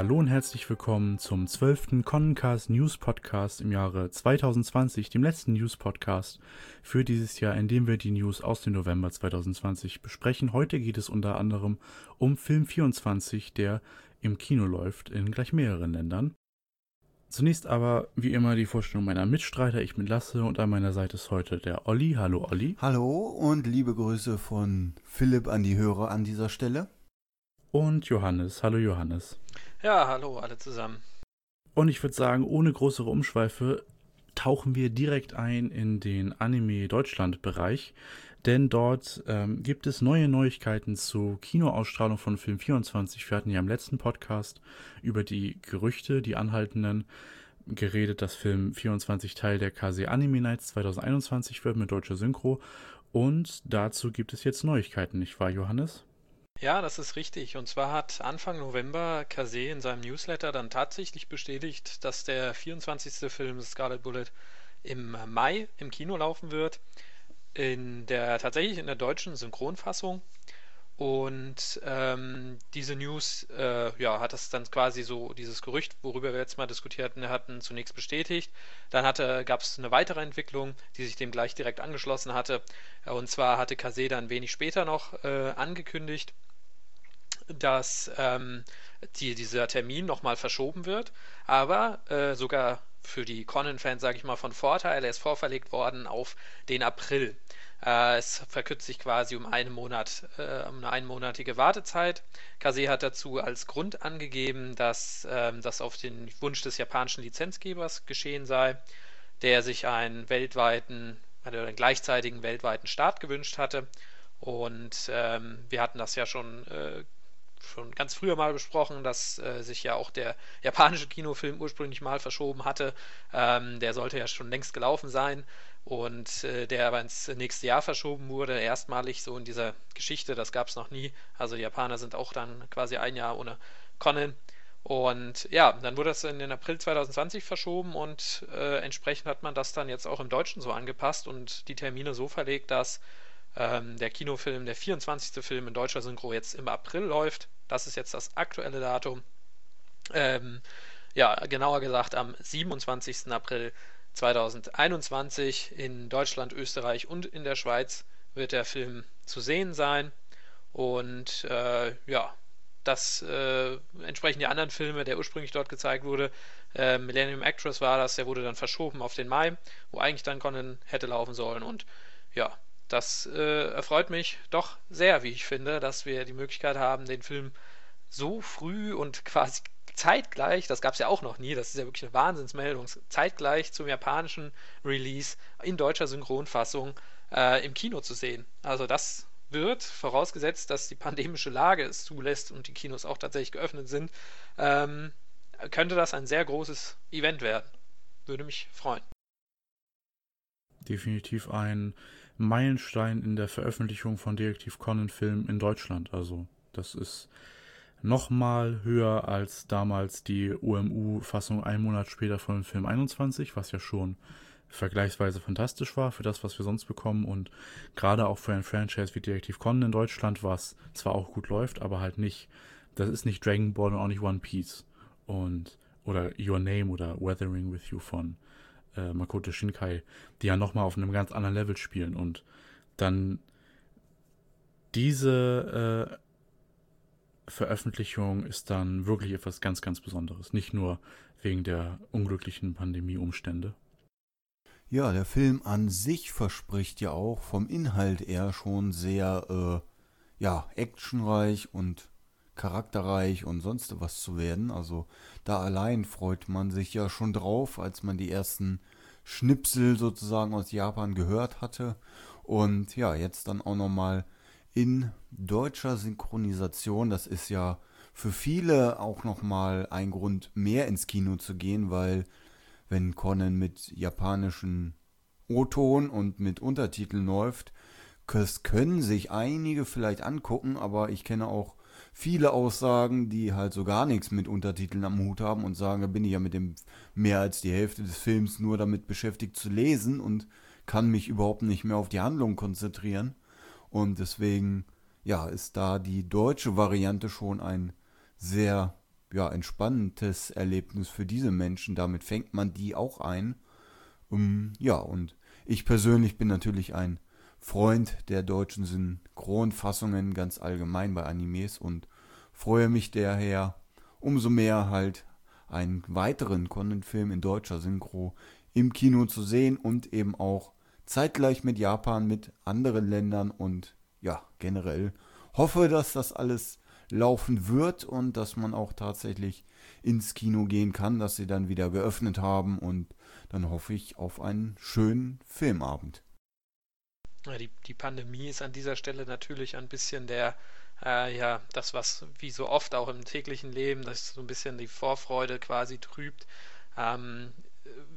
Hallo und herzlich willkommen zum 12. Connencast News Podcast im Jahre 2020, dem letzten News Podcast für dieses Jahr, in dem wir die News aus dem November 2020 besprechen. Heute geht es unter anderem um Film 24, der im Kino läuft in gleich mehreren Ländern. Zunächst aber wie immer die Vorstellung meiner Mitstreiter. Ich bin Lasse und an meiner Seite ist heute der Olli. Hallo Olli. Hallo und liebe Grüße von Philipp an die Hörer an dieser Stelle. Und Johannes. Hallo Johannes. Ja, hallo alle zusammen. Und ich würde sagen, ohne größere Umschweife tauchen wir direkt ein in den Anime Deutschland Bereich, denn dort ähm, gibt es neue Neuigkeiten zur Kinoausstrahlung von Film 24. Wir hatten ja im letzten Podcast über die Gerüchte, die anhaltenden, geredet, dass Film 24 Teil der KC Anime Nights 2021 wird mit deutscher Synchro. Und dazu gibt es jetzt Neuigkeiten, nicht wahr, Johannes? Ja, das ist richtig. Und zwar hat Anfang November Kase in seinem Newsletter dann tatsächlich bestätigt, dass der 24. Film Scarlet Bullet im Mai im Kino laufen wird. In der tatsächlich in der deutschen Synchronfassung. Und ähm, diese News, äh, ja, hat das dann quasi so, dieses Gerücht, worüber wir jetzt mal diskutiert hatten, zunächst bestätigt. Dann gab es eine weitere Entwicklung, die sich dem gleich direkt angeschlossen hatte. Und zwar hatte Kase dann wenig später noch äh, angekündigt, dass ähm, die, dieser Termin nochmal verschoben wird, aber äh, sogar für die Conan-Fans, sage ich mal, von Vorteil. Er ist vorverlegt worden auf den April. Äh, es verkürzt sich quasi um einen Monat, äh, um eine einmonatige Wartezeit. Kase hat dazu als Grund angegeben, dass ähm, das auf den Wunsch des japanischen Lizenzgebers geschehen sei, der sich einen weltweiten, also einen gleichzeitigen weltweiten Start gewünscht hatte. Und ähm, wir hatten das ja schon äh, schon ganz früher mal besprochen, dass äh, sich ja auch der japanische Kinofilm ursprünglich mal verschoben hatte. Ähm, der sollte ja schon längst gelaufen sein und äh, der aber ins nächste Jahr verschoben wurde, erstmalig so in dieser Geschichte, das gab es noch nie. Also die Japaner sind auch dann quasi ein Jahr ohne Conan. Und ja, dann wurde das in den April 2020 verschoben und äh, entsprechend hat man das dann jetzt auch im Deutschen so angepasst und die Termine so verlegt, dass ähm, der Kinofilm, der 24. Film in deutscher Synchro jetzt im April läuft. Das ist jetzt das aktuelle Datum. Ähm, ja, genauer gesagt am 27. April 2021 in Deutschland, Österreich und in der Schweiz wird der Film zu sehen sein. Und äh, ja, das äh, entsprechen die anderen Filme, der ursprünglich dort gezeigt wurde. Äh, Millennium Actress war das, der wurde dann verschoben auf den Mai, wo eigentlich dann Conan hätte laufen sollen. Und ja, das äh, erfreut mich doch sehr, wie ich finde, dass wir die Möglichkeit haben, den Film so früh und quasi zeitgleich, das gab es ja auch noch nie, das ist ja wirklich eine Wahnsinnsmeldung, zeitgleich zum japanischen Release in deutscher Synchronfassung äh, im Kino zu sehen. Also das wird, vorausgesetzt, dass die pandemische Lage es zulässt und die Kinos auch tatsächlich geöffnet sind, ähm, könnte das ein sehr großes Event werden. Würde mich freuen. Definitiv ein Meilenstein in der Veröffentlichung von Detektiv Conan-Filmen in Deutschland. Also, das ist nochmal höher als damals die UMU-Fassung einen Monat später von Film 21, was ja schon vergleichsweise fantastisch war für das, was wir sonst bekommen und gerade auch für ein Franchise wie Detektiv Conan in Deutschland, was zwar auch gut läuft, aber halt nicht, das ist nicht Dragon Ball und auch nicht One Piece und oder Your Name oder Weathering with You von äh, Makoto Shinkai, die ja nochmal auf einem ganz anderen Level spielen und dann diese äh, Veröffentlichung ist dann wirklich etwas ganz, ganz Besonderes. Nicht nur wegen der unglücklichen Pandemieumstände. Ja, der Film an sich verspricht ja auch vom Inhalt eher schon sehr, äh, ja, actionreich und charakterreich und sonst was zu werden. Also da allein freut man sich ja schon drauf, als man die ersten Schnipsel sozusagen aus Japan gehört hatte. Und ja, jetzt dann auch nochmal in deutscher Synchronisation. Das ist ja für viele auch nochmal ein Grund, mehr ins Kino zu gehen, weil wenn Conan mit japanischen O-Ton und mit Untertiteln läuft, das können sich einige vielleicht angucken, aber ich kenne auch viele Aussagen, die halt so gar nichts mit Untertiteln am Hut haben und sagen, da bin ich ja mit dem mehr als die Hälfte des Films nur damit beschäftigt zu lesen und kann mich überhaupt nicht mehr auf die Handlung konzentrieren. Und deswegen, ja, ist da die deutsche Variante schon ein sehr ja, entspanntes Erlebnis für diese Menschen. Damit fängt man die auch ein. Um, ja, und ich persönlich bin natürlich ein Freund der deutschen Synchronfassungen ganz allgemein bei Animes und freue mich daher umso mehr halt einen weiteren Conan-Film in deutscher Synchro im Kino zu sehen und eben auch zeitgleich mit Japan, mit anderen Ländern und ja, generell hoffe, dass das alles laufen wird und dass man auch tatsächlich ins Kino gehen kann, dass sie dann wieder geöffnet haben und dann hoffe ich auf einen schönen Filmabend. Die, die Pandemie ist an dieser Stelle natürlich ein bisschen der, äh, ja, das, was wie so oft auch im täglichen Leben, das so ein bisschen die Vorfreude quasi trübt. Ähm,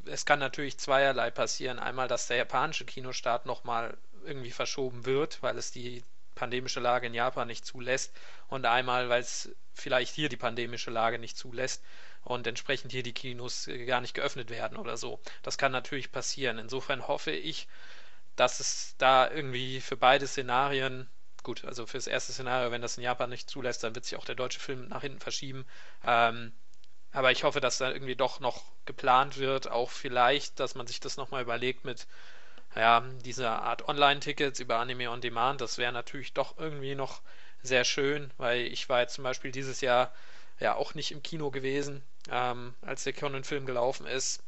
es kann natürlich zweierlei passieren. Einmal, dass der japanische Kinostart nochmal irgendwie verschoben wird, weil es die pandemische Lage in Japan nicht zulässt und einmal, weil es vielleicht hier die pandemische Lage nicht zulässt und entsprechend hier die Kinos gar nicht geöffnet werden oder so. Das kann natürlich passieren. Insofern hoffe ich, dass es da irgendwie für beide Szenarien, gut, also für das erste Szenario, wenn das in Japan nicht zulässt, dann wird sich auch der deutsche Film nach hinten verschieben. Ähm, aber ich hoffe, dass da irgendwie doch noch geplant wird, auch vielleicht, dass man sich das nochmal überlegt mit ja, dieser Art Online-Tickets über Anime on Demand. Das wäre natürlich doch irgendwie noch sehr schön, weil ich war jetzt zum Beispiel dieses Jahr ja auch nicht im Kino gewesen, ähm, als der Conan-Film gelaufen ist.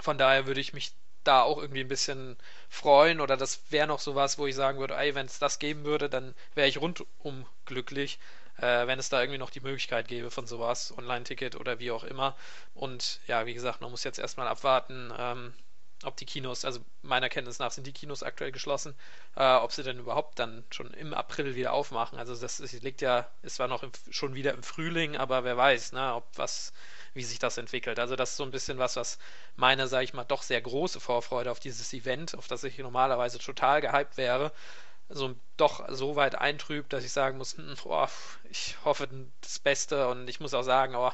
Von daher würde ich mich da auch irgendwie ein bisschen freuen oder das wäre noch sowas, wo ich sagen würde, ey, wenn es das geben würde, dann wäre ich rundum glücklich, äh, wenn es da irgendwie noch die Möglichkeit gäbe von sowas, Online-Ticket oder wie auch immer. Und ja, wie gesagt, man muss jetzt erstmal abwarten, ähm, ob die Kinos, also meiner Kenntnis nach sind die Kinos aktuell geschlossen, äh, ob sie denn überhaupt dann schon im April wieder aufmachen. Also das ist, liegt ja, ist zwar noch im, schon wieder im Frühling, aber wer weiß, ne, ob was, wie sich das entwickelt. Also das ist so ein bisschen was, was meine, sage ich mal, doch sehr große Vorfreude auf dieses Event, auf das ich normalerweise total gehypt wäre, so doch so weit eintrübt, dass ich sagen muss, hm, oh, ich hoffe das Beste und ich muss auch sagen, oh,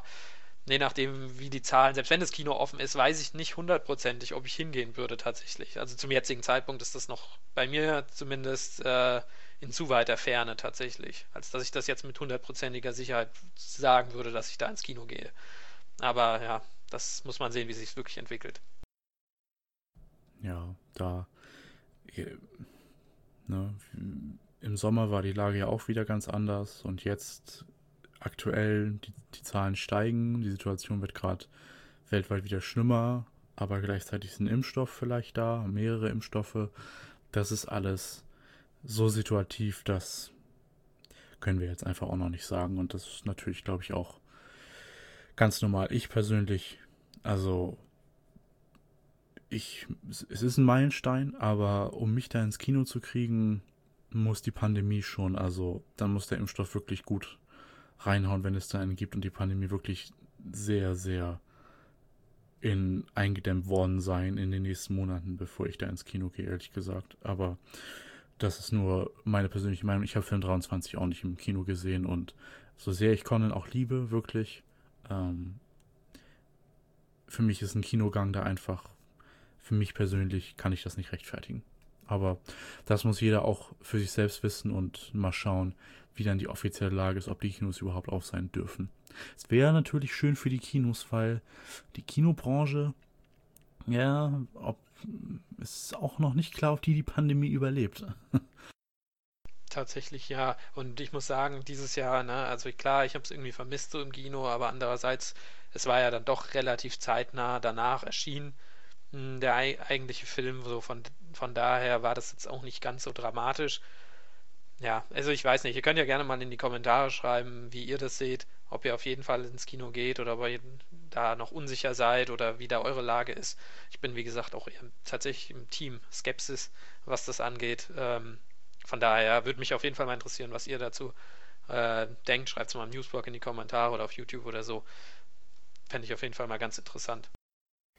je nachdem, wie die Zahlen, selbst wenn das Kino offen ist, weiß ich nicht hundertprozentig, ob ich hingehen würde tatsächlich. Also zum jetzigen Zeitpunkt ist das noch bei mir zumindest äh, in zu weiter Ferne tatsächlich, als dass ich das jetzt mit hundertprozentiger Sicherheit sagen würde, dass ich da ins Kino gehe. Aber ja, das muss man sehen, wie sich wirklich entwickelt. Ja, da Ne? Im Sommer war die Lage ja auch wieder ganz anders und jetzt aktuell die, die Zahlen steigen, die Situation wird gerade weltweit wieder schlimmer, aber gleichzeitig ist ein Impfstoff vielleicht da, mehrere Impfstoffe. Das ist alles so situativ, das können wir jetzt einfach auch noch nicht sagen und das ist natürlich, glaube ich, auch ganz normal. Ich persönlich, also ich, es ist ein Meilenstein, aber um mich da ins Kino zu kriegen, muss die Pandemie schon, also dann muss der Impfstoff wirklich gut reinhauen, wenn es da einen gibt und die Pandemie wirklich sehr, sehr in, eingedämmt worden sein in den nächsten Monaten, bevor ich da ins Kino gehe, ehrlich gesagt. Aber das ist nur meine persönliche Meinung. Ich habe Film 23 auch nicht im Kino gesehen und so sehr ich Conan auch liebe, wirklich, ähm, für mich ist ein Kinogang da einfach für mich persönlich kann ich das nicht rechtfertigen. Aber das muss jeder auch für sich selbst wissen und mal schauen, wie dann die offizielle Lage ist, ob die Kinos überhaupt auf sein dürfen. Es wäre natürlich schön für die Kinos, weil die Kinobranche, ja, ob, ist auch noch nicht klar, ob die die Pandemie überlebt. Tatsächlich ja. Und ich muss sagen, dieses Jahr, ne, also klar, ich habe es irgendwie vermisst so im Kino, aber andererseits, es war ja dann doch relativ zeitnah danach erschienen der eigentliche Film. So von, von daher war das jetzt auch nicht ganz so dramatisch. Ja, also ich weiß nicht. Ihr könnt ja gerne mal in die Kommentare schreiben, wie ihr das seht, ob ihr auf jeden Fall ins Kino geht oder ob ihr da noch unsicher seid oder wie da eure Lage ist. Ich bin, wie gesagt, auch tatsächlich im Team Skepsis, was das angeht. Ähm, von daher würde mich auf jeden Fall mal interessieren, was ihr dazu äh, denkt. Schreibt es mal im Newsblog in die Kommentare oder auf YouTube oder so. Fände ich auf jeden Fall mal ganz interessant.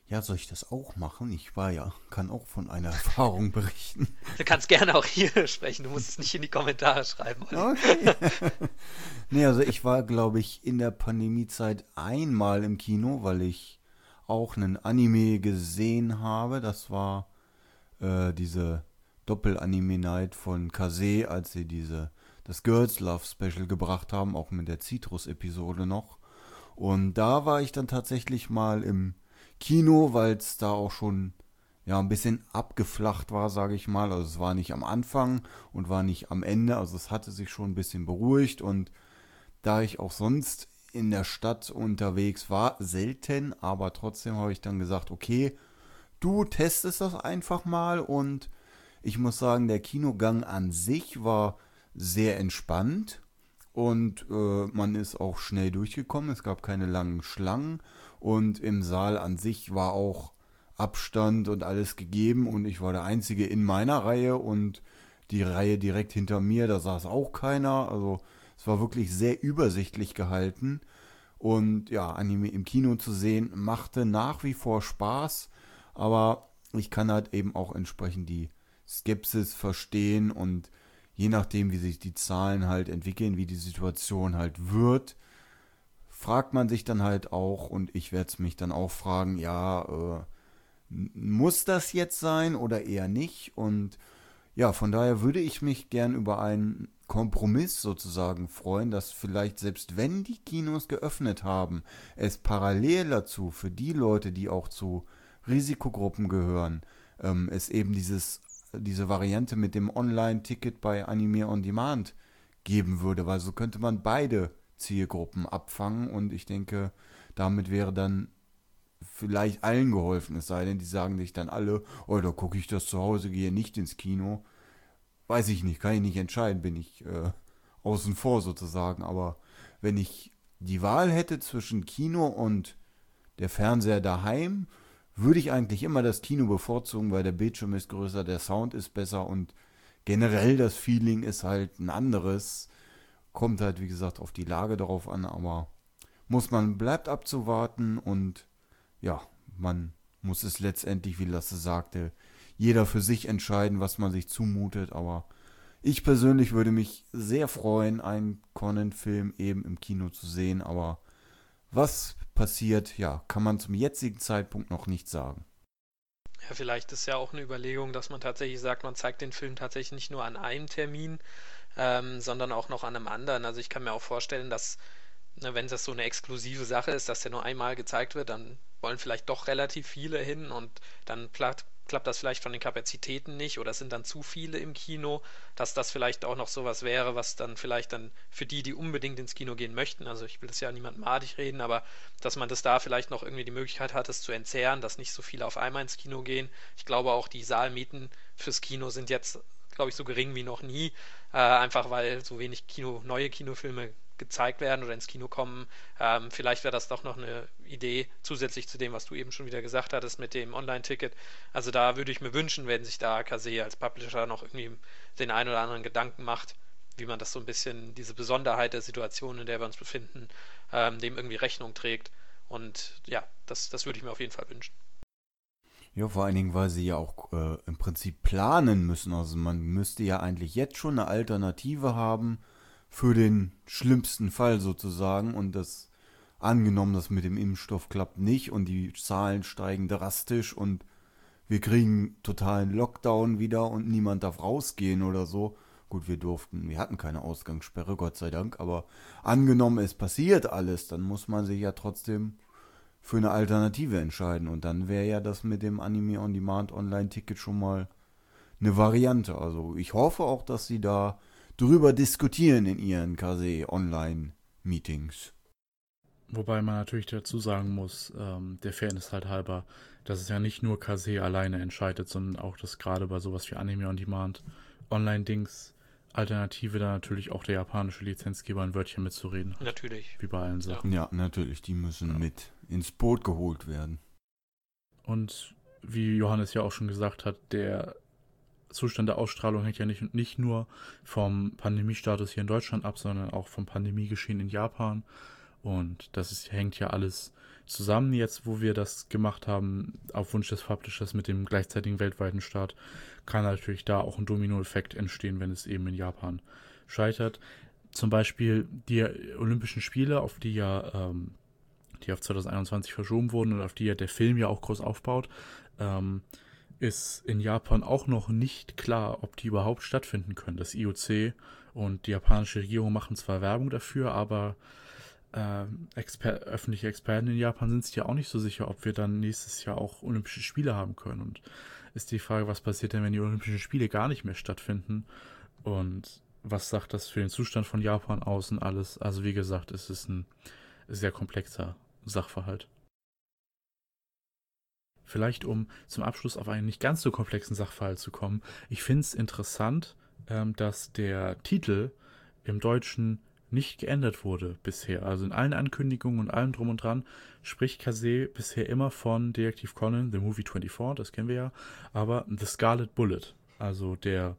Ja, soll ich das auch machen? Ich war ja, kann auch von einer Erfahrung berichten. Du kannst gerne auch hier sprechen, du musst es nicht in die Kommentare schreiben. Olli. Okay. nee, also ich war, glaube ich, in der Pandemiezeit einmal im Kino, weil ich auch einen Anime gesehen habe. Das war äh, diese Doppel-Anime-Night von Kase, als sie diese das Girls Love Special gebracht haben, auch mit der Citrus-Episode noch. Und da war ich dann tatsächlich mal im Kino, weil es da auch schon ja ein bisschen abgeflacht war, sage ich mal. Also es war nicht am Anfang und war nicht am Ende. Also es hatte sich schon ein bisschen beruhigt und da ich auch sonst in der Stadt unterwegs war, selten, aber trotzdem habe ich dann gesagt, okay, du testest das einfach mal und ich muss sagen, der Kinogang an sich war sehr entspannt und äh, man ist auch schnell durchgekommen. Es gab keine langen Schlangen und im Saal an sich war auch Abstand und alles gegeben und ich war der Einzige in meiner Reihe und die Reihe direkt hinter mir, da saß auch keiner. Also es war wirklich sehr übersichtlich gehalten. Und ja, Anime im Kino zu sehen, machte nach wie vor Spaß. Aber ich kann halt eben auch entsprechend die Skepsis verstehen und je nachdem, wie sich die Zahlen halt entwickeln, wie die Situation halt wird, fragt man sich dann halt auch und ich werde es mich dann auch fragen, ja, äh, muss das jetzt sein oder eher nicht? Und ja, von daher würde ich mich gern über einen Kompromiss sozusagen freuen, dass vielleicht selbst wenn die Kinos geöffnet haben, es parallel dazu für die Leute, die auch zu Risikogruppen gehören, ähm, es eben dieses, diese Variante mit dem Online-Ticket bei Anime on Demand geben würde, weil so könnte man beide Zielgruppen abfangen und ich denke, damit wäre dann vielleicht allen geholfen, es sei denn, die sagen sich dann alle, oh, da gucke ich das zu Hause, gehe nicht ins Kino. Weiß ich nicht, kann ich nicht entscheiden, bin ich äh, außen vor sozusagen. Aber wenn ich die Wahl hätte zwischen Kino und der Fernseher daheim, würde ich eigentlich immer das Kino bevorzugen, weil der Bildschirm ist größer, der Sound ist besser und generell das Feeling ist halt ein anderes. Kommt halt, wie gesagt, auf die Lage darauf an, aber muss man, bleibt abzuwarten und ja, man muss es letztendlich, wie Lasse sagte, jeder für sich entscheiden, was man sich zumutet, aber ich persönlich würde mich sehr freuen, einen Conan-Film eben im Kino zu sehen, aber was passiert, ja, kann man zum jetzigen Zeitpunkt noch nicht sagen. Ja, vielleicht ist ja auch eine Überlegung, dass man tatsächlich sagt, man zeigt den Film tatsächlich nicht nur an einem Termin, ähm, sondern auch noch an einem anderen. Also ich kann mir auch vorstellen, dass, ne, wenn das so eine exklusive Sache ist, dass der nur einmal gezeigt wird, dann wollen vielleicht doch relativ viele hin und dann klappt, das vielleicht von den Kapazitäten nicht oder sind dann zu viele im Kino, dass das vielleicht auch noch sowas wäre, was dann vielleicht dann für die, die unbedingt ins Kino gehen möchten, also ich will das ja niemandem madig reden, aber dass man das da vielleicht noch irgendwie die Möglichkeit hat, es zu entzerren, dass nicht so viele auf einmal ins Kino gehen. Ich glaube auch die Saalmieten fürs Kino sind jetzt, glaube ich, so gering wie noch nie, äh, einfach weil so wenig Kino, neue Kinofilme gezeigt werden oder ins Kino kommen. Ähm, vielleicht wäre das doch noch eine Idee zusätzlich zu dem, was du eben schon wieder gesagt hattest mit dem Online-Ticket. Also da würde ich mir wünschen, wenn sich da Kase als Publisher noch irgendwie den einen oder anderen Gedanken macht, wie man das so ein bisschen, diese Besonderheit der Situation, in der wir uns befinden, ähm, dem irgendwie Rechnung trägt. Und ja, das, das würde ich mir auf jeden Fall wünschen. Ja, vor allen Dingen, weil sie ja auch äh, im Prinzip planen müssen. Also man müsste ja eigentlich jetzt schon eine Alternative haben, für den schlimmsten Fall sozusagen und das angenommen, das mit dem Impfstoff klappt nicht und die Zahlen steigen drastisch und wir kriegen totalen Lockdown wieder und niemand darf rausgehen oder so. Gut, wir durften, wir hatten keine Ausgangssperre, Gott sei Dank, aber angenommen, es passiert alles, dann muss man sich ja trotzdem für eine Alternative entscheiden und dann wäre ja das mit dem Anime on Demand Online Ticket schon mal eine Variante. Also ich hoffe auch, dass sie da drüber diskutieren in ihren KC Online Meetings. Wobei man natürlich dazu sagen muss, ähm, der Fairness halt halber, dass es ja nicht nur KC alleine entscheidet, sondern auch, dass gerade bei sowas wie Anime on Demand Online-Dings Alternative da natürlich auch der japanische Lizenzgeber ein Wörtchen mitzureden hat. Natürlich. Wie bei allen Sachen. Ja, natürlich, die müssen ja. mit ins Boot geholt werden. Und wie Johannes ja auch schon gesagt hat, der Zustand der Ausstrahlung hängt ja nicht, nicht nur vom Pandemiestatus hier in Deutschland ab, sondern auch vom Pandemiegeschehen in Japan. Und das ist, hängt ja alles zusammen jetzt, wo wir das gemacht haben, auf Wunsch des Publishers mit dem gleichzeitigen weltweiten Start, kann natürlich da auch ein Dominoeffekt entstehen, wenn es eben in Japan scheitert. Zum Beispiel die Olympischen Spiele, auf die ja, ähm, die auf 2021 verschoben wurden und auf die ja der Film ja auch groß aufbaut, ähm, ist in Japan auch noch nicht klar, ob die überhaupt stattfinden können. Das IOC und die japanische Regierung machen zwar Werbung dafür, aber äh, Exper öffentliche Experten in Japan sind sich ja auch nicht so sicher, ob wir dann nächstes Jahr auch Olympische Spiele haben können. Und ist die Frage, was passiert denn, wenn die Olympischen Spiele gar nicht mehr stattfinden? Und was sagt das für den Zustand von Japan aus und alles? Also wie gesagt, es ist ein sehr komplexer Sachverhalt. Vielleicht um zum Abschluss auf einen nicht ganz so komplexen Sachverhalt zu kommen. Ich finde es interessant, ähm, dass der Titel im Deutschen nicht geändert wurde bisher. Also in allen Ankündigungen und allem drum und dran spricht Kase bisher immer von Detective Conan, The Movie 24, das kennen wir ja, aber The Scarlet Bullet, also der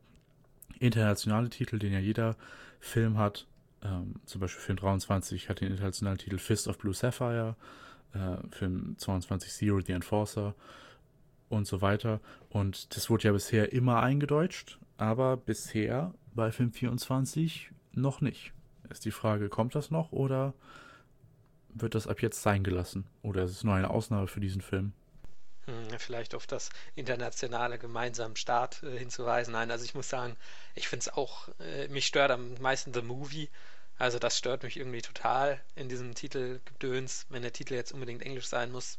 internationale Titel, den ja jeder Film hat. Ähm, zum Beispiel Film 23 hat den internationalen Titel Fist of Blue Sapphire, äh, Film 22 Zero, The Enforcer und so weiter. Und das wurde ja bisher immer eingedeutscht, aber bisher bei Film 24 noch nicht. Ist die Frage, kommt das noch oder wird das ab jetzt sein gelassen? Oder ist es nur eine Ausnahme für diesen Film? Hm, vielleicht auf das internationale gemeinsame Start äh, hinzuweisen. Nein, also ich muss sagen, ich finde es auch, äh, mich stört am meisten The Movie. Also das stört mich irgendwie total in diesem Titelgedöns, wenn der Titel jetzt unbedingt Englisch sein muss.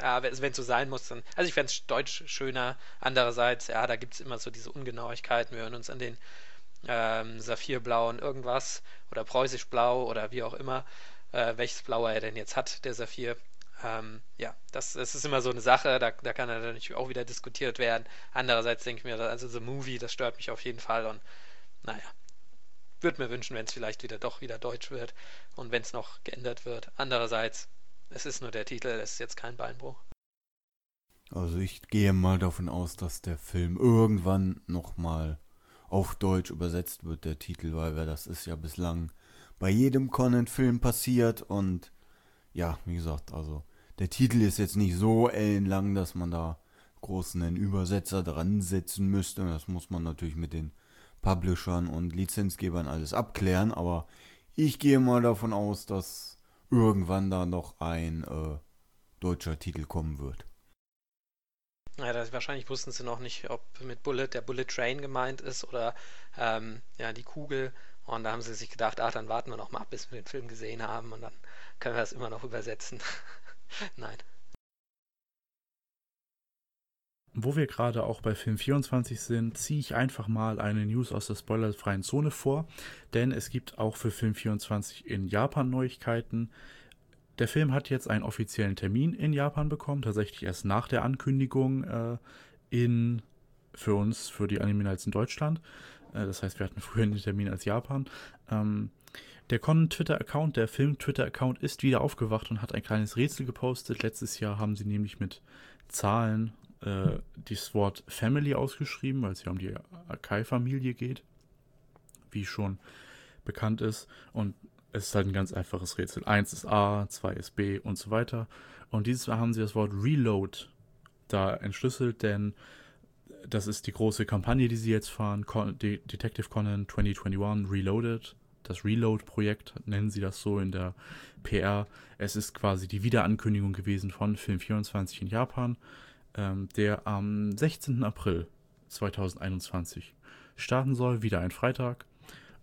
Ja, wenn es so sein muss, dann. Also ich fände es Deutsch schöner. Andererseits, ja, da gibt es immer so diese Ungenauigkeiten. Wir hören uns an den ähm, Saphirblau und irgendwas oder Preußisch Blau oder wie auch immer, äh, welches Blau er denn jetzt hat, der Saphir. Ähm, ja, das, das, ist immer so eine Sache, da, da kann natürlich auch wieder diskutiert werden. Andererseits denke ich mir, also The Movie, das stört mich auf jeden Fall und naja, würde mir wünschen, wenn es vielleicht wieder doch wieder deutsch wird und wenn es noch geändert wird. Andererseits, es ist nur der Titel, es ist jetzt kein Beinbruch. Also ich gehe mal davon aus, dass der Film irgendwann nochmal auf Deutsch übersetzt wird, der Titel, weil das ist ja bislang bei jedem Conan-Film passiert und ja, wie gesagt, also der Titel ist jetzt nicht so ellenlang, dass man da großen Übersetzer dran setzen müsste. Das muss man natürlich mit den Publishern und Lizenzgebern alles abklären, aber ich gehe mal davon aus, dass irgendwann da noch ein äh, deutscher Titel kommen wird. Ja, das, wahrscheinlich wussten sie noch nicht, ob mit Bullet der Bullet Train gemeint ist oder ähm, ja, die Kugel. Und da haben sie sich gedacht, ach, dann warten wir noch mal ab, bis wir den Film gesehen haben und dann können wir das immer noch übersetzen. Nein. Wo wir gerade auch bei Film 24 sind, ziehe ich einfach mal eine News aus der spoilerfreien Zone vor, denn es gibt auch für Film 24 in Japan Neuigkeiten. Der Film hat jetzt einen offiziellen Termin in Japan bekommen, tatsächlich erst nach der Ankündigung äh, in für uns, für die Anime Nights in Deutschland. Äh, das heißt, wir hatten früher einen Termin als Japan. Ähm, der Con Twitter-Account, der Film-Twitter-Account ist wieder aufgewacht und hat ein kleines Rätsel gepostet. Letztes Jahr haben sie nämlich mit Zahlen äh, das Wort Family ausgeschrieben, weil es ja um die Akai-Familie geht, wie schon bekannt ist. Und es ist halt ein ganz einfaches Rätsel. Eins ist A, zwei ist B und so weiter. Und dieses Mal haben sie das Wort Reload da entschlüsselt, denn das ist die große Kampagne, die sie jetzt fahren. Detective Conan 2021 Reloaded das Reload-Projekt, nennen sie das so in der PR. Es ist quasi die Wiederankündigung gewesen von Film 24 in Japan, ähm, der am 16. April 2021 starten soll. Wieder ein Freitag.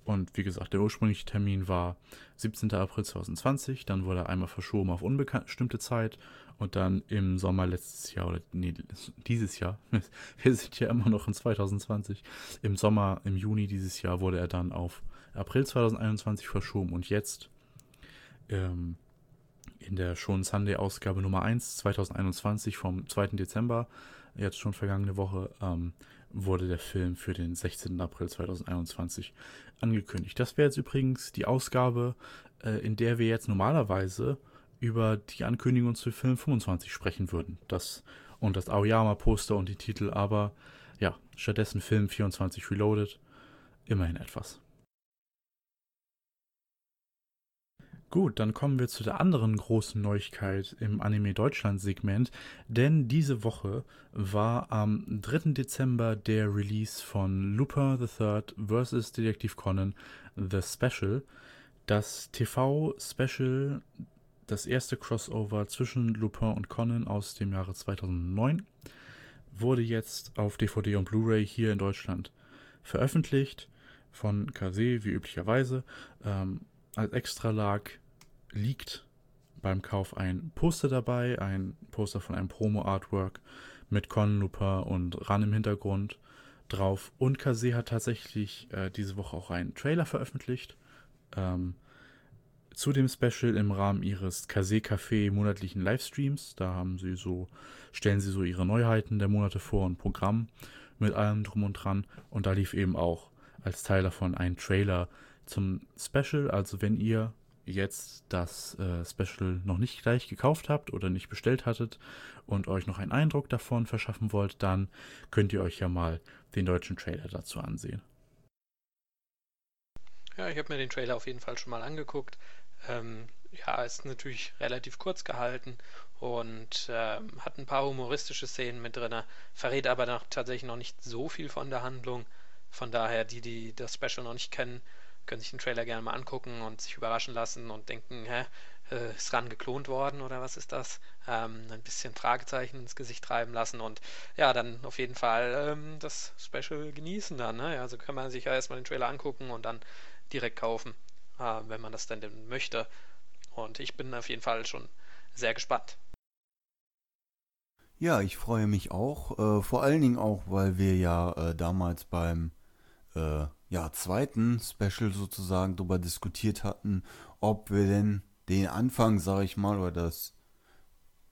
Und wie gesagt, der ursprüngliche Termin war 17. April 2020, dann wurde er einmal verschoben auf unbestimmte Zeit und dann im Sommer letztes Jahr oder nee, dieses Jahr, wir sind ja immer noch in 2020, im Sommer, im Juni dieses Jahr wurde er dann auf April 2021 verschoben und jetzt ähm, in der schon Sunday-Ausgabe Nummer 1 2021 vom 2. Dezember, jetzt schon vergangene Woche, ähm, wurde der Film für den 16. April 2021 angekündigt. Das wäre jetzt übrigens die Ausgabe, äh, in der wir jetzt normalerweise über die Ankündigung zu Film 25 sprechen würden. Das und das Aoyama-Poster und die Titel, aber ja, stattdessen Film 24 Reloaded. Immerhin etwas. Gut, dann kommen wir zu der anderen großen Neuigkeit im Anime Deutschland Segment, denn diese Woche war am 3. Dezember der Release von Lupin III vs. Detective Conan The Special, das TV-Special, das erste Crossover zwischen Lupin und Conan aus dem Jahre 2009, wurde jetzt auf DVD und Blu-ray hier in Deutschland veröffentlicht von Kase, wie üblicherweise. Ähm, als Extralag liegt beim Kauf ein Poster dabei, ein Poster von einem Promo-Artwork mit Con Looper und Ran im Hintergrund drauf. Und Kase hat tatsächlich äh, diese Woche auch einen Trailer veröffentlicht. Ähm, zu dem Special im Rahmen ihres Kase Café monatlichen Livestreams. Da haben sie so, stellen sie so ihre Neuheiten der Monate vor und Programm mit allem drum und dran. Und da lief eben auch als Teil davon ein Trailer zum Special. Also wenn ihr jetzt das äh, Special noch nicht gleich gekauft habt oder nicht bestellt hattet und euch noch einen Eindruck davon verschaffen wollt, dann könnt ihr euch ja mal den deutschen Trailer dazu ansehen. Ja, ich habe mir den Trailer auf jeden Fall schon mal angeguckt. Ähm, ja, ist natürlich relativ kurz gehalten und äh, hat ein paar humoristische Szenen mit drin, verrät aber noch, tatsächlich noch nicht so viel von der Handlung. Von daher, die, die das Special noch nicht kennen, können sich den Trailer gerne mal angucken und sich überraschen lassen und denken, hä, äh, ist ran geklont worden oder was ist das? Ähm, ein bisschen Fragezeichen ins Gesicht treiben lassen und ja, dann auf jeden Fall ähm, das Special genießen dann. Ne? Also kann man sich ja erstmal den Trailer angucken und dann direkt kaufen, äh, wenn man das denn, möchte. Und ich bin auf jeden Fall schon sehr gespannt. Ja, ich freue mich auch. Äh, vor allen Dingen auch, weil wir ja äh, damals beim äh, ja, zweiten Special sozusagen darüber diskutiert hatten, ob wir denn den Anfang, sage ich mal, oder das,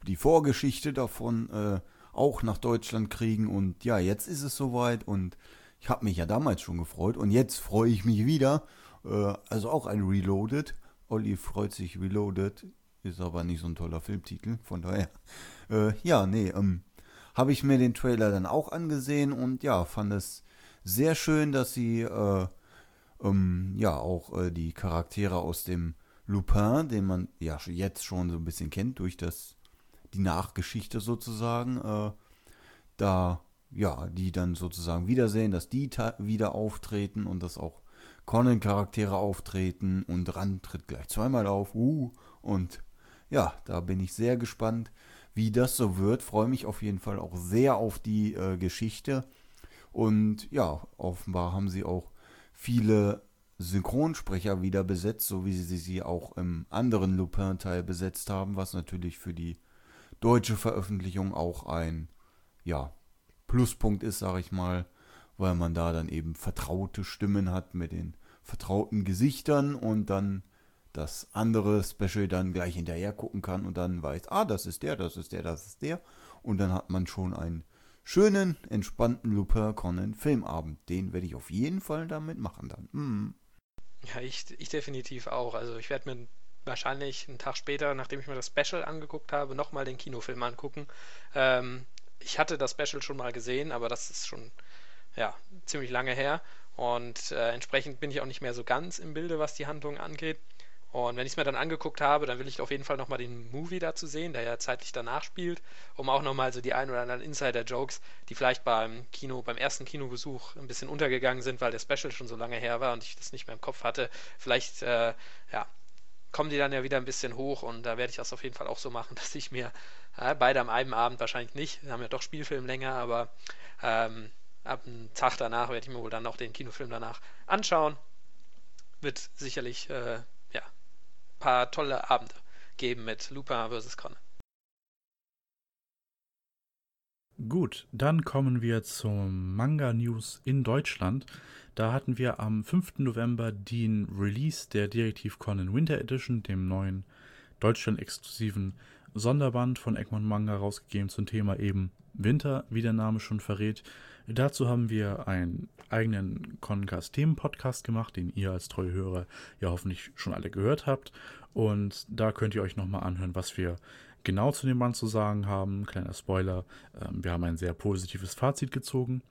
die Vorgeschichte davon äh, auch nach Deutschland kriegen. Und ja, jetzt ist es soweit und ich habe mich ja damals schon gefreut und jetzt freue ich mich wieder. Äh, also auch ein Reloaded. Olli freut sich Reloaded, ist aber nicht so ein toller Filmtitel, von daher. Äh, ja, nee, ähm, habe ich mir den Trailer dann auch angesehen und ja, fand es sehr schön, dass sie äh, ähm, ja auch äh, die Charaktere aus dem Lupin, den man ja jetzt schon so ein bisschen kennt durch das die Nachgeschichte sozusagen, äh, da ja die dann sozusagen wiedersehen, dass die wieder auftreten und dass auch Conan-Charaktere auftreten und Rand tritt gleich zweimal auf. Uh, und ja, da bin ich sehr gespannt, wie das so wird. Freue mich auf jeden Fall auch sehr auf die äh, Geschichte. Und ja, offenbar haben sie auch viele Synchronsprecher wieder besetzt, so wie sie sie auch im anderen Lupin-Teil besetzt haben, was natürlich für die deutsche Veröffentlichung auch ein ja, Pluspunkt ist, sage ich mal, weil man da dann eben vertraute Stimmen hat mit den vertrauten Gesichtern und dann das andere Special dann gleich hinterher gucken kann und dann weiß, ah, das ist der, das ist der, das ist der. Und dann hat man schon ein schönen, entspannten Lupin Conan Filmabend. Den werde ich auf jeden Fall damit machen dann. Mm. Ja, ich, ich definitiv auch. Also ich werde mir wahrscheinlich einen Tag später, nachdem ich mir das Special angeguckt habe, nochmal den Kinofilm angucken. Ähm, ich hatte das Special schon mal gesehen, aber das ist schon ja, ziemlich lange her. Und äh, entsprechend bin ich auch nicht mehr so ganz im Bilde, was die Handlung angeht. Und wenn ich es mir dann angeguckt habe, dann will ich auf jeden Fall nochmal den Movie dazu sehen, der ja zeitlich danach spielt, um auch nochmal so die ein oder anderen Insider-Jokes, die vielleicht beim Kino, beim ersten Kinobesuch ein bisschen untergegangen sind, weil der Special schon so lange her war und ich das nicht mehr im Kopf hatte. Vielleicht, äh, ja, kommen die dann ja wieder ein bisschen hoch und da werde ich das auf jeden Fall auch so machen, dass ich mir äh, beide am einem Abend wahrscheinlich nicht, wir haben ja doch Spielfilm länger, aber ähm, ab einem Tag danach werde ich mir wohl dann auch den Kinofilm danach anschauen. Wird sicherlich äh, paar tolle Abende geben mit Lupin vs. Conan. Gut, dann kommen wir zum Manga News in Deutschland. Da hatten wir am 5. November den Release der Detektiv Conan Winter Edition, dem neuen Deutschland-exklusiven Sonderband von Egmont Manga rausgegeben zum Thema eben Winter, wie der Name schon verrät. Dazu haben wir einen eigenen Concast Themen-Podcast gemacht, den ihr als treue Hörer ja hoffentlich schon alle gehört habt. Und da könnt ihr euch nochmal anhören, was wir genau zu dem Band zu sagen haben. Kleiner Spoiler, ähm, wir haben ein sehr positives Fazit gezogen.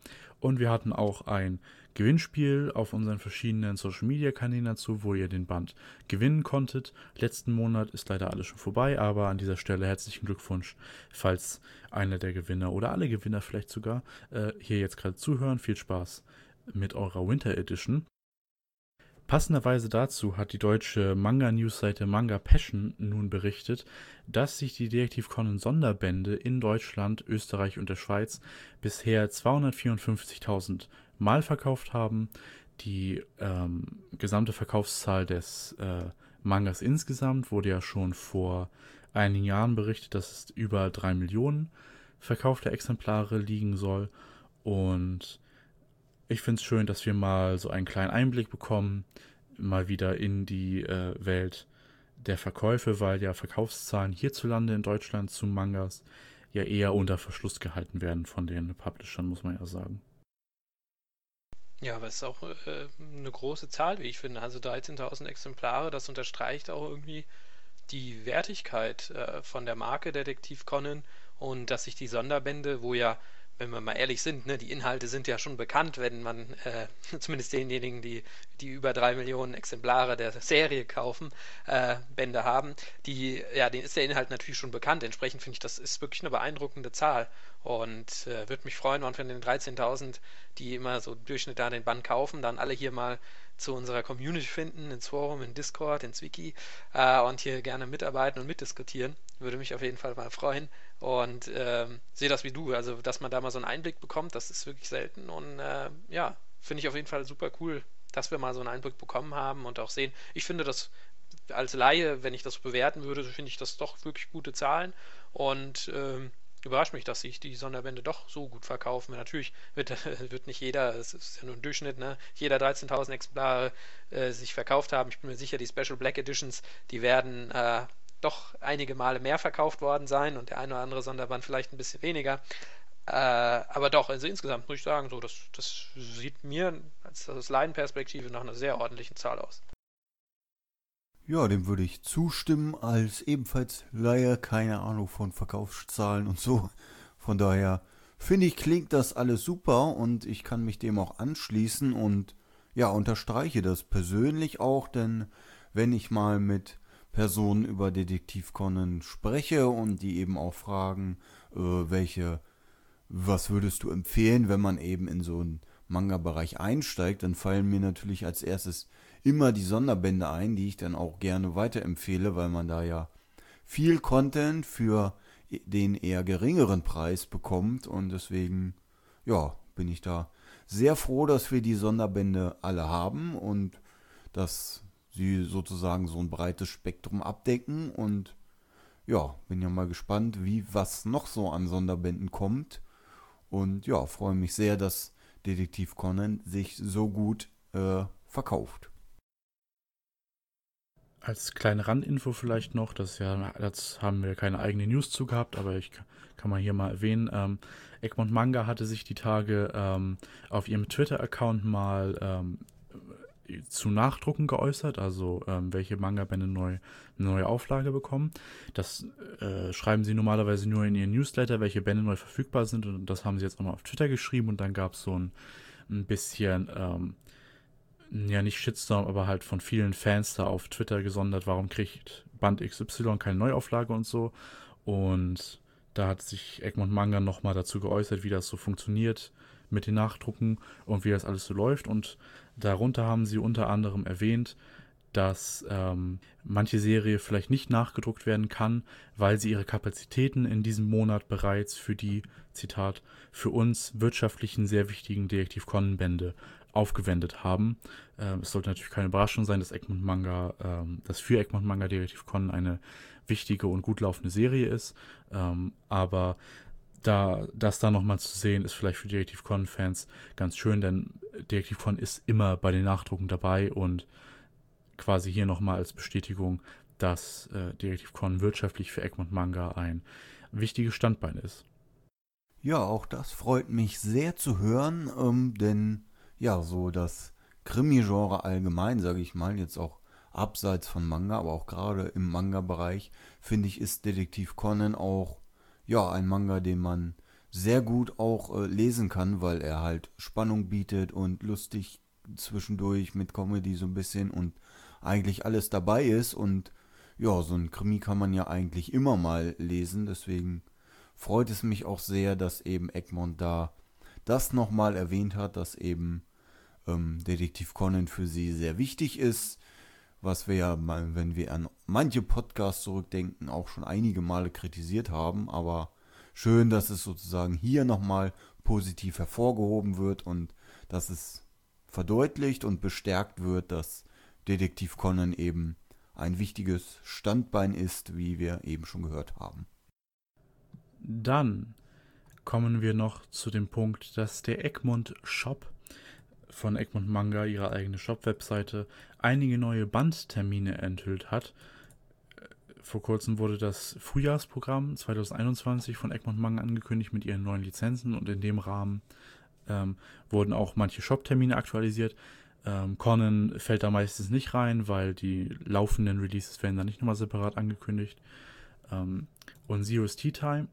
Und wir hatten auch ein Gewinnspiel auf unseren verschiedenen Social Media Kanälen dazu, wo ihr den Band gewinnen konntet. Letzten Monat ist leider alles schon vorbei, aber an dieser Stelle herzlichen Glückwunsch, falls einer der Gewinner oder alle Gewinner vielleicht sogar äh, hier jetzt gerade zuhören. Viel Spaß mit eurer Winter Edition. Passenderweise dazu hat die deutsche Manga-News-Seite Manga Passion nun berichtet, dass sich die Detektiv Conan Sonderbände in Deutschland, Österreich und der Schweiz bisher 254.000 Mal verkauft haben. die ähm, gesamte Verkaufszahl des äh, Mangas insgesamt wurde ja schon vor einigen Jahren berichtet, dass es über drei Millionen verkaufte Exemplare liegen soll. Und ich finde es schön, dass wir mal so einen kleinen Einblick bekommen, mal wieder in die äh, Welt der Verkäufe, weil ja Verkaufszahlen hierzulande in Deutschland zu Mangas ja eher unter Verschluss gehalten werden von den Publishern, muss man ja sagen. Ja, aber es ist auch äh, eine große Zahl, wie ich finde. Also 13.000 Exemplare, das unterstreicht auch irgendwie die Wertigkeit äh, von der Marke Detektiv Conan und dass sich die Sonderbände, wo ja wenn wir mal ehrlich sind, ne, die Inhalte sind ja schon bekannt, wenn man äh, zumindest denjenigen, die die über drei Millionen Exemplare der Serie kaufen, äh, Bände haben, die, ja, denen ist der Inhalt natürlich schon bekannt. Entsprechend finde ich, das ist wirklich eine beeindruckende Zahl und äh, würde mich freuen, wenn von den 13.000, die immer so Durchschnitt da den Band kaufen, dann alle hier mal zu unserer Community finden, ins Forum, in Discord, ins Wiki äh, und hier gerne mitarbeiten und mitdiskutieren. Würde mich auf jeden Fall mal freuen und ähm, sehe das wie du. Also, dass man da mal so einen Einblick bekommt, das ist wirklich selten und äh, ja, finde ich auf jeden Fall super cool, dass wir mal so einen Einblick bekommen haben und auch sehen. Ich finde das als Laie, wenn ich das bewerten würde, finde ich das doch wirklich gute Zahlen und ähm, überrascht mich, dass sich die Sonderbände doch so gut verkaufen. Natürlich wird, wird nicht jeder, es ist ja nur ein Durchschnitt, ne, jeder 13.000 Exemplare äh, sich verkauft haben. Ich bin mir sicher, die Special Black Editions, die werden äh, doch einige Male mehr verkauft worden sein und der eine oder andere Sonderband vielleicht ein bisschen weniger. Äh, aber doch, also insgesamt muss ich sagen, so, das, das sieht mir als, aus Laienperspektive nach einer sehr ordentlichen Zahl aus. Ja, dem würde ich zustimmen, als ebenfalls Laie keine Ahnung von Verkaufszahlen und so. Von daher finde ich, klingt das alles super und ich kann mich dem auch anschließen und ja, unterstreiche das persönlich auch, denn wenn ich mal mit Personen über Detektiv Conan spreche und die eben auch fragen, äh, welche, was würdest du empfehlen, wenn man eben in so einen Manga-Bereich einsteigt, dann fallen mir natürlich als erstes immer die Sonderbände ein, die ich dann auch gerne weiterempfehle, weil man da ja viel Content für den eher geringeren Preis bekommt. Und deswegen, ja, bin ich da sehr froh, dass wir die Sonderbände alle haben und dass sie sozusagen so ein breites Spektrum abdecken. Und ja, bin ja mal gespannt, wie was noch so an Sonderbänden kommt. Und ja, freue mich sehr, dass Detektiv Conan sich so gut äh, verkauft. Als kleine Randinfo vielleicht noch, das ja, jetzt haben wir keine eigene News zu gehabt, aber ich kann mal hier mal erwähnen. Ähm, Egmont Manga hatte sich die Tage ähm, auf ihrem Twitter-Account mal ähm, zu Nachdrucken geäußert, also ähm, welche Manga-Bände neu, eine neue Auflage bekommen. Das äh, schreiben sie normalerweise nur in ihren Newsletter, welche Bände neu verfügbar sind und das haben sie jetzt auch mal auf Twitter geschrieben und dann gab es so ein, ein bisschen, ähm, ja nicht Shitstorm, aber halt von vielen Fans da auf Twitter gesondert, warum kriegt Band XY keine Neuauflage und so. Und da hat sich Egmont Manga nochmal dazu geäußert, wie das so funktioniert mit den Nachdrucken und wie das alles so läuft. Und Darunter haben sie unter anderem erwähnt, dass ähm, manche Serie vielleicht nicht nachgedruckt werden kann, weil sie ihre Kapazitäten in diesem Monat bereits für die, Zitat, für uns wirtschaftlichen sehr wichtigen Detektiv Conan-Bände aufgewendet haben. Ähm, es sollte natürlich keine Überraschung sein, dass Egmont Manga, ähm, dass für Egmont Manga Detektiv Conan eine wichtige und gut laufende Serie ist. Ähm, aber da, das da nochmal zu sehen, ist vielleicht für Detektiv Con-Fans ganz schön, denn Detektiv Con ist immer bei den Nachdrucken dabei und quasi hier nochmal als Bestätigung, dass äh, Detektiv Con wirtschaftlich für Egmont Manga ein wichtiges Standbein ist. Ja, auch das freut mich sehr zu hören, ähm, denn ja, so das Krimi-Genre allgemein, sage ich mal, jetzt auch abseits von Manga, aber auch gerade im Manga-Bereich, finde ich, ist Detektiv Conan auch ja, ein Manga, den man sehr gut auch äh, lesen kann, weil er halt Spannung bietet und lustig zwischendurch mit Comedy so ein bisschen und eigentlich alles dabei ist. Und ja, so ein Krimi kann man ja eigentlich immer mal lesen, deswegen freut es mich auch sehr, dass eben Egmont da das nochmal erwähnt hat, dass eben ähm, Detektiv Conan für sie sehr wichtig ist, was wir ja, wenn wir an manche Podcasts zurückdenken, auch schon einige Male kritisiert haben. Aber schön, dass es sozusagen hier nochmal positiv hervorgehoben wird und dass es verdeutlicht und bestärkt wird, dass Detektiv Conan eben ein wichtiges Standbein ist, wie wir eben schon gehört haben. Dann kommen wir noch zu dem Punkt, dass der Egmont Shop von Egmont Manga, ihre eigene Shop-Webseite, einige neue Bandtermine enthüllt hat. Vor kurzem wurde das Frühjahrsprogramm 2021 von Egmont Manga angekündigt mit ihren neuen Lizenzen und in dem Rahmen ähm, wurden auch manche Shop-Termine aktualisiert. Ähm, Conan fällt da meistens nicht rein, weil die laufenden Releases werden da nicht nochmal separat angekündigt. Ähm, und Zero's Tea Time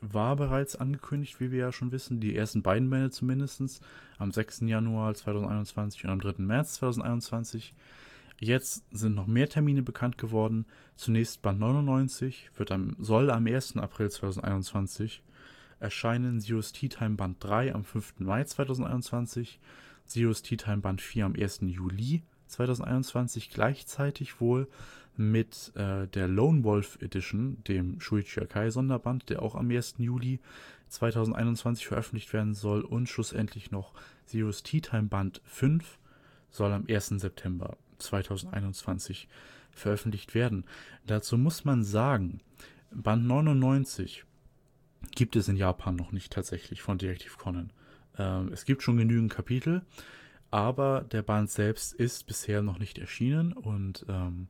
war bereits angekündigt, wie wir ja schon wissen, die ersten beiden Bände zumindest, am 6. Januar 2021 und am 3. März 2021. Jetzt sind noch mehr Termine bekannt geworden. Zunächst Band 99 wird am, soll am 1. April 2021 erscheinen, Zero's Tea Time Band 3 am 5. Mai 2021, Zero's Tea Time Band 4 am 1. Juli 2021, gleichzeitig wohl mit äh, der Lone Wolf Edition, dem Shuichi Akai Sonderband, der auch am 1. Juli 2021 veröffentlicht werden soll und schlussendlich noch Zero's Tea Time Band 5 soll am 1. September 2021 veröffentlicht werden. Dazu muss man sagen, Band 99 gibt es in Japan noch nicht tatsächlich von Detective Conan. Ähm, es gibt schon genügend Kapitel, aber der Band selbst ist bisher noch nicht erschienen und ähm,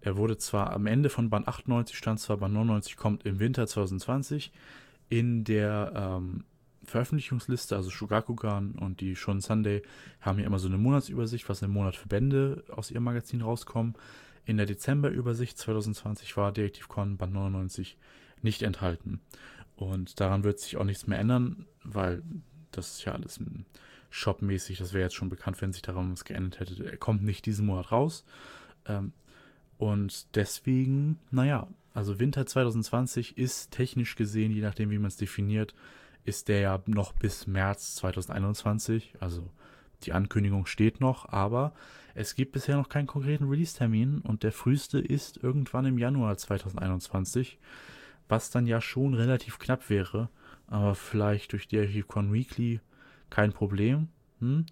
er wurde zwar am Ende von Band 98 stand zwar Band 99 kommt im Winter 2020 in der ähm, Veröffentlichungsliste, also Shugakugan und die Shon Sunday haben hier immer so eine Monatsübersicht, was im Monat für Bände aus ihrem Magazin rauskommen. In der Dezemberübersicht 2020 war Detective Con Band 99 nicht enthalten. Und daran wird sich auch nichts mehr ändern, weil das ist ja alles shopmäßig, das wäre jetzt schon bekannt, wenn sich daran was geändert hätte. Er kommt nicht diesen Monat raus. Ähm, und deswegen, naja, also Winter 2020 ist technisch gesehen, je nachdem, wie man es definiert, ist der ja noch bis März 2021. Also die Ankündigung steht noch, aber es gibt bisher noch keinen konkreten Release-Termin und der früheste ist irgendwann im Januar 2021, was dann ja schon relativ knapp wäre, aber vielleicht durch die Archivcon Weekly kein Problem. Hm?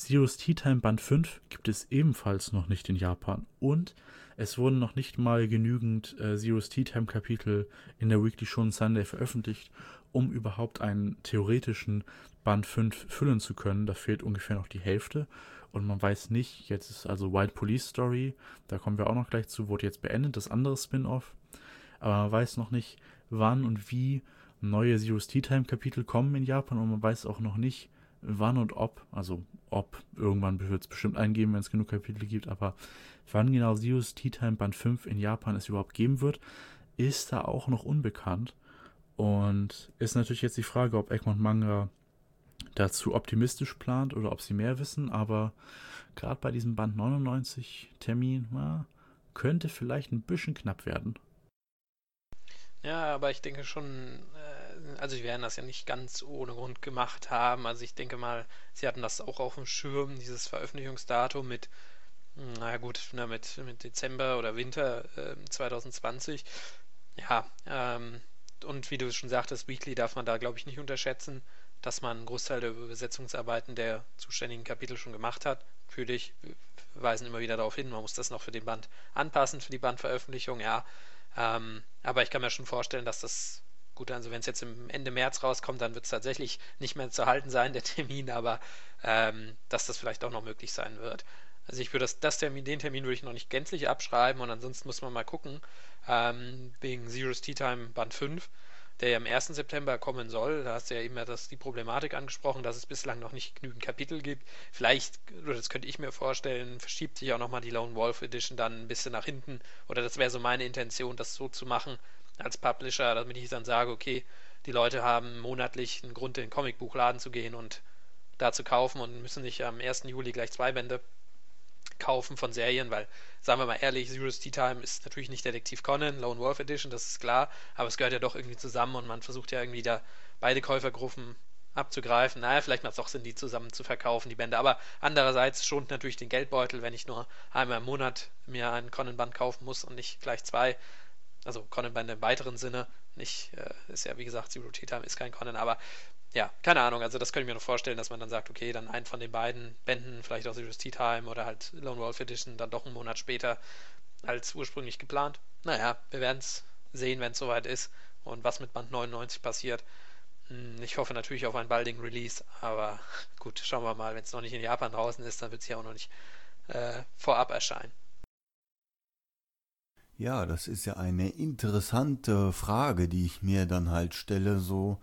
Zero's Tea Time Band 5 gibt es ebenfalls noch nicht in Japan. Und es wurden noch nicht mal genügend äh, Zero's Tea Time Kapitel in der Weekly Shonen Sunday veröffentlicht, um überhaupt einen theoretischen Band 5 füllen zu können. Da fehlt ungefähr noch die Hälfte. Und man weiß nicht, jetzt ist also White Police Story, da kommen wir auch noch gleich zu, wurde jetzt beendet, das andere Spin-off, aber man weiß noch nicht, wann und wie neue Zero's Tea Time Kapitel kommen in Japan und man weiß auch noch nicht, wann und ob, also ob, irgendwann wird es bestimmt eingeben, wenn es genug Kapitel gibt, aber wann genau Zeus Tea Time Band 5 in Japan es überhaupt geben wird, ist da auch noch unbekannt. Und ist natürlich jetzt die Frage, ob Egmont Manga dazu optimistisch plant oder ob sie mehr wissen, aber gerade bei diesem Band 99 Termin na, könnte vielleicht ein bisschen knapp werden. Ja, aber ich denke schon, äh, also sie werden das ja nicht ganz ohne Grund gemacht haben. Also ich denke mal, sie hatten das auch auf dem Schirm, dieses Veröffentlichungsdatum mit, hm, naja gut, na, mit, mit Dezember oder Winter äh, 2020. Ja, ähm, und wie du schon sagtest, Weekly darf man da, glaube ich, nicht unterschätzen, dass man einen Großteil der Übersetzungsarbeiten der zuständigen Kapitel schon gemacht hat. Natürlich weisen immer wieder darauf hin, man muss das noch für den Band anpassen, für die Bandveröffentlichung, ja. Ähm, aber ich kann mir schon vorstellen, dass das gut, also wenn es jetzt im Ende März rauskommt, dann wird es tatsächlich nicht mehr zu halten sein, der Termin, aber ähm, dass das vielleicht auch noch möglich sein wird. Also ich würde das, das Termin, den Termin würde ich noch nicht gänzlich abschreiben und ansonsten muss man mal gucken, ähm, wegen Zero's Tea Time Band 5 der ja am 1. September kommen soll. Da hast du ja eben das, die Problematik angesprochen, dass es bislang noch nicht genügend Kapitel gibt. Vielleicht, oder das könnte ich mir vorstellen, verschiebt sich auch nochmal die Lone Wolf Edition dann ein bisschen nach hinten. Oder das wäre so meine Intention, das so zu machen als Publisher, damit ich dann sage, okay, die Leute haben monatlich einen Grund, in den Comicbuchladen zu gehen und da zu kaufen und müssen nicht am 1. Juli gleich zwei Bände kaufen von Serien, weil, sagen wir mal ehrlich, Zero's Tea Time ist natürlich nicht Detektiv Conan, Lone Wolf Edition, das ist klar, aber es gehört ja doch irgendwie zusammen und man versucht ja irgendwie da beide Käufergruppen abzugreifen. Naja, vielleicht macht es auch Sinn, die zusammen zu verkaufen, die Bände. Aber andererseits schont natürlich den Geldbeutel, wenn ich nur einmal im Monat mir einen Conan-Band kaufen muss und nicht gleich zwei. Also Conan-Bände im weiteren Sinne. Nicht, äh, ist ja wie gesagt, Zero Tea Time ist kein Conan, aber ja, keine Ahnung. Also das könnte ich mir noch vorstellen, dass man dann sagt, okay, dann einen von den beiden Bänden, vielleicht auch Serious Tea Time oder halt Lone Wolf Edition, dann doch einen Monat später als ursprünglich geplant. Naja, wir werden es sehen, wenn es soweit ist und was mit Band 99 passiert. Hm, ich hoffe natürlich auf einen baldigen Release, aber gut, schauen wir mal. Wenn es noch nicht in Japan draußen ist, dann wird es ja auch noch nicht äh, vorab erscheinen. Ja, das ist ja eine interessante Frage, die ich mir dann halt stelle. So,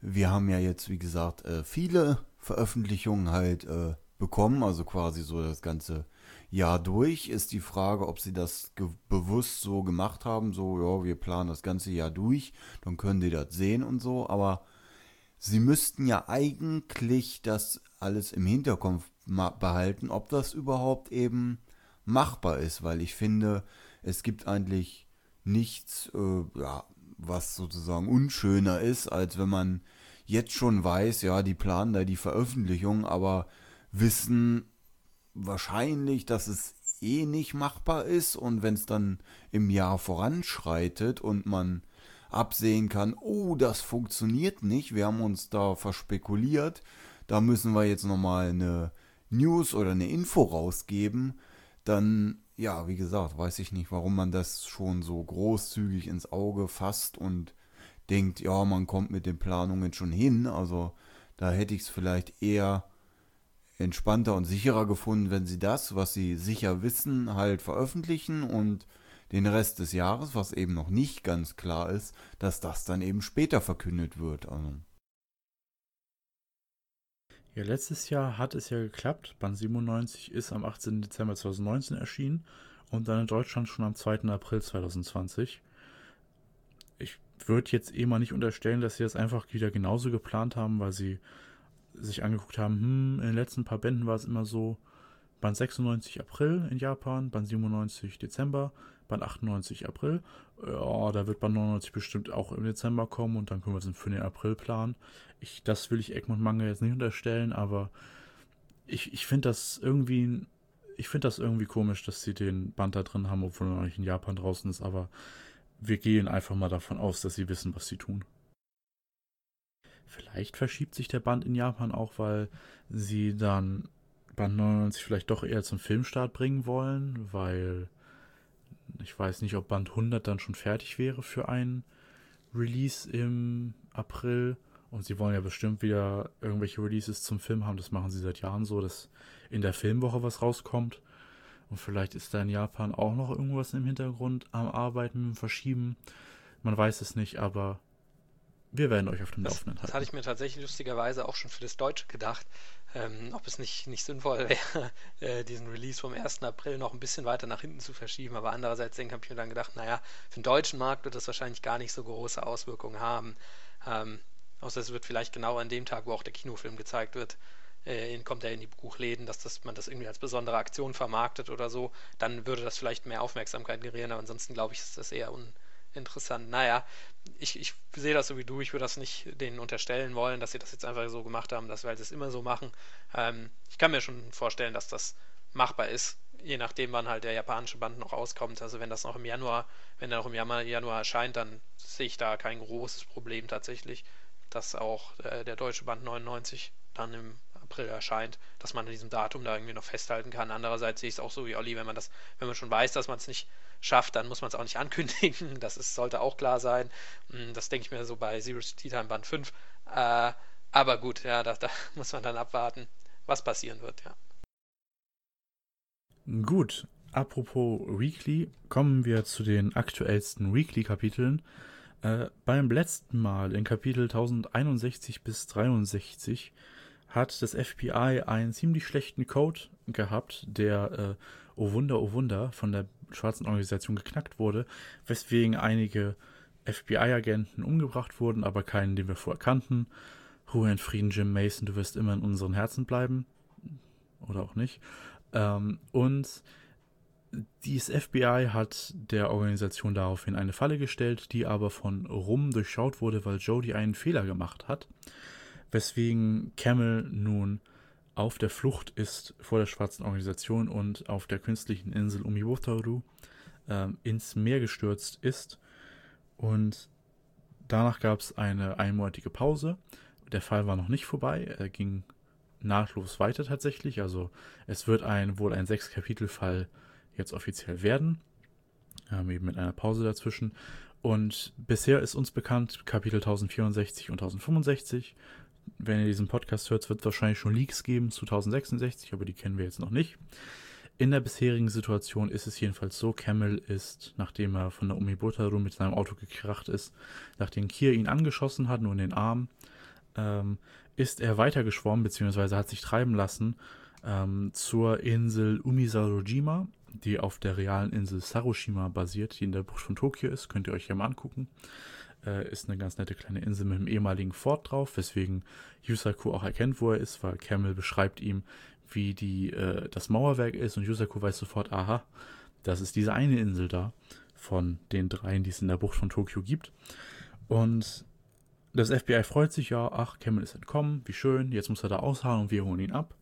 wir haben ja jetzt, wie gesagt, äh, viele Veröffentlichungen halt äh, bekommen, also quasi so das ganze Jahr durch. Ist die Frage, ob sie das bewusst so gemacht haben, so, ja, wir planen das ganze Jahr durch, dann können die das sehen und so, aber sie müssten ja eigentlich das alles im Hinterkopf behalten, ob das überhaupt eben machbar ist, weil ich finde, es gibt eigentlich nichts, äh, ja, was sozusagen unschöner ist, als wenn man jetzt schon weiß, ja, die planen da die Veröffentlichung, aber wissen wahrscheinlich, dass es eh nicht machbar ist. Und wenn es dann im Jahr voranschreitet und man absehen kann, oh, das funktioniert nicht, wir haben uns da verspekuliert, da müssen wir jetzt nochmal eine News oder eine Info rausgeben, dann ja, wie gesagt, weiß ich nicht, warum man das schon so großzügig ins Auge fasst und denkt, ja, man kommt mit den Planungen schon hin. Also da hätte ich es vielleicht eher entspannter und sicherer gefunden, wenn sie das, was sie sicher wissen, halt veröffentlichen und den Rest des Jahres, was eben noch nicht ganz klar ist, dass das dann eben später verkündet wird. Also. Ja, letztes Jahr hat es ja geklappt. Band 97 ist am 18. Dezember 2019 erschienen und dann in Deutschland schon am 2. April 2020. Ich würde jetzt eh mal nicht unterstellen, dass sie das einfach wieder genauso geplant haben, weil sie sich angeguckt haben, hm, in den letzten paar Bänden war es immer so, Band 96 April in Japan, Band 97 Dezember, Band 98 April. Ja, da wird Band 99 bestimmt auch im Dezember kommen und dann können wir es für den April planen. Ich, das will ich Egmont Manga jetzt nicht unterstellen, aber ich, ich finde das irgendwie, ich finde das irgendwie komisch, dass sie den Band da drin haben, obwohl er noch nicht in Japan draußen ist, aber wir gehen einfach mal davon aus, dass sie wissen, was sie tun. Vielleicht verschiebt sich der Band in Japan auch, weil sie dann Band 99 vielleicht doch eher zum Filmstart bringen wollen, weil ich weiß nicht, ob Band 100 dann schon fertig wäre für ein Release im April. Und sie wollen ja bestimmt wieder irgendwelche Releases zum Film haben. Das machen sie seit Jahren so, dass in der Filmwoche was rauskommt. Und vielleicht ist da in Japan auch noch irgendwas im Hintergrund am Arbeiten, Verschieben. Man weiß es nicht, aber wir werden euch auf dem Laufenden halten. Das hatte ich mir tatsächlich lustigerweise auch schon für das Deutsche gedacht, ähm, ob es nicht, nicht sinnvoll wäre, äh, diesen Release vom 1. April noch ein bisschen weiter nach hinten zu verschieben. Aber andererseits habe ich mir dann gedacht, naja, für den deutschen Markt wird das wahrscheinlich gar nicht so große Auswirkungen haben. Ähm, außer es wird vielleicht genau an dem Tag, wo auch der Kinofilm gezeigt wird, äh, kommt er in die Buchläden, dass das, man das irgendwie als besondere Aktion vermarktet oder so. Dann würde das vielleicht mehr Aufmerksamkeit generieren, aber ansonsten glaube ich, ist das eher un interessant. Naja, ich, ich sehe das so wie du, ich würde das nicht denen unterstellen wollen, dass sie das jetzt einfach so gemacht haben, dass wir halt das immer so machen. Ähm, ich kann mir schon vorstellen, dass das machbar ist, je nachdem, wann halt der japanische Band noch rauskommt. Also wenn das noch im Januar, wenn er noch im Januar erscheint, dann sehe ich da kein großes Problem tatsächlich, dass auch äh, der deutsche Band 99 dann im April erscheint, dass man an diesem Datum da irgendwie noch festhalten kann. Andererseits sehe ich es auch so wie Olli, wenn man das, wenn man schon weiß, dass man es nicht schafft, dann muss man es auch nicht ankündigen. Das ist, sollte auch klar sein. Hm, das denke ich mir so bei Zero Tea Time Band 5. Äh, aber gut, ja, da, da, muss man dann abwarten, was passieren wird, ja. Gut, apropos Weekly, kommen wir zu den aktuellsten Weekly-Kapiteln. Äh, beim letzten Mal in Kapitel 1061 bis 63 hat das FBI einen ziemlich schlechten Code gehabt, der, äh, oh Wunder, oh Wunder, von der schwarzen Organisation geknackt wurde, weswegen einige FBI-Agenten umgebracht wurden, aber keinen, den wir vorher kannten. Ruhe in Frieden, Jim Mason, du wirst immer in unseren Herzen bleiben. Oder auch nicht. Ähm, und dieses FBI hat der Organisation daraufhin eine Falle gestellt, die aber von Rum durchschaut wurde, weil Jody einen Fehler gemacht hat. Weswegen Camel nun auf der Flucht ist vor der schwarzen Organisation und auf der künstlichen Insel Umiwotaru ähm, ins Meer gestürzt ist. Und danach gab es eine einmonatige Pause, der Fall war noch nicht vorbei. Er ging nahtlos weiter tatsächlich. Also es wird ein wohl ein Sechs-Kapitel-Fall jetzt offiziell werden. Ähm, eben mit einer Pause dazwischen. Und bisher ist uns bekannt Kapitel 1064 und 1065. Wenn ihr diesen Podcast hört, wird es wahrscheinlich schon Leaks geben zu 1066, aber die kennen wir jetzt noch nicht. In der bisherigen Situation ist es jedenfalls so, Camel ist, nachdem er von der Umibotaro mit seinem Auto gekracht ist, nachdem Kier ihn angeschossen hat, nur in den Arm, ähm, ist er weitergeschwommen, beziehungsweise hat sich treiben lassen ähm, zur Insel Umisarojima, die auf der realen Insel Saroshima basiert, die in der Bucht von Tokio ist. Könnt ihr euch ja mal angucken. Äh, ist eine ganz nette kleine Insel mit einem ehemaligen Fort drauf, weswegen Yusaku auch erkennt, wo er ist, weil Camel beschreibt ihm, wie die, äh, das Mauerwerk ist und Yusaku weiß sofort, aha, das ist diese eine Insel da von den dreien, die es in der Bucht von Tokio gibt. Und das FBI freut sich ja, ach, Camel ist entkommen, wie schön, jetzt muss er da ausharren und wir holen ihn ab.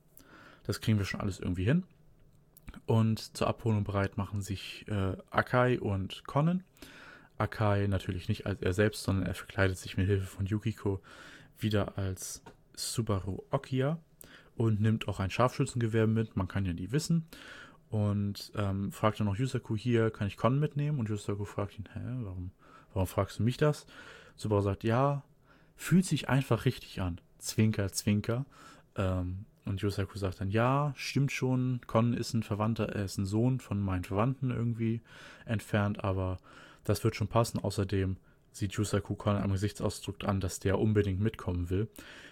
Das kriegen wir schon alles irgendwie hin. Und zur Abholung bereit machen sich äh, Akai und Conan. Akai natürlich nicht als er selbst, sondern er verkleidet sich mit Hilfe von Yukiko wieder als Subaru Okia und nimmt auch ein Scharfschützengewehr mit. Man kann ja nie wissen. Und ähm, fragt dann noch Yusaku hier, kann ich Con mitnehmen? Und Yusaku fragt ihn, hä, warum, warum fragst du mich das? Subaru sagt, ja, fühlt sich einfach richtig an. Zwinker, Zwinker. Ähm, und Yusaku sagt dann, ja, stimmt schon, Con ist ein Verwandter, er ist ein Sohn von meinen Verwandten irgendwie entfernt, aber das wird schon passen. Außerdem sieht Yusaku Conan am Gesichtsausdruck an, dass der unbedingt mitkommen will.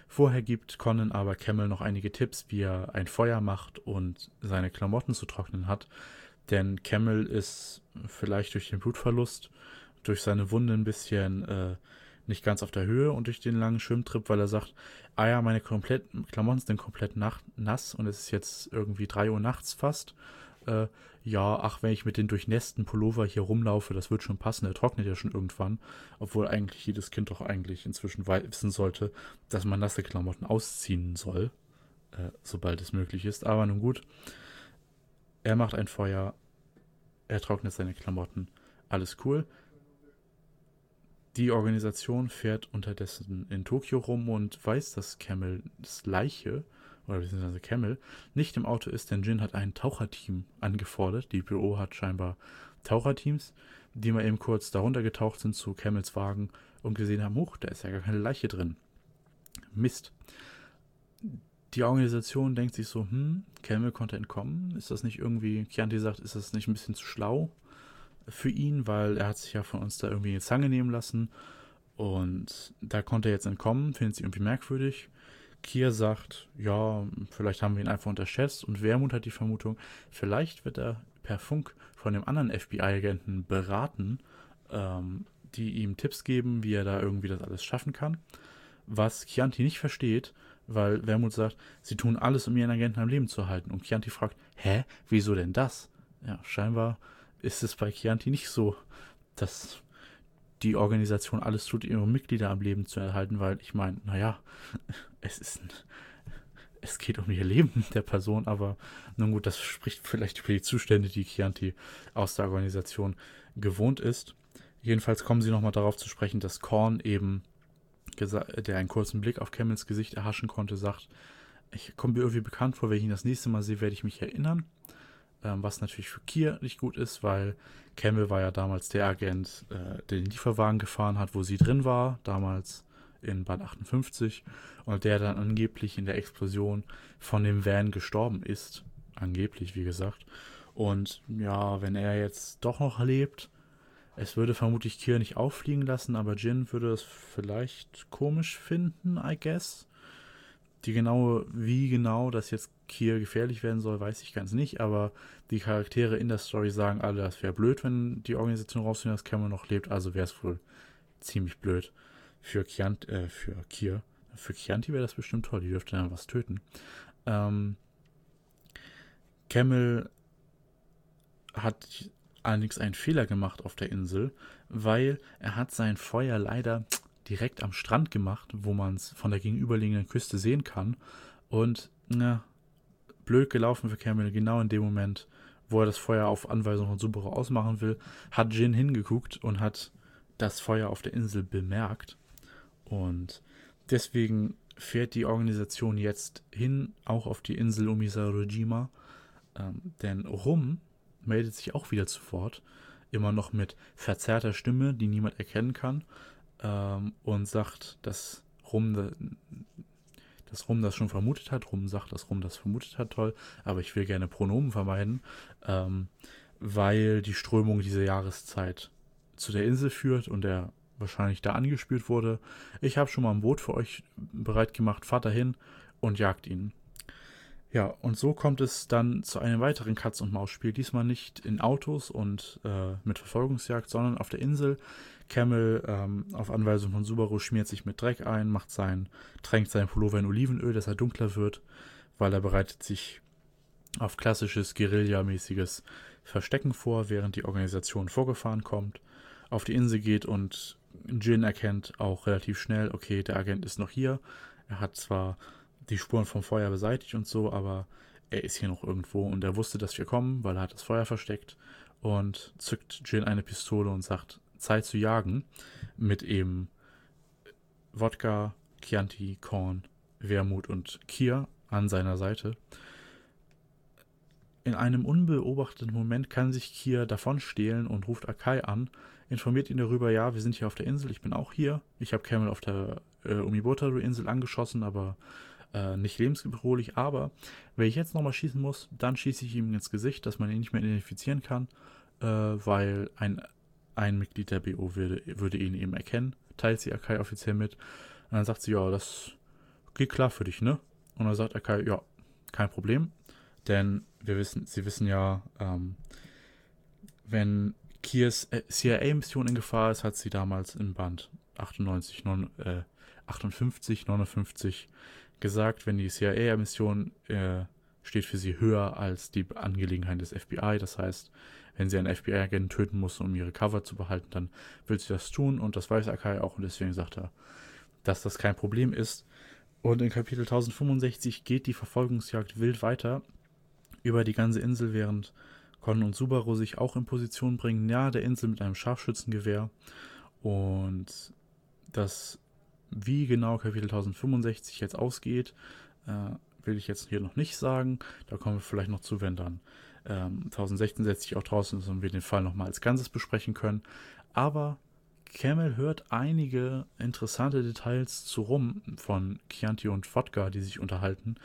Vorher gibt Conan aber Camel noch einige Tipps, wie er ein Feuer macht und seine Klamotten zu trocknen hat. Denn Camel ist vielleicht durch den Blutverlust, durch seine Wunde ein bisschen äh, nicht ganz auf der Höhe und durch den langen Schwimmtrip, weil er sagt, ah ja, meine komplett, Klamotten sind komplett nass und es ist jetzt irgendwie drei Uhr nachts fast. Äh, ja, ach, wenn ich mit den durchnässten Pullover hier rumlaufe, das wird schon passen, der trocknet ja schon irgendwann. Obwohl eigentlich jedes Kind doch eigentlich inzwischen wissen sollte, dass man nasse Klamotten ausziehen soll, äh, sobald es möglich ist. Aber nun gut, er macht ein Feuer, er trocknet seine Klamotten, alles cool. Die Organisation fährt unterdessen in Tokio rum und weiß, dass Camels Leiche oder beziehungsweise Camel, nicht im Auto ist, denn Jin hat ein Taucherteam angefordert. Die Büro hat scheinbar Taucherteams, die mal eben kurz darunter getaucht sind zu Camels Wagen und gesehen haben, huch, da ist ja gar keine Leiche drin. Mist. Die Organisation denkt sich so, hm, Camel konnte entkommen. Ist das nicht irgendwie, Chianti sagt, ist das nicht ein bisschen zu schlau für ihn, weil er hat sich ja von uns da irgendwie eine Zange nehmen lassen und da konnte er jetzt entkommen, findet sie irgendwie merkwürdig. Kier sagt, ja, vielleicht haben wir ihn einfach unterschätzt und Wermut hat die Vermutung, vielleicht wird er per Funk von dem anderen FBI-Agenten beraten, ähm, die ihm Tipps geben, wie er da irgendwie das alles schaffen kann. Was Chianti nicht versteht, weil Wermut sagt, sie tun alles, um ihren Agenten am Leben zu halten. Und Chianti fragt, hä, wieso denn das? Ja, scheinbar ist es bei Chianti nicht so, dass die Organisation alles tut, ihre Mitglieder am Leben zu erhalten, weil ich meine, naja, es ist ein, es geht um ihr Leben der Person, aber nun gut, das spricht vielleicht über die Zustände, die Chianti aus der Organisation gewohnt ist. Jedenfalls kommen sie nochmal darauf zu sprechen, dass Korn eben, der einen kurzen Blick auf Camels Gesicht erhaschen konnte, sagt, ich komme mir irgendwie bekannt vor, wenn ich ihn das nächste Mal sehe, werde ich mich erinnern. Ähm, was natürlich für Kier nicht gut ist, weil Campbell war ja damals der Agent, äh, der den Lieferwagen gefahren hat, wo sie drin war, damals in Bad 58, und der dann angeblich in der Explosion von dem Van gestorben ist. Angeblich, wie gesagt. Und ja, wenn er jetzt doch noch lebt, es würde vermutlich Kier nicht auffliegen lassen, aber Jin würde es vielleicht komisch finden, I guess. Die genaue, wie genau das jetzt hier gefährlich werden soll, weiß ich ganz nicht, aber die Charaktere in der Story sagen alle, das wäre blöd, wenn die Organisation rausfindet, dass Cameron noch lebt, also wäre es wohl ziemlich blöd für Chiant, äh, für Kier. Für Chianti wäre das bestimmt toll, die dürfte dann was töten. Ähm, Camel hat allerdings einen Fehler gemacht auf der Insel, weil er hat sein Feuer leider direkt am Strand gemacht, wo man es von der gegenüberliegenden Küste sehen kann. Und na, blöd gelaufen für Cameron. Genau in dem Moment, wo er das Feuer auf Anweisung von Subaru ausmachen will, hat Jin hingeguckt und hat das Feuer auf der Insel bemerkt. Und deswegen fährt die Organisation jetzt hin, auch auf die Insel Umisarojima. Ähm, denn Rum meldet sich auch wieder zu Wort, immer noch mit verzerrter Stimme, die niemand erkennen kann, ähm, und sagt, dass Rum, dass Rum das schon vermutet hat. Rum sagt, dass Rum das vermutet hat, toll, aber ich will gerne Pronomen vermeiden, ähm, weil die Strömung dieser Jahreszeit zu der Insel führt und er wahrscheinlich da angespült wurde. Ich habe schon mal ein Boot für euch bereit gemacht, fahrt dahin und jagt ihn. Ja, und so kommt es dann zu einem weiteren Katz- und Maus-Spiel. Diesmal nicht in Autos und äh, mit Verfolgungsjagd, sondern auf der Insel. Camel ähm, auf Anweisung von Subaru schmiert sich mit Dreck ein, macht sein, tränkt sein Pullover in Olivenöl, dass er dunkler wird, weil er bereitet sich auf klassisches Guerilla-mäßiges Verstecken vor, während die Organisation vorgefahren kommt, auf die Insel geht und Jin erkennt auch relativ schnell, okay, der Agent ist noch hier. Er hat zwar die Spuren vom Feuer beseitigt und so, aber er ist hier noch irgendwo und er wusste, dass wir kommen, weil er hat das Feuer versteckt und zückt Jin eine Pistole und sagt, Zeit zu jagen, mit eben Wodka, Chianti, Korn, Wermut und Kier an seiner Seite. In einem unbeobachteten Moment kann sich Kier davonstehlen und ruft Akai an, informiert ihn darüber, ja, wir sind hier auf der Insel, ich bin auch hier. Ich habe Camel auf der äh, Umibotaru-Insel angeschossen, aber äh, nicht lebensbedrohlich, aber wenn ich jetzt nochmal schießen muss, dann schieße ich ihm ins Gesicht, dass man ihn nicht mehr identifizieren kann, äh, weil ein, ein Mitglied der BO würde, würde ihn eben erkennen, teilt sie Akai offiziell mit. Und dann sagt sie, ja, das geht klar für dich, ne? Und dann sagt Akai, ja, kein Problem, denn wir wissen, sie wissen ja, ähm, wenn Kiers äh, CIA-Mission in Gefahr ist, hat sie damals im Band 98, 9, äh, 58, 59 gesagt, wenn die CIA-Mission äh, steht für sie höher als die Angelegenheit des FBI. Das heißt, wenn sie einen FBI-Agenten töten muss, um ihre Cover zu behalten, dann will sie das tun und das weiß Akai auch und deswegen sagt er, dass das kein Problem ist. Und in Kapitel 1065 geht die Verfolgungsjagd wild weiter über die ganze Insel, während Con und Subaru sich auch in Position bringen, nahe der Insel mit einem Scharfschützengewehr. Und das wie genau Kapitel 1065 jetzt ausgeht, äh, will ich jetzt hier noch nicht sagen. Da kommen wir vielleicht noch zu, wenn dann ähm, 1066 auch draußen und wir den Fall nochmal als Ganzes besprechen können. Aber Camel hört einige interessante Details zu rum von Chianti und Wodka, die sich unterhalten.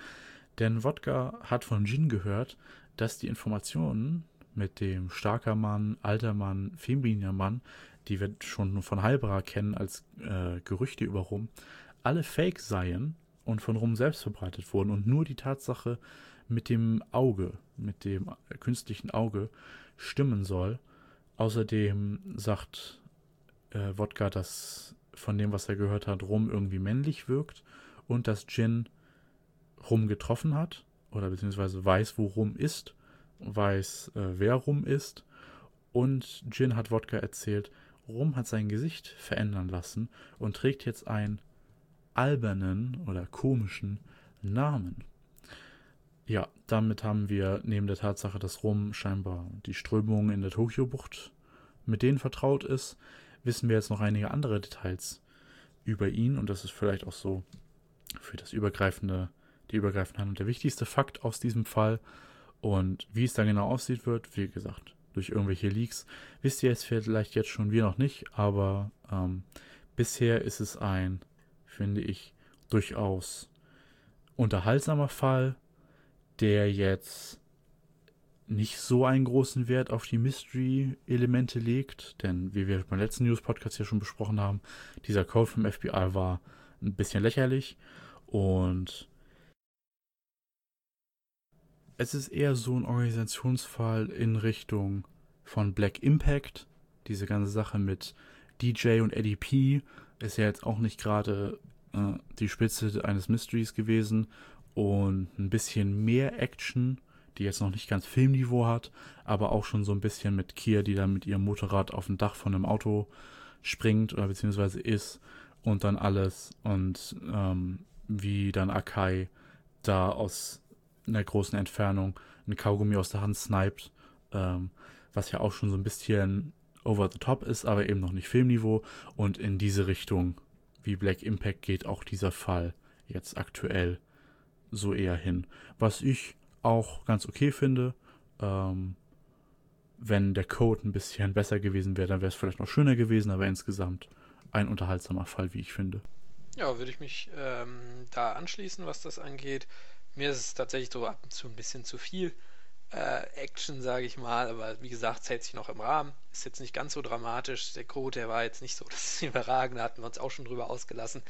Denn Wodka hat von Jin gehört, dass die Informationen mit dem starker Mann, alter Mann, femininer Mann, die wir schon von Halbra kennen als äh, Gerüchte über Rum, alle fake seien und von Rum selbst verbreitet wurden und nur die Tatsache mit dem Auge, mit dem künstlichen Auge stimmen soll. Außerdem sagt äh, Wodka, dass von dem, was er gehört hat, Rum irgendwie männlich wirkt und dass Jin Rum getroffen hat oder beziehungsweise weiß, wo Rum ist, weiß, äh, wer Rum ist. Und Jin hat Wodka erzählt, Rum hat sein Gesicht verändern lassen und trägt jetzt einen albernen oder komischen Namen. Ja, damit haben wir neben der Tatsache, dass Rum scheinbar die Strömungen in der Tokio-Bucht mit denen vertraut ist, wissen wir jetzt noch einige andere Details über ihn und das ist vielleicht auch so für das übergreifende, die übergreifende Handlung der wichtigste Fakt aus diesem Fall. Und wie es da genau aussieht wird, wie gesagt, durch irgendwelche Leaks. Wisst ihr es vielleicht jetzt schon, wir noch nicht, aber ähm, bisher ist es ein, finde ich, durchaus unterhaltsamer Fall, der jetzt nicht so einen großen Wert auf die Mystery-Elemente legt, denn wie wir beim letzten News-Podcast ja schon besprochen haben, dieser Code vom FBI war ein bisschen lächerlich und es ist eher so ein Organisationsfall in Richtung von Black Impact. Diese ganze Sache mit DJ und Eddie P ist ja jetzt auch nicht gerade äh, die Spitze eines Mysteries gewesen. Und ein bisschen mehr Action, die jetzt noch nicht ganz Filmniveau hat, aber auch schon so ein bisschen mit Kia, die dann mit ihrem Motorrad auf dem Dach von einem Auto springt oder beziehungsweise ist und dann alles und ähm, wie dann Akai da aus in der großen Entfernung ein Kaugummi aus der Hand sniped, ähm, was ja auch schon so ein bisschen over the top ist, aber eben noch nicht Filmniveau. Und in diese Richtung, wie Black Impact geht, auch dieser Fall jetzt aktuell so eher hin. Was ich auch ganz okay finde, ähm, wenn der Code ein bisschen besser gewesen wäre, dann wäre es vielleicht noch schöner gewesen, aber insgesamt ein unterhaltsamer Fall, wie ich finde. Ja, würde ich mich ähm, da anschließen, was das angeht. Mir ist es tatsächlich so ab und zu ein bisschen zu viel äh, Action, sage ich mal, aber wie gesagt, es hält sich noch im Rahmen. Ist jetzt nicht ganz so dramatisch. Der Code, der war jetzt nicht so das Überragende, hatten wir uns auch schon drüber ausgelassen.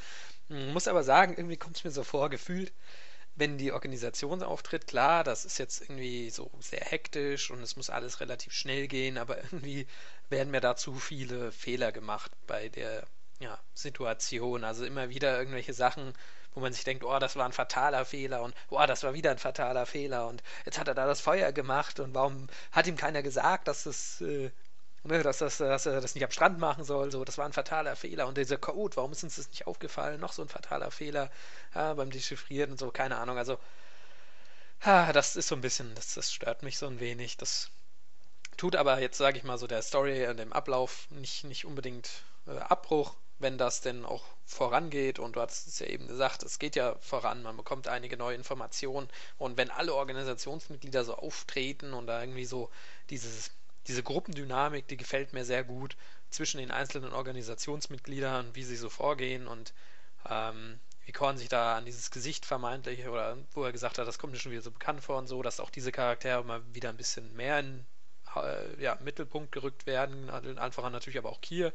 Hm, muss aber sagen, irgendwie kommt es mir so vor, gefühlt, wenn die Organisation auftritt, klar, das ist jetzt irgendwie so sehr hektisch und es muss alles relativ schnell gehen, aber irgendwie werden mir da zu viele Fehler gemacht bei der ja, Situation. Also immer wieder irgendwelche Sachen, wo man sich denkt, oh, das war ein fataler Fehler und oh, das war wieder ein fataler Fehler und jetzt hat er da das Feuer gemacht und warum hat ihm keiner gesagt, dass das äh, ne, dass, das, dass er das nicht am Strand machen soll, so, das war ein fataler Fehler. Und dieser Code, warum ist uns das nicht aufgefallen? Noch so ein fataler Fehler ja, beim Dechiffrieren und so, keine Ahnung. Also, ha, das ist so ein bisschen, das, das stört mich so ein wenig. Das tut aber jetzt, sage ich mal, so der Story und dem Ablauf nicht, nicht unbedingt äh, Abbruch wenn das denn auch vorangeht. Und du hast es ja eben gesagt, es geht ja voran, man bekommt einige neue Informationen. Und wenn alle Organisationsmitglieder so auftreten und da irgendwie so dieses, diese Gruppendynamik, die gefällt mir sehr gut zwischen den einzelnen Organisationsmitgliedern, wie sie so vorgehen und ähm, wie Korn sich da an dieses Gesicht vermeintlich oder wo er gesagt hat, das kommt mir schon wieder so bekannt vor und so, dass auch diese Charaktere mal wieder ein bisschen mehr in äh, ja, Mittelpunkt gerückt werden. Einfach natürlich aber auch Kier,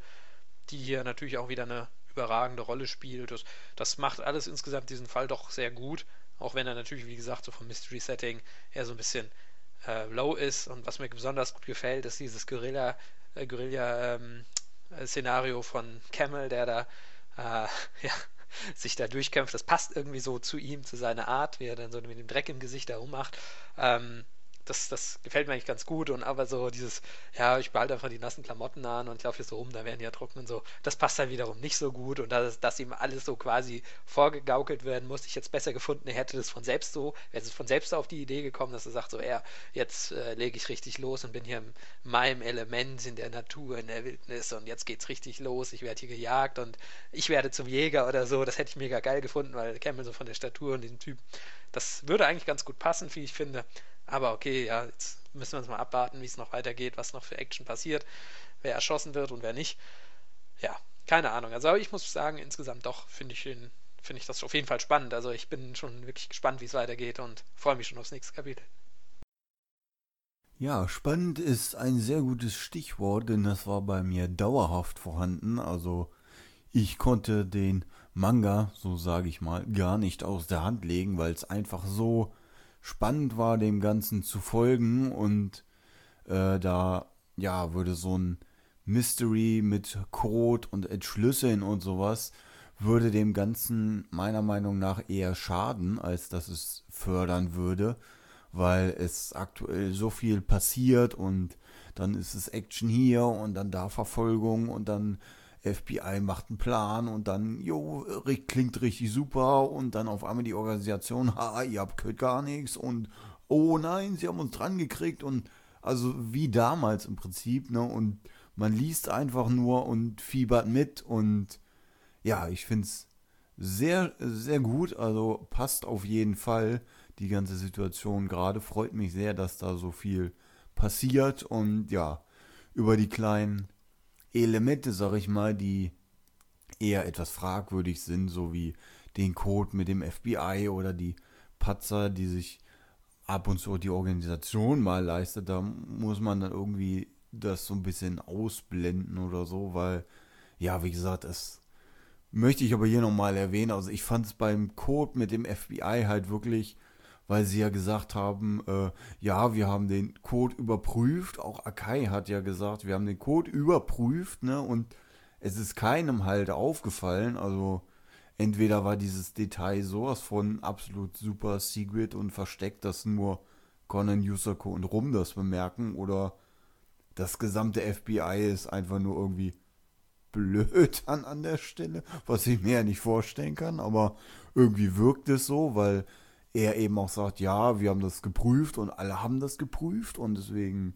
die hier natürlich auch wieder eine überragende Rolle spielt. Das, das macht alles insgesamt diesen Fall doch sehr gut, auch wenn er natürlich, wie gesagt, so vom Mystery Setting eher so ein bisschen äh, low ist. Und was mir besonders gut gefällt, ist dieses Guerilla, äh, Guerilla ähm, Szenario von Camel, der da äh, ja, sich da durchkämpft. Das passt irgendwie so zu ihm, zu seiner Art, wie er dann so mit dem Dreck im Gesicht da rummacht. Ähm, das, das gefällt mir eigentlich ganz gut. Und aber so dieses, ja, ich behalte einfach die nassen Klamotten an und ich laufe hier so rum, da werden die ja trocken und so, das passt dann wiederum nicht so gut. Und dass, dass ihm alles so quasi vorgegaukelt werden muss, ich jetzt besser gefunden, hätte das von selbst so, wäre es von selbst auf die Idee gekommen, dass er sagt, so, er, jetzt äh, lege ich richtig los und bin hier in meinem Element, in der Natur, in der Wildnis und jetzt geht's richtig los, ich werde hier gejagt und ich werde zum Jäger oder so. Das hätte ich mega geil gefunden, weil Cameron so von der Statur und diesem Typ, das würde eigentlich ganz gut passen, wie ich finde. Aber okay, ja, jetzt müssen wir uns mal abwarten, wie es noch weitergeht, was noch für Action passiert, wer erschossen wird und wer nicht. Ja, keine Ahnung. Also ich muss sagen, insgesamt doch finde ich, find ich das auf jeden Fall spannend. Also ich bin schon wirklich gespannt, wie es weitergeht und freue mich schon aufs nächste Kapitel. Ja, spannend ist ein sehr gutes Stichwort, denn das war bei mir dauerhaft vorhanden. Also ich konnte den Manga, so sage ich mal, gar nicht aus der Hand legen, weil es einfach so spannend war, dem Ganzen zu folgen und äh, da ja würde so ein Mystery mit Code und Entschlüsseln und sowas würde dem Ganzen meiner Meinung nach eher schaden, als dass es fördern würde, weil es aktuell so viel passiert und dann ist es Action hier und dann da Verfolgung und dann FBI macht einen Plan und dann, jo, klingt richtig super und dann auf einmal die Organisation, ha, ihr habt gehört gar nichts und oh nein, sie haben uns dran gekriegt und also wie damals im Prinzip, ne, und man liest einfach nur und fiebert mit und ja, ich finde es sehr, sehr gut, also passt auf jeden Fall die ganze Situation. Gerade, freut mich sehr, dass da so viel passiert und ja, über die kleinen Elemente, sag ich mal, die eher etwas fragwürdig sind, so wie den Code mit dem FBI oder die Patzer, die sich ab und zu die Organisation mal leistet, da muss man dann irgendwie das so ein bisschen ausblenden oder so, weil, ja, wie gesagt, das möchte ich aber hier nochmal erwähnen. Also ich fand es beim Code mit dem FBI halt wirklich weil sie ja gesagt haben, äh, ja, wir haben den Code überprüft. Auch Akai hat ja gesagt, wir haben den Code überprüft, ne? Und es ist keinem halt aufgefallen. Also entweder war dieses Detail sowas von absolut super secret und versteckt, dass nur Conan, Yusako und Rum das bemerken, oder das gesamte FBI ist einfach nur irgendwie blöd an, an der Stelle, was ich mir ja nicht vorstellen kann, aber irgendwie wirkt es so, weil er eben auch sagt, ja, wir haben das geprüft und alle haben das geprüft und deswegen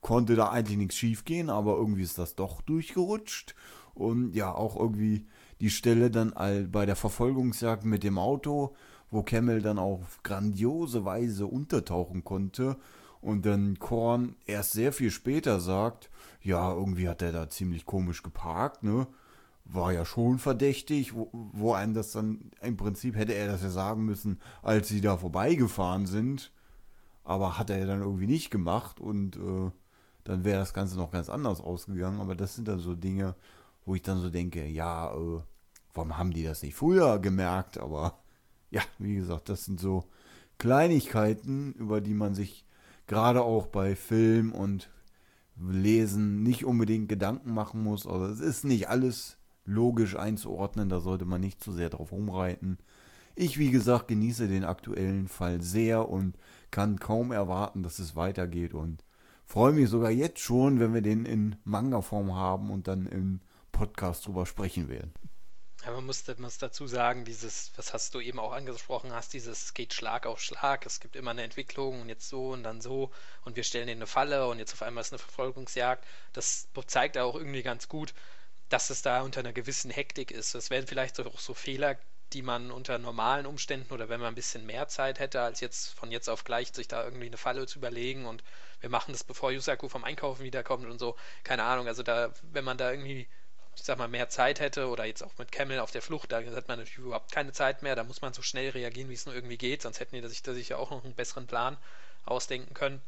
konnte da eigentlich nichts schief gehen, aber irgendwie ist das doch durchgerutscht. Und ja, auch irgendwie die Stelle dann all bei der Verfolgungsjagd mit dem Auto, wo Camel dann auf grandiose Weise untertauchen konnte und dann Korn erst sehr viel später sagt, ja, irgendwie hat er da ziemlich komisch geparkt, ne? War ja schon verdächtig, wo, wo einem das dann, im Prinzip hätte er das ja sagen müssen, als sie da vorbeigefahren sind. Aber hat er ja dann irgendwie nicht gemacht und äh, dann wäre das Ganze noch ganz anders ausgegangen. Aber das sind dann so Dinge, wo ich dann so denke, ja, äh, warum haben die das nicht früher gemerkt? Aber ja, wie gesagt, das sind so Kleinigkeiten, über die man sich gerade auch bei Film und Lesen nicht unbedingt Gedanken machen muss. Also es ist nicht alles logisch einzuordnen, da sollte man nicht zu sehr drauf rumreiten. Ich, wie gesagt, genieße den aktuellen Fall sehr und kann kaum erwarten, dass es weitergeht und freue mich sogar jetzt schon, wenn wir den in Manga-Form haben und dann im Podcast drüber sprechen werden. Ja, man muss, muss dazu sagen, dieses, was hast du eben auch angesprochen hast, dieses geht Schlag auf Schlag. Es gibt immer eine Entwicklung und jetzt so und dann so und wir stellen in eine Falle und jetzt auf einmal ist eine Verfolgungsjagd. Das zeigt auch irgendwie ganz gut, dass es da unter einer gewissen Hektik ist. Es werden vielleicht auch so Fehler, die man unter normalen Umständen oder wenn man ein bisschen mehr Zeit hätte, als jetzt von jetzt auf gleich sich da irgendwie eine Falle zu überlegen und wir machen das, bevor Yusaku vom Einkaufen wiederkommt und so. Keine Ahnung, also da, wenn man da irgendwie ich sag mal, mehr Zeit hätte oder jetzt auch mit Camel auf der Flucht, da hat man natürlich überhaupt keine Zeit mehr, da muss man so schnell reagieren, wie es nur irgendwie geht, sonst hätten die sich da sicher auch noch einen besseren Plan ausdenken können.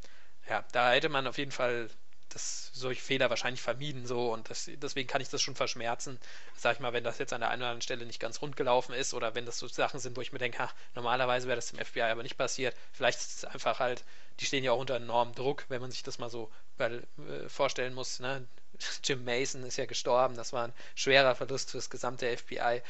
Ja, da hätte man auf jeden Fall das, solche Fehler wahrscheinlich vermieden so und das, deswegen kann ich das schon verschmerzen. Sag ich mal, wenn das jetzt an der einen oder anderen Stelle nicht ganz rund gelaufen ist oder wenn das so Sachen sind, wo ich mir denke, ha, normalerweise wäre das dem FBI aber nicht passiert. Vielleicht ist es einfach halt, die stehen ja auch unter enormem Druck, wenn man sich das mal so weil, äh, vorstellen muss. Ne? Jim Mason ist ja gestorben, das war ein schwerer Verlust für das gesamte FBI.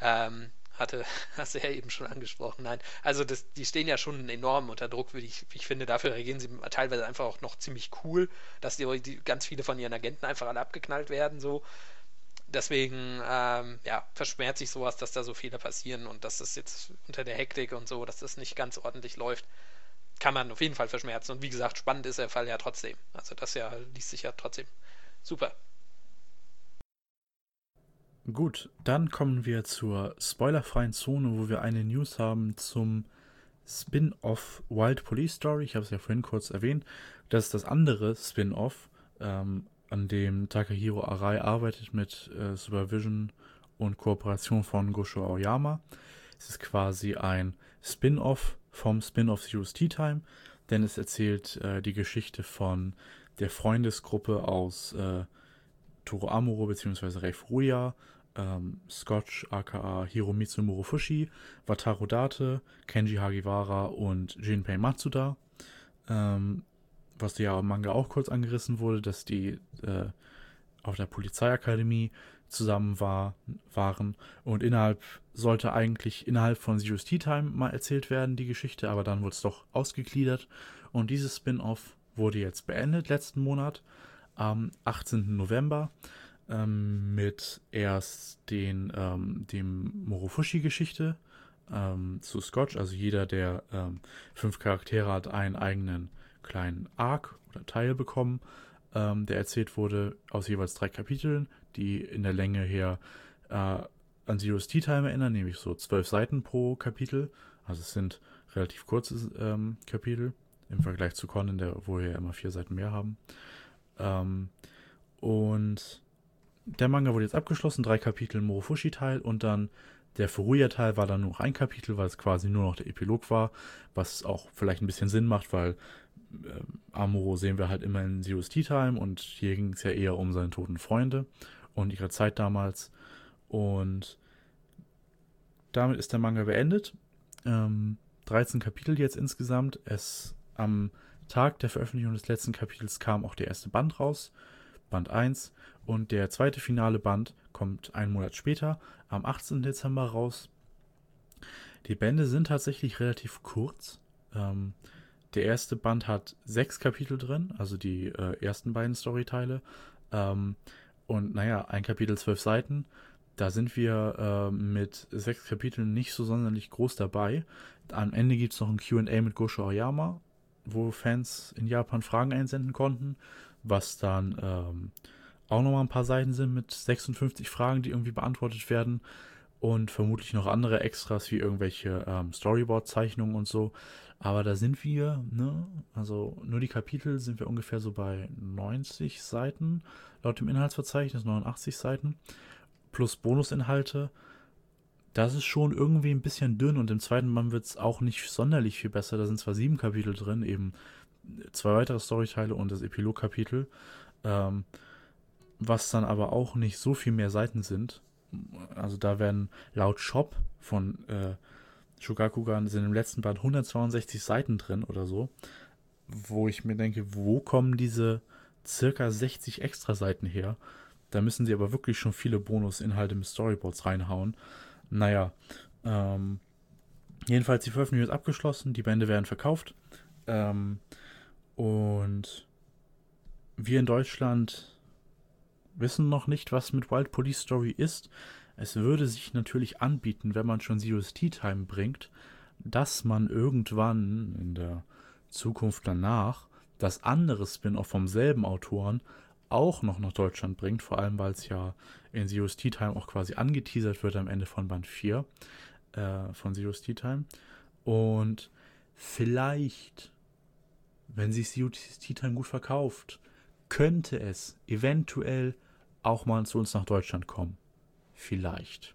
Ähm, hatte, hast du ja eben schon angesprochen. Nein, also das, die stehen ja schon enorm unter Druck, ich, ich finde. Dafür reagieren sie teilweise einfach auch noch ziemlich cool, dass die, die ganz viele von ihren Agenten einfach alle abgeknallt werden. So. Deswegen, ähm, ja, verschmerzt sich sowas, dass da so viele passieren und dass das jetzt unter der Hektik und so, dass das nicht ganz ordentlich läuft, kann man auf jeden Fall verschmerzen. Und wie gesagt, spannend ist der Fall ja trotzdem. Also das ja liest sich ja trotzdem super. Gut, dann kommen wir zur spoilerfreien Zone, wo wir eine News haben zum Spin-off Wild Police Story. Ich habe es ja vorhin kurz erwähnt. Das ist das andere Spin-off, ähm, an dem Takahiro Arai arbeitet mit äh, Supervision und Kooperation von Gosho Aoyama. Es ist quasi ein Spin-off vom Spin-off Zero's Tea Time, denn es erzählt äh, die Geschichte von der Freundesgruppe aus äh, Toro Amuro bzw. Rei Furuya, ähm, Scotch aka Hiromitsu Murofushi, Wataru Date, Kenji Hagiwara und Jinpei Matsuda. Ähm, was ja im Manga auch kurz angerissen wurde, dass die äh, auf der Polizeiakademie zusammen war, waren und innerhalb sollte eigentlich innerhalb von Zero's Tea Time mal erzählt werden, die Geschichte, aber dann wurde es doch ausgegliedert und dieses Spin-off wurde jetzt beendet letzten Monat am 18. November ähm, mit erst den, ähm, dem Morofushi-Geschichte ähm, zu Scotch. Also jeder der ähm, fünf Charaktere hat einen eigenen kleinen Arc oder Teil bekommen, ähm, der erzählt wurde aus jeweils drei Kapiteln, die in der Länge her äh, an Zero's Tea Time erinnern, nämlich so zwölf Seiten pro Kapitel. Also es sind relativ kurze ähm, Kapitel im Vergleich zu Conan, der, wo wir ja immer vier Seiten mehr haben. Und der Manga wurde jetzt abgeschlossen, drei Kapitel Morofushi-Teil und dann der Furuya-Teil war dann nur noch ein Kapitel, weil es quasi nur noch der Epilog war, was auch vielleicht ein bisschen Sinn macht, weil äh, Amuro sehen wir halt immer in Zero's Tea Time und hier ging es ja eher um seine toten Freunde und ihre Zeit damals. Und damit ist der Manga beendet. Ähm, 13 Kapitel jetzt insgesamt. Es am Tag der Veröffentlichung des letzten Kapitels kam auch der erste Band raus, Band 1, und der zweite finale Band kommt einen Monat später, am 18. Dezember raus. Die Bände sind tatsächlich relativ kurz. Ähm, der erste Band hat sechs Kapitel drin, also die äh, ersten beiden Storyteile. Ähm, und naja, ein Kapitel zwölf Seiten. Da sind wir äh, mit sechs Kapiteln nicht so sonderlich groß dabei. Am Ende gibt es noch ein QA mit Gosho Oyama wo Fans in Japan Fragen einsenden konnten, was dann ähm, auch nochmal ein paar Seiten sind mit 56 Fragen, die irgendwie beantwortet werden. Und vermutlich noch andere Extras wie irgendwelche ähm, Storyboard-Zeichnungen und so. Aber da sind wir, ne, also nur die Kapitel sind wir ungefähr so bei 90 Seiten, laut dem Inhaltsverzeichnis 89 Seiten, plus Bonusinhalte. Das ist schon irgendwie ein bisschen dünn und im zweiten Band wird es auch nicht sonderlich viel besser. Da sind zwar sieben Kapitel drin, eben zwei weitere Storyteile und das Epilogkapitel, ähm, was dann aber auch nicht so viel mehr Seiten sind. Also da werden laut Shop von äh, Shogakugan sind im letzten Band 162 Seiten drin oder so, wo ich mir denke, wo kommen diese circa 60 extra Seiten her? Da müssen sie aber wirklich schon viele Bonusinhalte mit Storyboards reinhauen. Naja, ähm, jedenfalls die Veröffentlichung ist abgeschlossen, die Bände werden verkauft. Ähm, und wir in Deutschland wissen noch nicht, was mit Wild Police Story ist. Es würde sich natürlich anbieten, wenn man schon Zero's Tea Time bringt, dass man irgendwann in der Zukunft danach das andere Spin-off vom selben Autoren auch noch nach Deutschland bringt, vor allem weil es ja in Zero's Tea Time auch quasi angeteasert wird am Ende von Band 4 äh, von Zero's Tea Time. Und vielleicht, wenn sich Zero's Tea Time gut verkauft, könnte es eventuell auch mal zu uns nach Deutschland kommen. Vielleicht.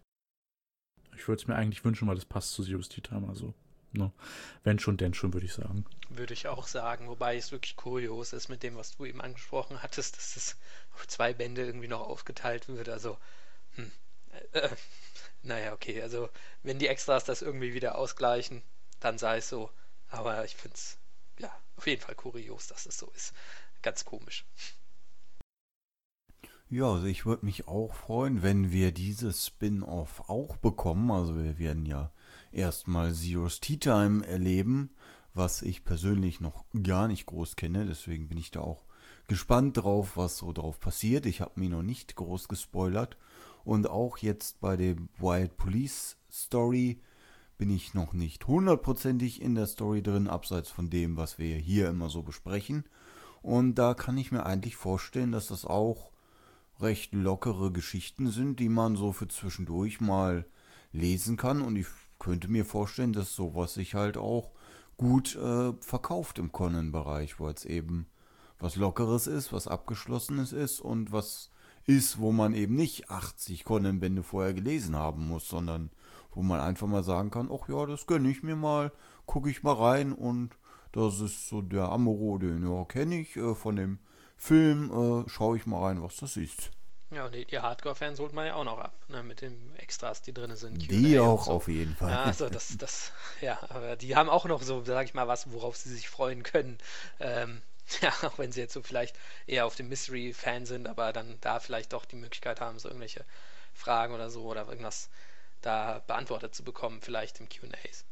Ich würde es mir eigentlich wünschen, weil das passt zu Zero's Tea Time. Also, ne? wenn schon, denn schon, würde ich sagen. Würde ich auch sagen, wobei es wirklich kurios ist mit dem, was du eben angesprochen hattest, dass es auf zwei Bände irgendwie noch aufgeteilt wird. Also, hm, äh, naja, okay, also wenn die Extras das irgendwie wieder ausgleichen, dann sei es so. Aber ich finde es, ja, auf jeden Fall kurios, dass es so ist. Ganz komisch. Ja, also ich würde mich auch freuen, wenn wir dieses Spin-off auch bekommen. Also wir werden ja erstmal Zero's Tea Time erleben, was ich persönlich noch gar nicht groß kenne. Deswegen bin ich da auch gespannt drauf, was so drauf passiert. Ich habe mir noch nicht groß gespoilert. Und auch jetzt bei dem Wild Police Story bin ich noch nicht hundertprozentig in der Story drin, abseits von dem, was wir hier immer so besprechen. Und da kann ich mir eigentlich vorstellen, dass das auch recht lockere Geschichten sind, die man so für zwischendurch mal lesen kann. Und ich könnte mir vorstellen, dass sowas sich halt auch gut äh, verkauft im Conan-Bereich, wo es eben was Lockeres ist, was Abgeschlossenes ist und was ist, wo man eben nicht 80 Conan-Bände vorher gelesen haben muss, sondern wo man einfach mal sagen kann, ach ja, das gönne ich mir mal, gucke ich mal rein und das ist so der Amuro, den ja, kenne ich äh, von dem Film, äh, schaue ich mal rein, was das ist. Ja, und die, die Hardcore-Fans holt man ja auch noch ab, ne, mit den Extras, die drin sind. Die auch so. auf jeden Fall. Ja, also das, das, ja, aber die haben auch noch so, sag ich mal, was, worauf sie sich freuen können. Ähm, ja, auch wenn sie jetzt so vielleicht eher auf dem Mystery-Fan sind, aber dann da vielleicht doch die Möglichkeit haben, so irgendwelche Fragen oder so oder irgendwas da beantwortet zu bekommen, vielleicht im QAs.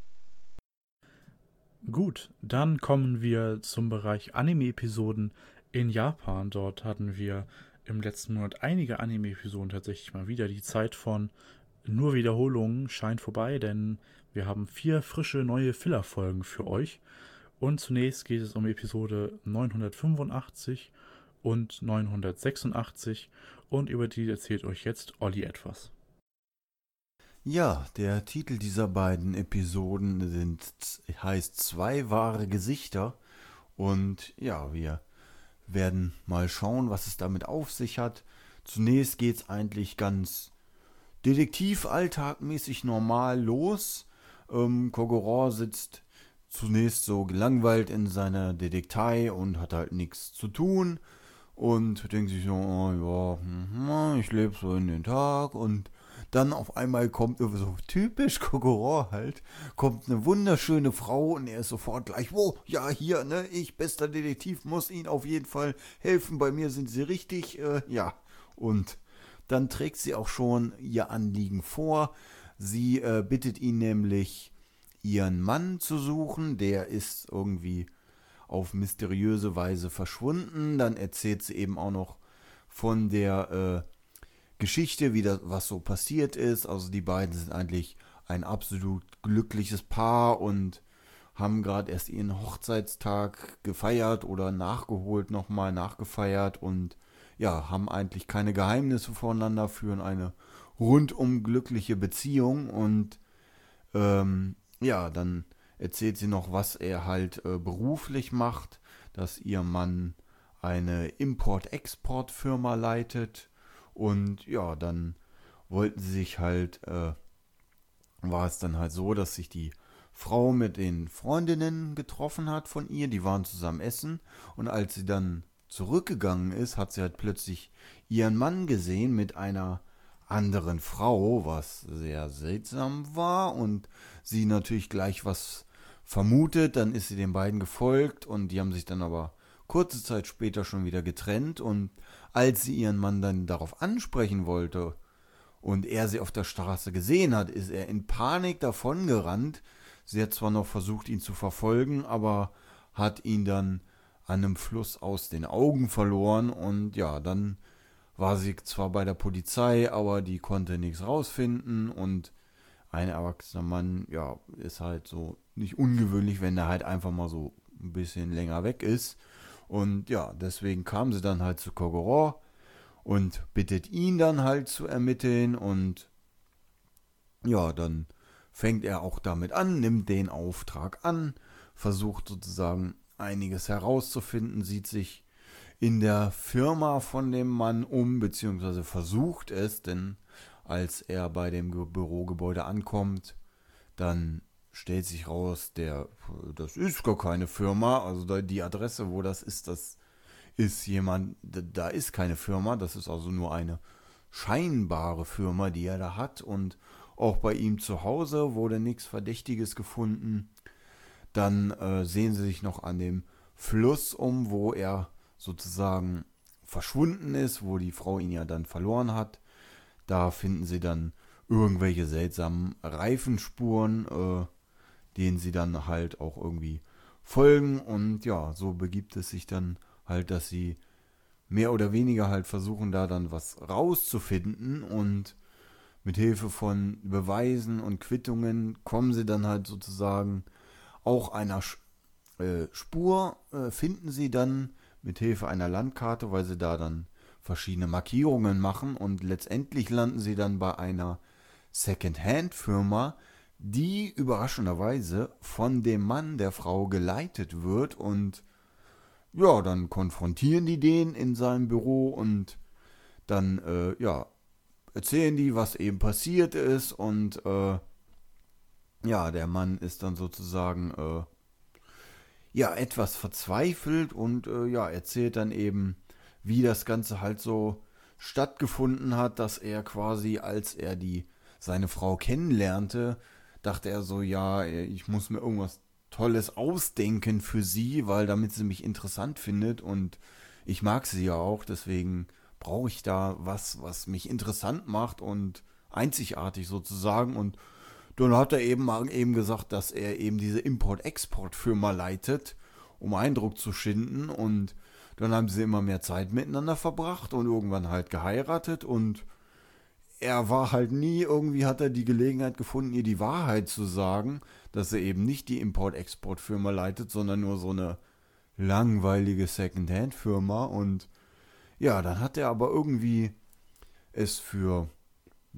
Gut, dann kommen wir zum Bereich Anime-Episoden in Japan. Dort hatten wir im letzten Monat einige Anime-Episoden tatsächlich mal wieder. Die Zeit von nur Wiederholungen scheint vorbei, denn wir haben vier frische neue Filler-Folgen für euch. Und zunächst geht es um Episode 985 und 986 und über die erzählt euch jetzt Olli etwas. Ja, der Titel dieser beiden Episoden sind, heißt Zwei wahre Gesichter. Und ja, wir werden mal schauen, was es damit auf sich hat. Zunächst geht es eigentlich ganz detektivalltagmäßig normal los. Ähm, Kogoro sitzt zunächst so gelangweilt in seiner Detektei und hat halt nichts zu tun und denkt sich so, oh, ja, hm, ich lebe so in den Tag und dann auf einmal kommt so typisch Kokoro halt, kommt eine wunderschöne Frau und er ist sofort gleich, wo, ja, hier, ne, ich, bester Detektiv, muss Ihnen auf jeden Fall helfen, bei mir sind Sie richtig, äh, ja. Und dann trägt sie auch schon ihr Anliegen vor. Sie äh, bittet ihn nämlich, ihren Mann zu suchen, der ist irgendwie auf mysteriöse Weise verschwunden. Dann erzählt sie eben auch noch von der äh, Geschichte, wie das, was so passiert ist. Also die beiden sind eigentlich ein absolut glückliches Paar und haben gerade erst ihren Hochzeitstag gefeiert oder nachgeholt, nochmal nachgefeiert und ja, haben eigentlich keine Geheimnisse voneinander, führen eine rundum glückliche Beziehung und ähm, ja, dann erzählt sie noch, was er halt äh, beruflich macht, dass ihr Mann eine Import-Export-Firma leitet und ja, dann wollten sie sich halt, äh, war es dann halt so, dass sich die Frau mit den Freundinnen getroffen hat von ihr, die waren zusammen essen. Und als sie dann zurückgegangen ist, hat sie halt plötzlich ihren Mann gesehen mit einer anderen Frau, was sehr seltsam war. Und sie natürlich gleich was vermutet, dann ist sie den beiden gefolgt und die haben sich dann aber kurze Zeit später schon wieder getrennt. Und als sie ihren Mann dann darauf ansprechen wollte und er sie auf der Straße gesehen hat, ist er in Panik davongerannt. Sie hat zwar noch versucht, ihn zu verfolgen, aber hat ihn dann an einem Fluss aus den Augen verloren und ja, dann war sie zwar bei der Polizei, aber die konnte nichts rausfinden und ein erwachsener Mann, ja, ist halt so nicht ungewöhnlich, wenn er halt einfach mal so ein bisschen länger weg ist. Und ja, deswegen kam sie dann halt zu Kogoron und bittet ihn dann halt zu ermitteln und ja, dann fängt er auch damit an, nimmt den Auftrag an, versucht sozusagen einiges herauszufinden, sieht sich in der Firma von dem Mann um, beziehungsweise versucht es, denn als er bei dem Bürogebäude ankommt, dann stellt sich raus, der, das ist gar keine Firma, also die Adresse, wo das ist, das ist jemand, da ist keine Firma, das ist also nur eine scheinbare Firma, die er da hat und auch bei ihm zu Hause wurde nichts Verdächtiges gefunden. Dann äh, sehen sie sich noch an dem Fluss um, wo er sozusagen verschwunden ist, wo die Frau ihn ja dann verloren hat. Da finden sie dann irgendwelche seltsamen Reifenspuren, äh, denen sie dann halt auch irgendwie folgen. Und ja, so begibt es sich dann halt, dass sie mehr oder weniger halt versuchen, da dann was rauszufinden und mit Hilfe von Beweisen und Quittungen kommen sie dann halt sozusagen auch einer äh, Spur, äh, finden sie dann mit Hilfe einer Landkarte, weil sie da dann verschiedene Markierungen machen und letztendlich landen sie dann bei einer Second-Hand-Firma, die überraschenderweise von dem Mann der Frau geleitet wird und ja, dann konfrontieren die den in seinem Büro und dann äh, ja erzählen die, was eben passiert ist und äh, ja, der Mann ist dann sozusagen äh, ja etwas verzweifelt und äh, ja erzählt dann eben wie das Ganze halt so stattgefunden hat, dass er quasi, als er die seine Frau kennenlernte, dachte er so, ja, ich muss mir irgendwas Tolles ausdenken für sie, weil damit sie mich interessant findet und ich mag sie ja auch, deswegen brauche ich da was, was mich interessant macht und einzigartig sozusagen. Und dann hat er eben, eben gesagt, dass er eben diese Import-Export-Firma leitet, um Eindruck zu schinden. Und dann haben sie immer mehr Zeit miteinander verbracht und irgendwann halt geheiratet. Und er war halt nie, irgendwie hat er die Gelegenheit gefunden, ihr die Wahrheit zu sagen, dass er eben nicht die Import-Export-Firma leitet, sondern nur so eine langweilige Second-Hand-Firma und ja, dann hat er aber irgendwie es für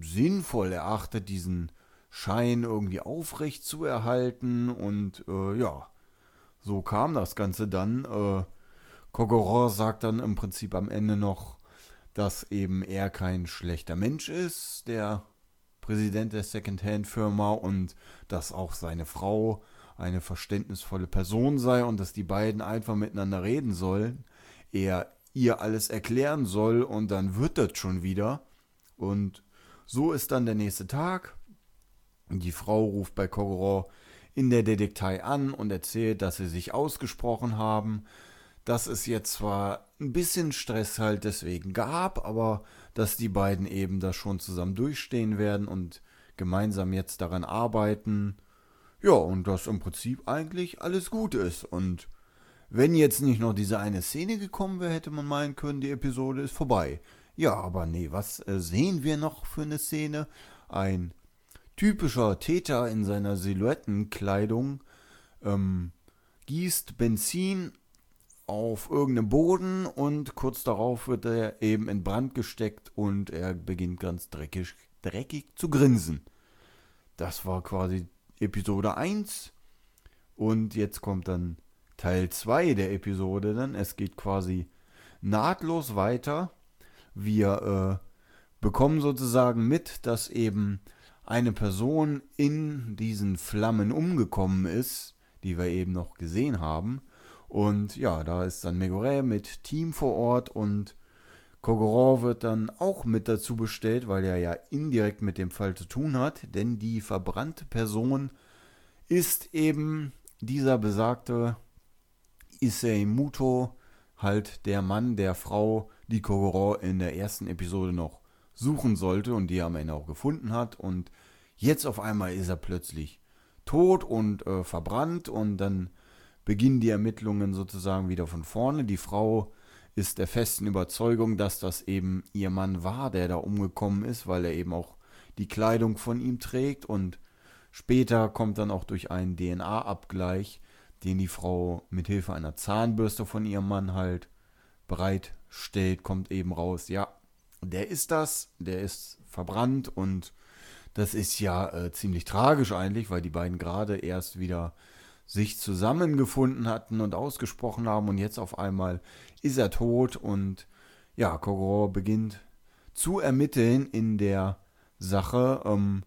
sinnvoll erachtet, diesen Schein irgendwie aufrecht zu erhalten und äh, ja, so kam das Ganze dann. Äh, Kogoron sagt dann im Prinzip am Ende noch, dass eben er kein schlechter Mensch ist, der Präsident der Secondhand-Firma und dass auch seine Frau eine verständnisvolle Person sei und dass die beiden einfach miteinander reden sollen. Er ihr alles erklären soll und dann wird das schon wieder. Und so ist dann der nächste Tag. Die Frau ruft bei Kogoron in der Detektei an und erzählt, dass sie sich ausgesprochen haben, dass es jetzt zwar ein bisschen Stress halt deswegen gab, aber dass die beiden eben das schon zusammen durchstehen werden und gemeinsam jetzt daran arbeiten. Ja, und dass im Prinzip eigentlich alles gut ist. Und wenn jetzt nicht noch diese eine Szene gekommen wäre, hätte man meinen können, die Episode ist vorbei. Ja, aber nee, was äh, sehen wir noch für eine Szene? Ein typischer Täter in seiner Silhouettenkleidung ähm, gießt Benzin auf irgendeinem Boden und kurz darauf wird er eben in Brand gesteckt und er beginnt ganz dreckig, dreckig zu grinsen. Das war quasi Episode 1 und jetzt kommt dann Teil 2 der Episode dann. Es geht quasi nahtlos weiter. Wir äh, bekommen sozusagen mit, dass eben eine Person in diesen Flammen umgekommen ist, die wir eben noch gesehen haben. Und ja, da ist dann Megore mit Team vor Ort und Kogoron wird dann auch mit dazu bestellt, weil er ja indirekt mit dem Fall zu tun hat, denn die verbrannte Person ist eben dieser besagte Issei Muto, halt der Mann der Frau, die Kogoron in der ersten Episode noch suchen sollte und die er am Ende auch gefunden hat. Und jetzt auf einmal ist er plötzlich tot und äh, verbrannt und dann beginnen die Ermittlungen sozusagen wieder von vorne. Die Frau ist der festen Überzeugung, dass das eben ihr Mann war, der da umgekommen ist, weil er eben auch die Kleidung von ihm trägt und später kommt dann auch durch einen DNA-Abgleich, den die Frau mit Hilfe einer Zahnbürste von ihrem Mann halt bereitstellt, kommt eben raus, ja, der ist das, der ist verbrannt und das ist ja äh, ziemlich tragisch eigentlich, weil die beiden gerade erst wieder sich zusammengefunden hatten und ausgesprochen haben und jetzt auf einmal ist er tot und ja, Kogoro beginnt zu ermitteln in der Sache, ähm,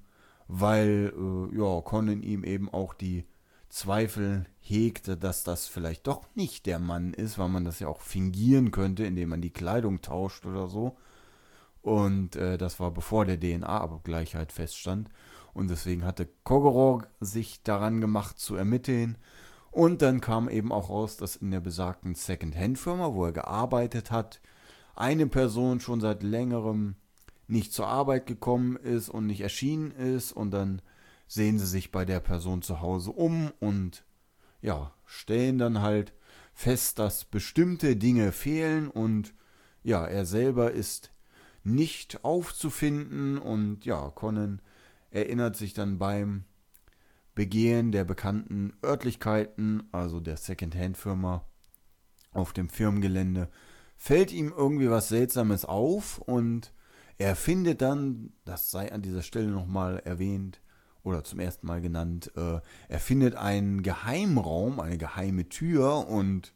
weil äh, ja, Conan ihm eben auch die Zweifel hegte, dass das vielleicht doch nicht der Mann ist, weil man das ja auch fingieren könnte, indem man die Kleidung tauscht oder so. Und äh, das war bevor der DNA-Abgleich halt feststand. Und deswegen hatte Kogoro sich daran gemacht zu ermitteln. Und dann kam eben auch raus, dass in der besagten Second-Hand-Firma, wo er gearbeitet hat, eine Person schon seit längerem nicht zur Arbeit gekommen ist und nicht erschienen ist. Und dann sehen sie sich bei der Person zu Hause um und ja, stellen dann halt fest, dass bestimmte Dinge fehlen und ja, er selber ist nicht aufzufinden und ja, Conan erinnert sich dann beim Begehen der bekannten Örtlichkeiten, also der Second-Hand-Firma auf dem Firmengelände, fällt ihm irgendwie was Seltsames auf und er findet dann, das sei an dieser Stelle nochmal erwähnt oder zum ersten Mal genannt, äh, er findet einen Geheimraum, eine geheime Tür und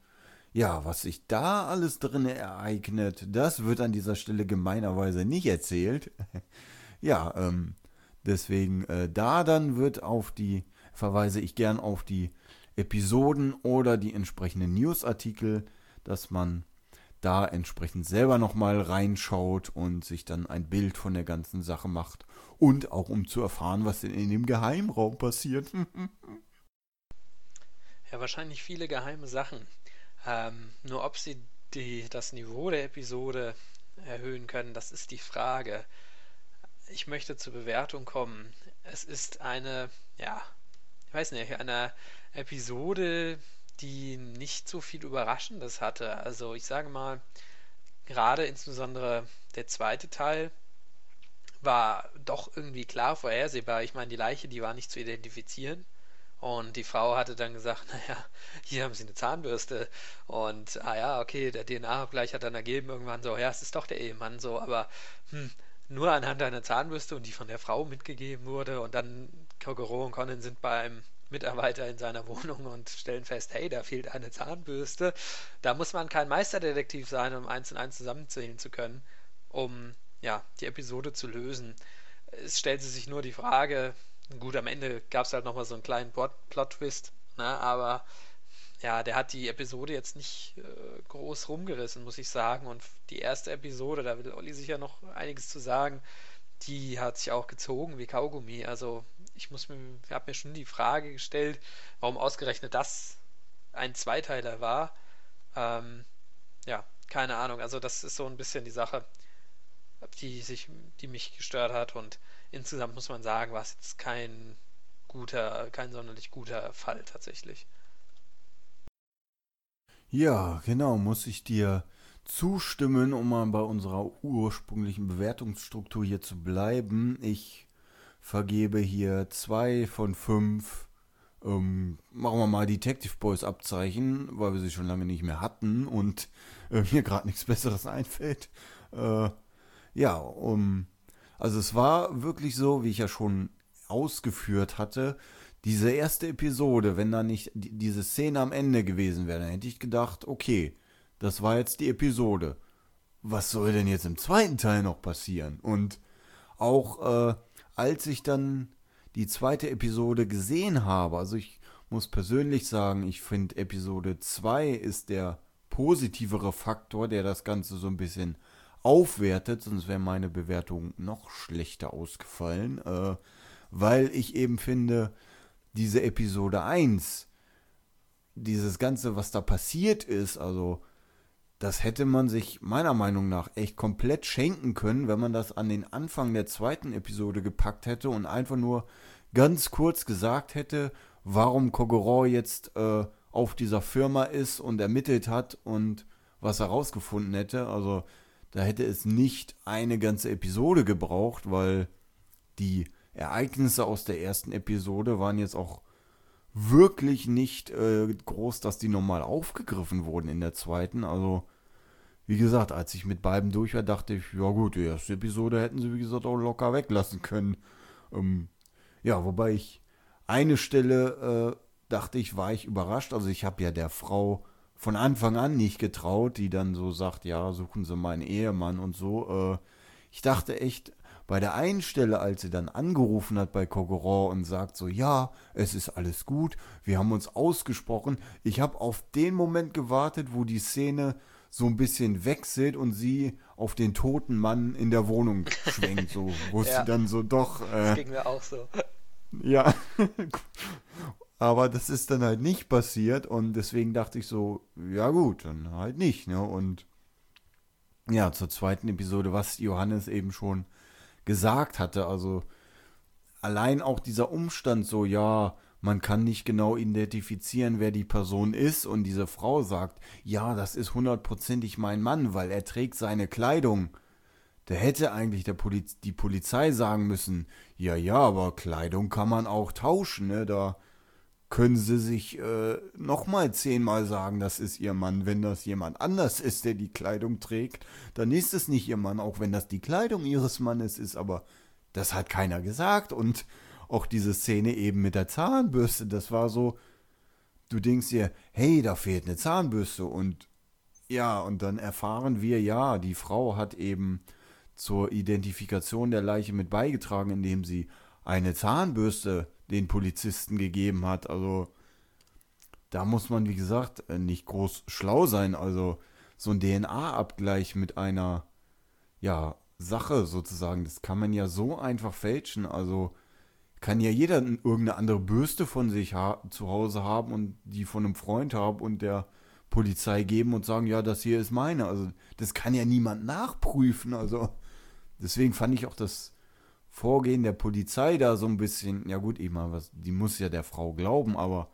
ja, was sich da alles drin ereignet, das wird an dieser Stelle gemeinerweise nicht erzählt. ja, ähm, deswegen äh, da dann wird auf die, verweise ich gern auf die Episoden oder die entsprechenden Newsartikel, dass man da entsprechend selber nochmal reinschaut und sich dann ein Bild von der ganzen Sache macht und auch um zu erfahren, was denn in dem Geheimraum passiert. ja, wahrscheinlich viele geheime Sachen. Ähm, nur ob sie die, das Niveau der Episode erhöhen können, das ist die Frage. Ich möchte zur Bewertung kommen. Es ist eine, ja, ich weiß nicht, eine Episode, die nicht so viel Überraschendes hatte. Also ich sage mal, gerade insbesondere der zweite Teil war doch irgendwie klar vorhersehbar. Ich meine, die Leiche, die war nicht zu identifizieren. Und die Frau hatte dann gesagt, naja, hier haben sie eine Zahnbürste. Und, ah ja, okay, der DNA-Abgleich hat dann ergeben irgendwann so, ja, es ist doch der Ehemann so, aber hm, nur anhand einer Zahnbürste und die von der Frau mitgegeben wurde. Und dann Kokoro und Conan sind beim Mitarbeiter in seiner Wohnung und stellen fest, hey, da fehlt eine Zahnbürste. Da muss man kein Meisterdetektiv sein, um eins und eins zusammenzählen zu können, um ja, die Episode zu lösen. Es stellt sich nur die Frage, Gut, am Ende gab es halt nochmal so einen kleinen Plot-Twist, ne? aber ja, der hat die Episode jetzt nicht äh, groß rumgerissen, muss ich sagen. Und die erste Episode, da will Olli sicher noch einiges zu sagen, die hat sich auch gezogen wie Kaugummi. Also ich muss mir, habe mir schon die Frage gestellt, warum ausgerechnet das ein Zweiteiler war. Ähm, ja, keine Ahnung. Also das ist so ein bisschen die Sache, die sich, die mich gestört hat und insgesamt muss man sagen, war es jetzt kein guter, kein sonderlich guter Fall tatsächlich. Ja, genau, muss ich dir zustimmen, um mal bei unserer ursprünglichen Bewertungsstruktur hier zu bleiben. Ich vergebe hier zwei von fünf ähm, machen wir mal Detective Boys Abzeichen, weil wir sie schon lange nicht mehr hatten und äh, mir gerade nichts Besseres einfällt. Äh, ja, um, also es war wirklich so, wie ich ja schon ausgeführt hatte, diese erste Episode, wenn da nicht die, diese Szene am Ende gewesen wäre, dann hätte ich gedacht, okay, das war jetzt die Episode. Was soll denn jetzt im zweiten Teil noch passieren? Und auch äh, als ich dann die zweite Episode gesehen habe, also ich muss persönlich sagen, ich finde Episode 2 ist der positivere Faktor, der das Ganze so ein bisschen aufwertet, sonst wäre meine Bewertung noch schlechter ausgefallen, äh, weil ich eben finde, diese Episode 1, dieses Ganze, was da passiert ist, also das hätte man sich meiner Meinung nach echt komplett schenken können, wenn man das an den Anfang der zweiten Episode gepackt hätte und einfach nur ganz kurz gesagt hätte, warum Kogoro jetzt äh, auf dieser Firma ist und ermittelt hat und was er rausgefunden hätte. Also da hätte es nicht eine ganze Episode gebraucht, weil die Ereignisse aus der ersten Episode waren jetzt auch wirklich nicht äh, groß, dass die normal aufgegriffen wurden in der zweiten. Also, wie gesagt, als ich mit beiden durch war, dachte ich, ja gut, die erste Episode hätten sie, wie gesagt, auch locker weglassen können. Ähm, ja, wobei ich eine Stelle äh, dachte ich, war ich überrascht. Also ich habe ja der Frau von Anfang an nicht getraut, die dann so sagt, ja, suchen Sie meinen Ehemann und so. Äh, ich dachte echt, bei der einen Stelle, als sie dann angerufen hat bei Kogoron und sagt so, ja, es ist alles gut, wir haben uns ausgesprochen. Ich habe auf den Moment gewartet, wo die Szene so ein bisschen wechselt und sie auf den toten Mann in der Wohnung schwenkt, so, wo ja. sie dann so doch. Äh, das ging mir auch so. Ja. Aber das ist dann halt nicht passiert und deswegen dachte ich so, ja gut, dann halt nicht, ne? Und ja, zur zweiten Episode, was Johannes eben schon gesagt hatte. Also allein auch dieser Umstand so, ja, man kann nicht genau identifizieren, wer die Person ist und diese Frau sagt, ja, das ist hundertprozentig mein Mann, weil er trägt seine Kleidung. Da hätte eigentlich der Poliz die Polizei sagen müssen, ja, ja, aber Kleidung kann man auch tauschen, ne? Da können sie sich äh, nochmal zehnmal sagen, das ist ihr Mann. Wenn das jemand anders ist, der die Kleidung trägt, dann ist es nicht ihr Mann, auch wenn das die Kleidung ihres Mannes ist, aber das hat keiner gesagt. Und auch diese Szene eben mit der Zahnbürste, das war so, du denkst dir, hey, da fehlt eine Zahnbürste und ja, und dann erfahren wir, ja, die Frau hat eben zur Identifikation der Leiche mit beigetragen, indem sie eine Zahnbürste den Polizisten gegeben hat. Also da muss man, wie gesagt, äh, nicht groß schlau sein. Also so ein DNA-Abgleich mit einer, ja, Sache sozusagen, das kann man ja so einfach fälschen. Also kann ja jeder irgendeine andere Bürste von sich zu Hause haben und die von einem Freund haben und der Polizei geben und sagen, ja, das hier ist meine. Also das kann ja niemand nachprüfen. Also deswegen fand ich auch das Vorgehen der Polizei da so ein bisschen, ja gut, ich meine, was, die muss ja der Frau glauben, aber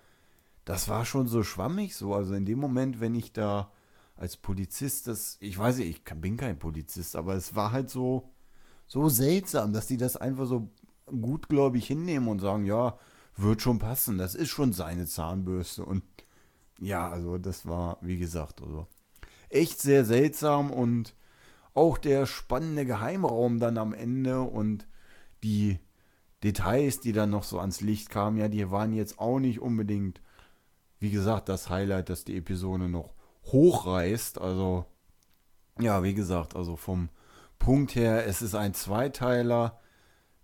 das war schon so schwammig so. Also in dem Moment, wenn ich da als Polizist das, ich weiß nicht, ich bin kein Polizist, aber es war halt so, so seltsam, dass die das einfach so gutgläubig hinnehmen und sagen, ja, wird schon passen, das ist schon seine Zahnbürste und ja, also das war, wie gesagt, also echt sehr seltsam und auch der spannende Geheimraum dann am Ende und die Details, die dann noch so ans Licht kamen, ja, die waren jetzt auch nicht unbedingt, wie gesagt, das Highlight, das die Episode noch hochreißt. Also, ja, wie gesagt, also vom Punkt her, es ist ein Zweiteiler,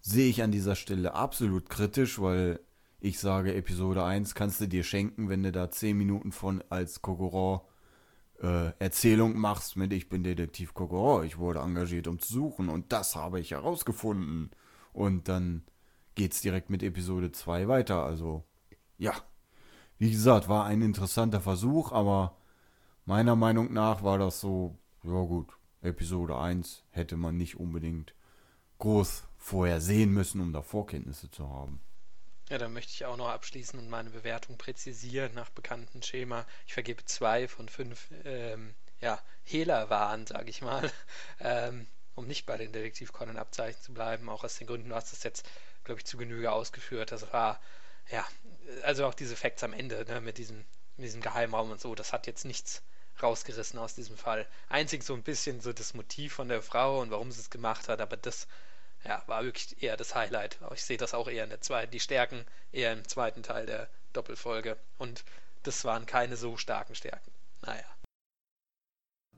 sehe ich an dieser Stelle absolut kritisch, weil ich sage, Episode 1 kannst du dir schenken, wenn du da 10 Minuten von als Kokoro äh, Erzählung machst mit Ich bin Detektiv Kokoro, ich wurde engagiert, um zu suchen und das habe ich herausgefunden. Und dann geht es direkt mit Episode 2 weiter. Also, ja. Wie gesagt, war ein interessanter Versuch, aber meiner Meinung nach war das so, ja gut, Episode 1 hätte man nicht unbedingt groß vorher sehen müssen, um da Vorkenntnisse zu haben. Ja, dann möchte ich auch noch abschließen und meine Bewertung präzisieren nach bekanntem Schema. Ich vergebe zwei von fünf ähm, ja, Hehlerwaren, sage ich mal. Ähm, um nicht bei den Detektiv Conan Abzeichen zu bleiben, auch aus den Gründen, du hast es jetzt, glaube ich, zu Genüge ausgeführt. Das war, ja, also auch diese Facts am Ende, ne, mit diesem, mit diesem Geheimraum und so, das hat jetzt nichts rausgerissen aus diesem Fall. Einzig so ein bisschen so das Motiv von der Frau und warum sie es gemacht hat, aber das ja, war wirklich eher das Highlight. Ich sehe das auch eher in der zweiten, die Stärken eher im zweiten Teil der Doppelfolge. Und das waren keine so starken Stärken. Naja.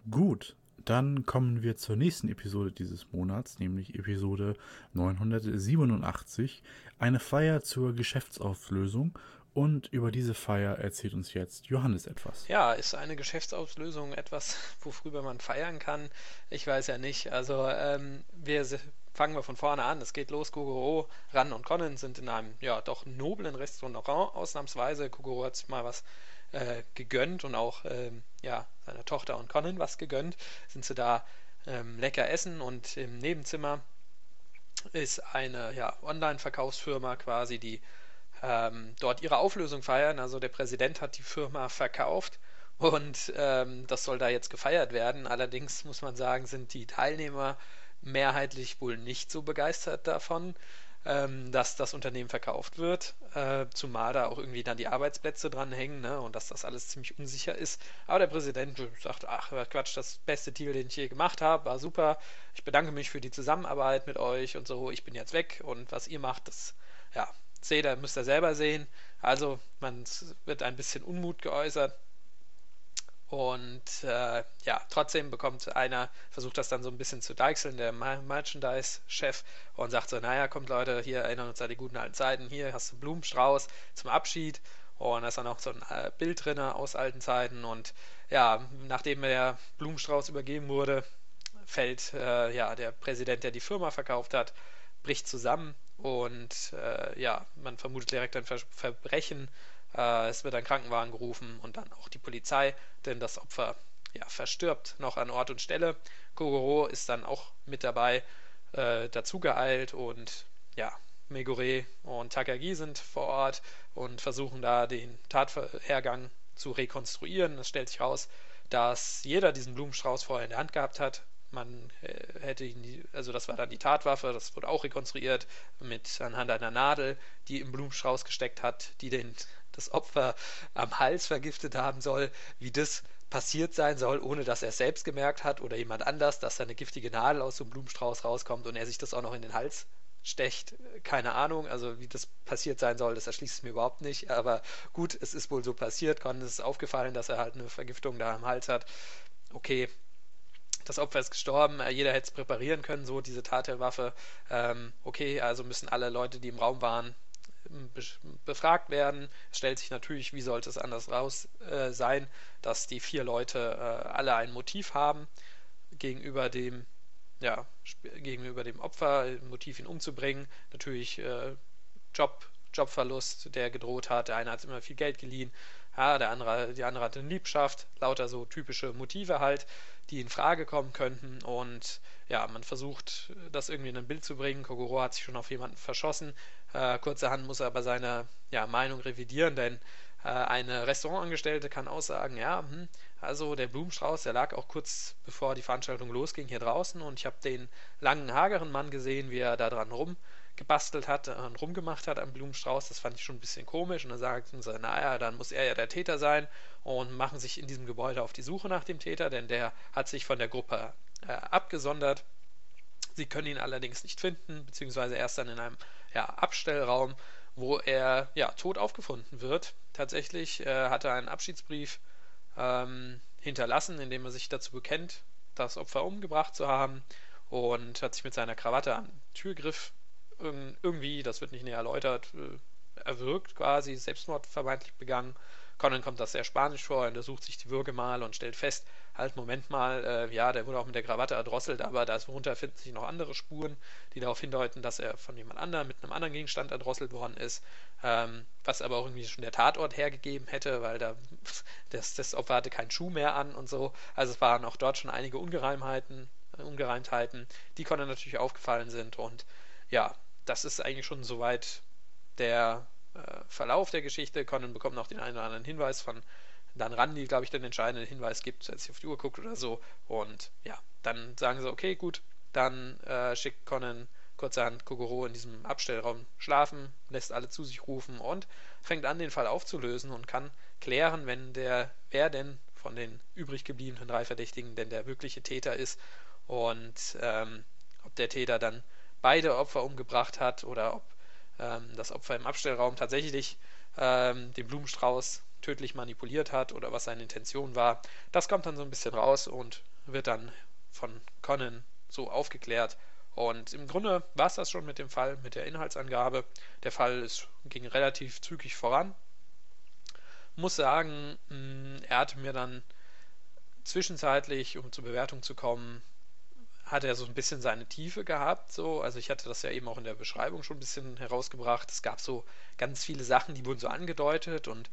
Gut, dann kommen wir zur nächsten Episode dieses Monats, nämlich Episode 987, eine Feier zur Geschäftsauflösung. Und über diese Feier erzählt uns jetzt Johannes etwas. Ja, ist eine Geschäftsauslösung etwas, worüber man feiern kann? Ich weiß ja nicht. Also ähm, wir fangen wir von vorne an. Es geht los. Kogoro, Ran und Conan sind in einem ja doch noblen Restaurant ausnahmsweise. Kogoro hat sich mal was äh, gegönnt und auch ähm, ja, seiner Tochter und Conan was gegönnt. Sind sie da ähm, lecker essen und im Nebenzimmer ist eine ja, Online-Verkaufsfirma quasi, die ähm, dort ihre Auflösung feiern. Also der Präsident hat die Firma verkauft und ähm, das soll da jetzt gefeiert werden. Allerdings muss man sagen, sind die Teilnehmer mehrheitlich wohl nicht so begeistert davon ähm, dass das Unternehmen verkauft wird, äh, zumal da auch irgendwie dann die Arbeitsplätze dranhängen ne, und dass das alles ziemlich unsicher ist. Aber der Präsident sagt, ach Quatsch, das beste Deal, den ich je gemacht habe, war super. Ich bedanke mich für die Zusammenarbeit mit euch und so. Ich bin jetzt weg und was ihr macht, das ja, seht ihr, müsst ihr selber sehen. Also man wird ein bisschen Unmut geäußert. Und äh, ja, trotzdem bekommt einer, versucht das dann so ein bisschen zu deichseln, der Merchandise-Chef, und sagt so: Naja, kommt Leute, hier erinnern uns an die guten alten Zeiten. Hier hast du Blumenstrauß zum Abschied. Und da ist dann auch so ein äh, Bild drin aus alten Zeiten. Und ja, nachdem der Blumenstrauß übergeben wurde, fällt äh, ja der Präsident, der die Firma verkauft hat, bricht zusammen. Und äh, ja, man vermutet direkt ein Ver Verbrechen äh, es wird ein Krankenwagen gerufen und dann auch die Polizei, denn das Opfer ja, verstirbt noch an Ort und Stelle. Kogoro ist dann auch mit dabei äh, dazugeeilt und ja, Megure und Takagi sind vor Ort und versuchen da den Tathergang zu rekonstruieren. Es stellt sich heraus, dass jeder diesen Blumenstrauß vorher in der Hand gehabt hat. Man äh, hätte ihn, also das war dann die Tatwaffe, das wurde auch rekonstruiert mit anhand einer Nadel, die im Blumenstrauß gesteckt hat, die den das Opfer am Hals vergiftet haben soll, wie das passiert sein soll, ohne dass er es selbst gemerkt hat oder jemand anders, dass da eine giftige Nadel aus so einem Blumenstrauß rauskommt und er sich das auch noch in den Hals stecht. Keine Ahnung, also wie das passiert sein soll, das erschließt es mir überhaupt nicht. Aber gut, es ist wohl so passiert. Con ist aufgefallen, dass er halt eine Vergiftung da am Hals hat. Okay, das Opfer ist gestorben, äh, jeder hätte es präparieren können, so diese Tatwaffe. Ähm, okay, also müssen alle Leute, die im Raum waren, befragt werden. Es stellt sich natürlich, wie sollte es anders raus äh, sein, dass die vier Leute äh, alle ein Motiv haben gegenüber dem ja, gegenüber dem Opfer, ein Motiv ihn umzubringen. Natürlich äh, Job, Jobverlust, der gedroht hat. Der eine hat immer viel Geld geliehen, ja, der andere, die andere hatte eine Liebschaft, lauter so typische Motive halt, die in Frage kommen könnten. Und ja, man versucht, das irgendwie in ein Bild zu bringen. Kogoro hat sich schon auf jemanden verschossen. Äh, kurzerhand muss er aber seine ja, Meinung revidieren, denn äh, eine Restaurantangestellte kann aussagen, ja, hm, also der Blumenstrauß, der lag auch kurz bevor die Veranstaltung losging hier draußen und ich habe den langen, hageren Mann gesehen, wie er da dran rumgebastelt hat und rumgemacht hat am Blumenstrauß. Das fand ich schon ein bisschen komisch und dann sagten sie, naja, dann muss er ja der Täter sein und machen sich in diesem Gebäude auf die Suche nach dem Täter, denn der hat sich von der Gruppe äh, abgesondert. Sie können ihn allerdings nicht finden, beziehungsweise erst dann in einem ja, Abstellraum, wo er ja, tot aufgefunden wird. Tatsächlich äh, hat er einen Abschiedsbrief ähm, hinterlassen, in dem er sich dazu bekennt, das Opfer umgebracht zu haben und hat sich mit seiner Krawatte am Türgriff irgendwie, das wird nicht näher erläutert, äh, erwürgt quasi, Selbstmord vermeintlich begangen Conan kommt das sehr spanisch vor, er untersucht sich die Würge mal und stellt fest, halt, Moment mal, äh, ja, der wurde auch mit der Krawatte erdrosselt, aber darunter finden sich noch andere Spuren, die darauf hindeuten, dass er von jemand anderem mit einem anderen Gegenstand erdrosselt worden ist, ähm, was aber auch irgendwie schon der Tatort hergegeben hätte, weil da das, das Opfer hatte keinen Schuh mehr an und so. Also es waren auch dort schon einige Ungereimheiten, Ungereimtheiten, die Conan natürlich aufgefallen sind und ja, das ist eigentlich schon soweit der äh, Verlauf der Geschichte. Conan bekommt noch den einen oder anderen Hinweis von Dan Randi, glaube ich, den entscheidenden Hinweis gibt, als sie auf die Uhr guckt oder so. Und ja, dann sagen sie, okay, gut, dann äh, schickt Conan kurzerhand Kokoro in diesem Abstellraum schlafen, lässt alle zu sich rufen und fängt an, den Fall aufzulösen und kann klären, wenn der, wer denn von den übrig gebliebenen drei Verdächtigen denn der wirkliche Täter ist und ähm, ob der Täter dann beide Opfer umgebracht hat oder ob ähm, das Opfer im Abstellraum tatsächlich ähm, den Blumenstrauß tödlich manipuliert hat oder was seine Intention war. Das kommt dann so ein bisschen raus und wird dann von Conan so aufgeklärt. Und im Grunde war es das schon mit dem Fall, mit der Inhaltsangabe. Der Fall ist, ging relativ zügig voran. Muss sagen, mm, er hatte mir dann zwischenzeitlich, um zur Bewertung zu kommen, hat er so ein bisschen seine Tiefe gehabt. So. Also ich hatte das ja eben auch in der Beschreibung schon ein bisschen herausgebracht. Es gab so ganz viele Sachen, die wurden so angedeutet und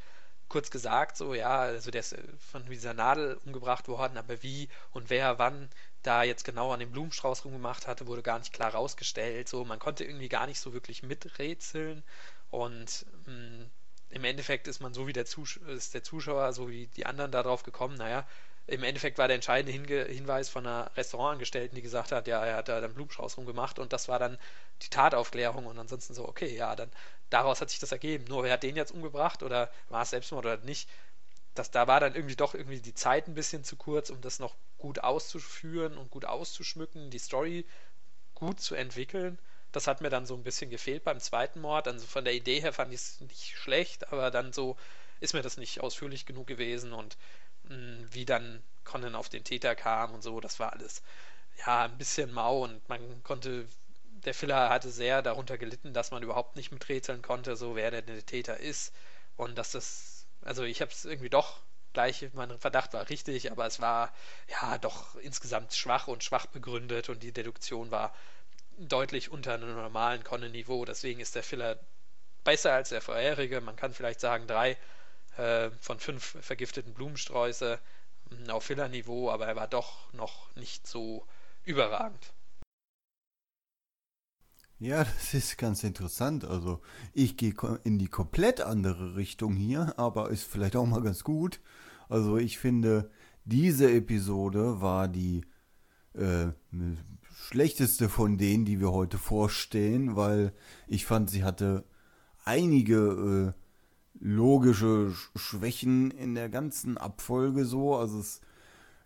kurz gesagt, so ja, also der ist von dieser Nadel umgebracht worden, aber wie und wer wann da jetzt genau an dem Blumenstrauß rumgemacht hatte, wurde gar nicht klar rausgestellt. So, man konnte irgendwie gar nicht so wirklich miträtseln und mh, mm, im Endeffekt ist man so wie der, Zus ist der Zuschauer, so wie die anderen darauf gekommen, naja, im Endeffekt war der entscheidende Hinge Hinweis von einer Restaurantangestellten, die gesagt hat, ja, er hat da einen Blumenstrauß rumgemacht und das war dann die Tataufklärung und ansonsten so, okay, ja, dann daraus hat sich das ergeben. Nur wer hat den jetzt umgebracht oder war es Selbstmord oder nicht? Das, da war dann irgendwie doch irgendwie die Zeit ein bisschen zu kurz, um das noch gut auszuführen und gut auszuschmücken, die Story gut zu entwickeln. Das hat mir dann so ein bisschen gefehlt beim zweiten Mord. Also von der Idee her fand ich es nicht schlecht, aber dann so ist mir das nicht ausführlich genug gewesen und wie dann Conan auf den Täter kam und so, das war alles ja ein bisschen mau und man konnte der Filler hatte sehr darunter gelitten, dass man überhaupt nicht miträtseln konnte, so wer der, der Täter ist und dass das also ich habe es irgendwie doch gleich, mein Verdacht war richtig, aber es war ja doch insgesamt schwach und schwach begründet und die Deduktion war deutlich unter einem normalen Conan-Niveau. Deswegen ist der Filler besser als der vorherige. Man kann vielleicht sagen, drei äh, von fünf vergifteten Blumensträuße hm, auf Filler-Niveau, aber er war doch noch nicht so überragend. Ja, das ist ganz interessant. Also ich gehe in die komplett andere Richtung hier, aber ist vielleicht auch mal ganz gut. Also ich finde, diese Episode war die äh, schlechteste von denen, die wir heute vorstellen, weil ich fand, sie hatte einige äh, logische Schwächen in der ganzen Abfolge so. Also es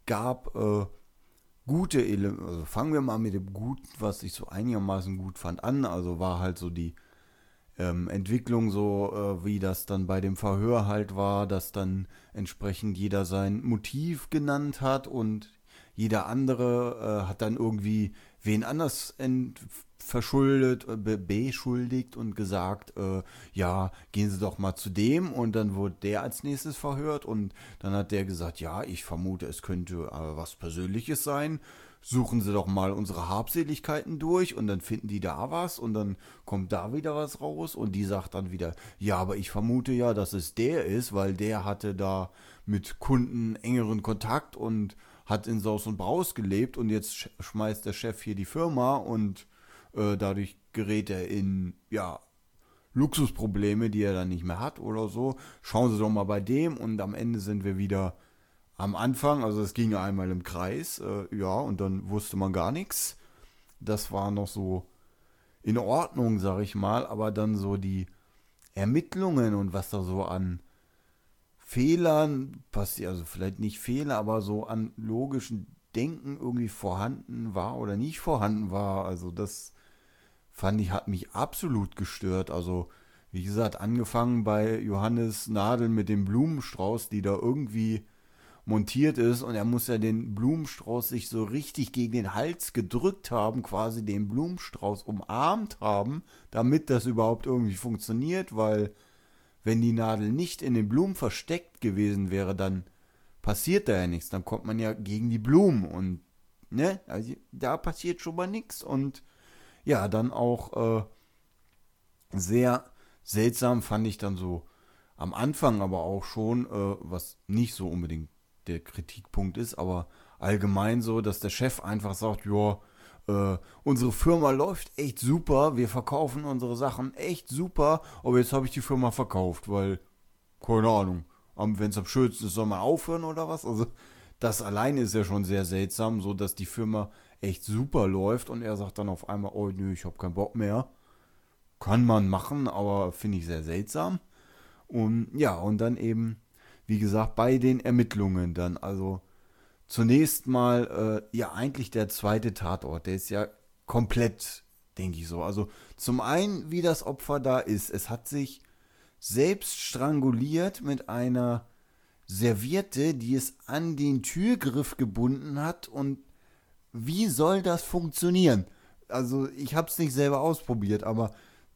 gab äh, gute Elemente, also fangen wir mal mit dem Guten, was ich so einigermaßen gut fand, an. Also war halt so die ähm, Entwicklung so, äh, wie das dann bei dem Verhör halt war, dass dann entsprechend jeder sein Motiv genannt hat und jeder andere äh, hat dann irgendwie wen anders verschuldet, äh, beschuldigt und gesagt, äh, ja, gehen Sie doch mal zu dem und dann wurde der als nächstes verhört und dann hat der gesagt, ja, ich vermute, es könnte äh, was Persönliches sein. Suchen Sie doch mal unsere Habseligkeiten durch und dann finden die da was und dann kommt da wieder was raus und die sagt dann wieder, ja, aber ich vermute ja, dass es der ist, weil der hatte da mit Kunden engeren Kontakt und hat in Saus und Braus gelebt und jetzt schmeißt der Chef hier die Firma und äh, dadurch gerät er in, ja, Luxusprobleme, die er dann nicht mehr hat oder so. Schauen Sie doch mal bei dem und am Ende sind wir wieder am Anfang. Also es ging einmal im Kreis, äh, ja, und dann wusste man gar nichts. Das war noch so in Ordnung, sag ich mal, aber dann so die Ermittlungen und was da so an Fehlern passiert, also vielleicht nicht Fehler, aber so an logischen Denken irgendwie vorhanden war oder nicht vorhanden war. Also das fand ich, hat mich absolut gestört. Also wie gesagt, angefangen bei Johannes Nadel mit dem Blumenstrauß, die da irgendwie montiert ist und er muss ja den Blumenstrauß sich so richtig gegen den Hals gedrückt haben, quasi den Blumenstrauß umarmt haben, damit das überhaupt irgendwie funktioniert, weil wenn die Nadel nicht in den Blumen versteckt gewesen wäre, dann passiert da ja nichts. Dann kommt man ja gegen die Blumen und ne, also da passiert schon mal nichts und ja, dann auch äh, sehr seltsam fand ich dann so am Anfang aber auch schon, äh, was nicht so unbedingt der Kritikpunkt ist, aber allgemein so, dass der Chef einfach sagt, ja, äh, unsere Firma läuft echt super, wir verkaufen unsere Sachen echt super, aber jetzt habe ich die Firma verkauft, weil, keine Ahnung, wenn es am schönsten ist, soll man aufhören oder was? Also das alleine ist ja schon sehr seltsam, so dass die Firma echt super läuft und er sagt dann auf einmal, oh nö, ich habe keinen Bock mehr. Kann man machen, aber finde ich sehr seltsam. Und ja, und dann eben, wie gesagt, bei den Ermittlungen dann, also zunächst mal, äh, ja, eigentlich der zweite Tatort, der ist ja komplett, denke ich so. Also zum einen, wie das Opfer da ist, es hat sich selbst stranguliert mit einer Serviette, die es an den Türgriff gebunden hat und wie soll das funktionieren? Also ich habe es nicht selber ausprobiert, aber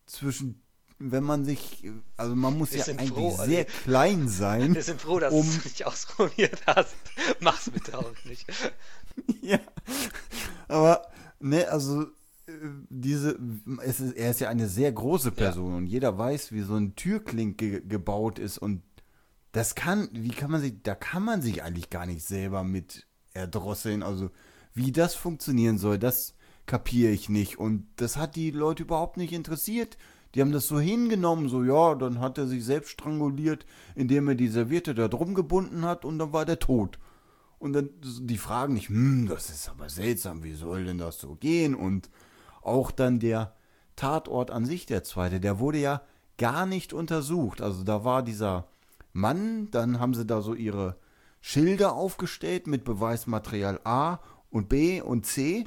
zwischen wenn man sich, also man muss Wir ja eigentlich froh, also- sehr klein sein. Wir sind froh, dass um- du es nicht ausprobiert hast. Mach's bitte auch nicht. ja. Aber, ne, also, äh, diese, es ist, er ist ja eine sehr große Person und jeder weiß, wie so ein Türklink ge gebaut ist und das kann, wie kann man sich, da kann man sich eigentlich gar nicht selber mit erdrosseln. Also, wie das funktionieren soll, das kapiere ich nicht. Und das hat die Leute überhaupt nicht interessiert. Die haben das so hingenommen, so, ja, dann hat er sich selbst stranguliert, indem er die Serviette da drum gebunden hat und dann war der tot. Und dann die fragen nicht, hm, das ist aber seltsam, wie soll denn das so gehen? Und auch dann der Tatort an sich, der zweite, der wurde ja gar nicht untersucht. Also da war dieser Mann, dann haben sie da so ihre Schilder aufgestellt mit Beweismaterial A und B und C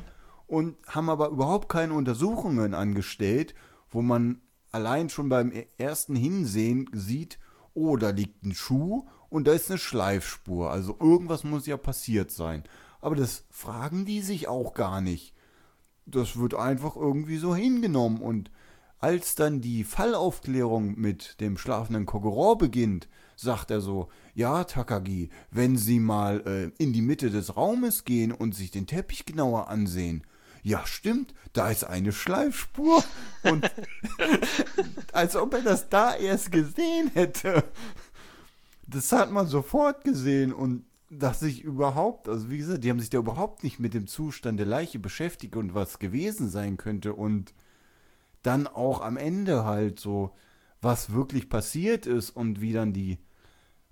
und haben aber überhaupt keine Untersuchungen angestellt, wo man allein schon beim ersten Hinsehen sieht, oh, da liegt ein Schuh und da ist eine Schleifspur. Also irgendwas muss ja passiert sein. Aber das fragen die sich auch gar nicht. Das wird einfach irgendwie so hingenommen. Und als dann die Fallaufklärung mit dem schlafenden Kogoro beginnt, sagt er so, ja, Takagi, wenn Sie mal äh, in die Mitte des Raumes gehen und sich den Teppich genauer ansehen, ja, stimmt, da ist eine Schleifspur. Und als ob er das da erst gesehen hätte. Das hat man sofort gesehen und dass sich überhaupt, also wie gesagt, die haben sich da überhaupt nicht mit dem Zustand der Leiche beschäftigt und was gewesen sein könnte und dann auch am Ende halt so, was wirklich passiert ist und wie dann die,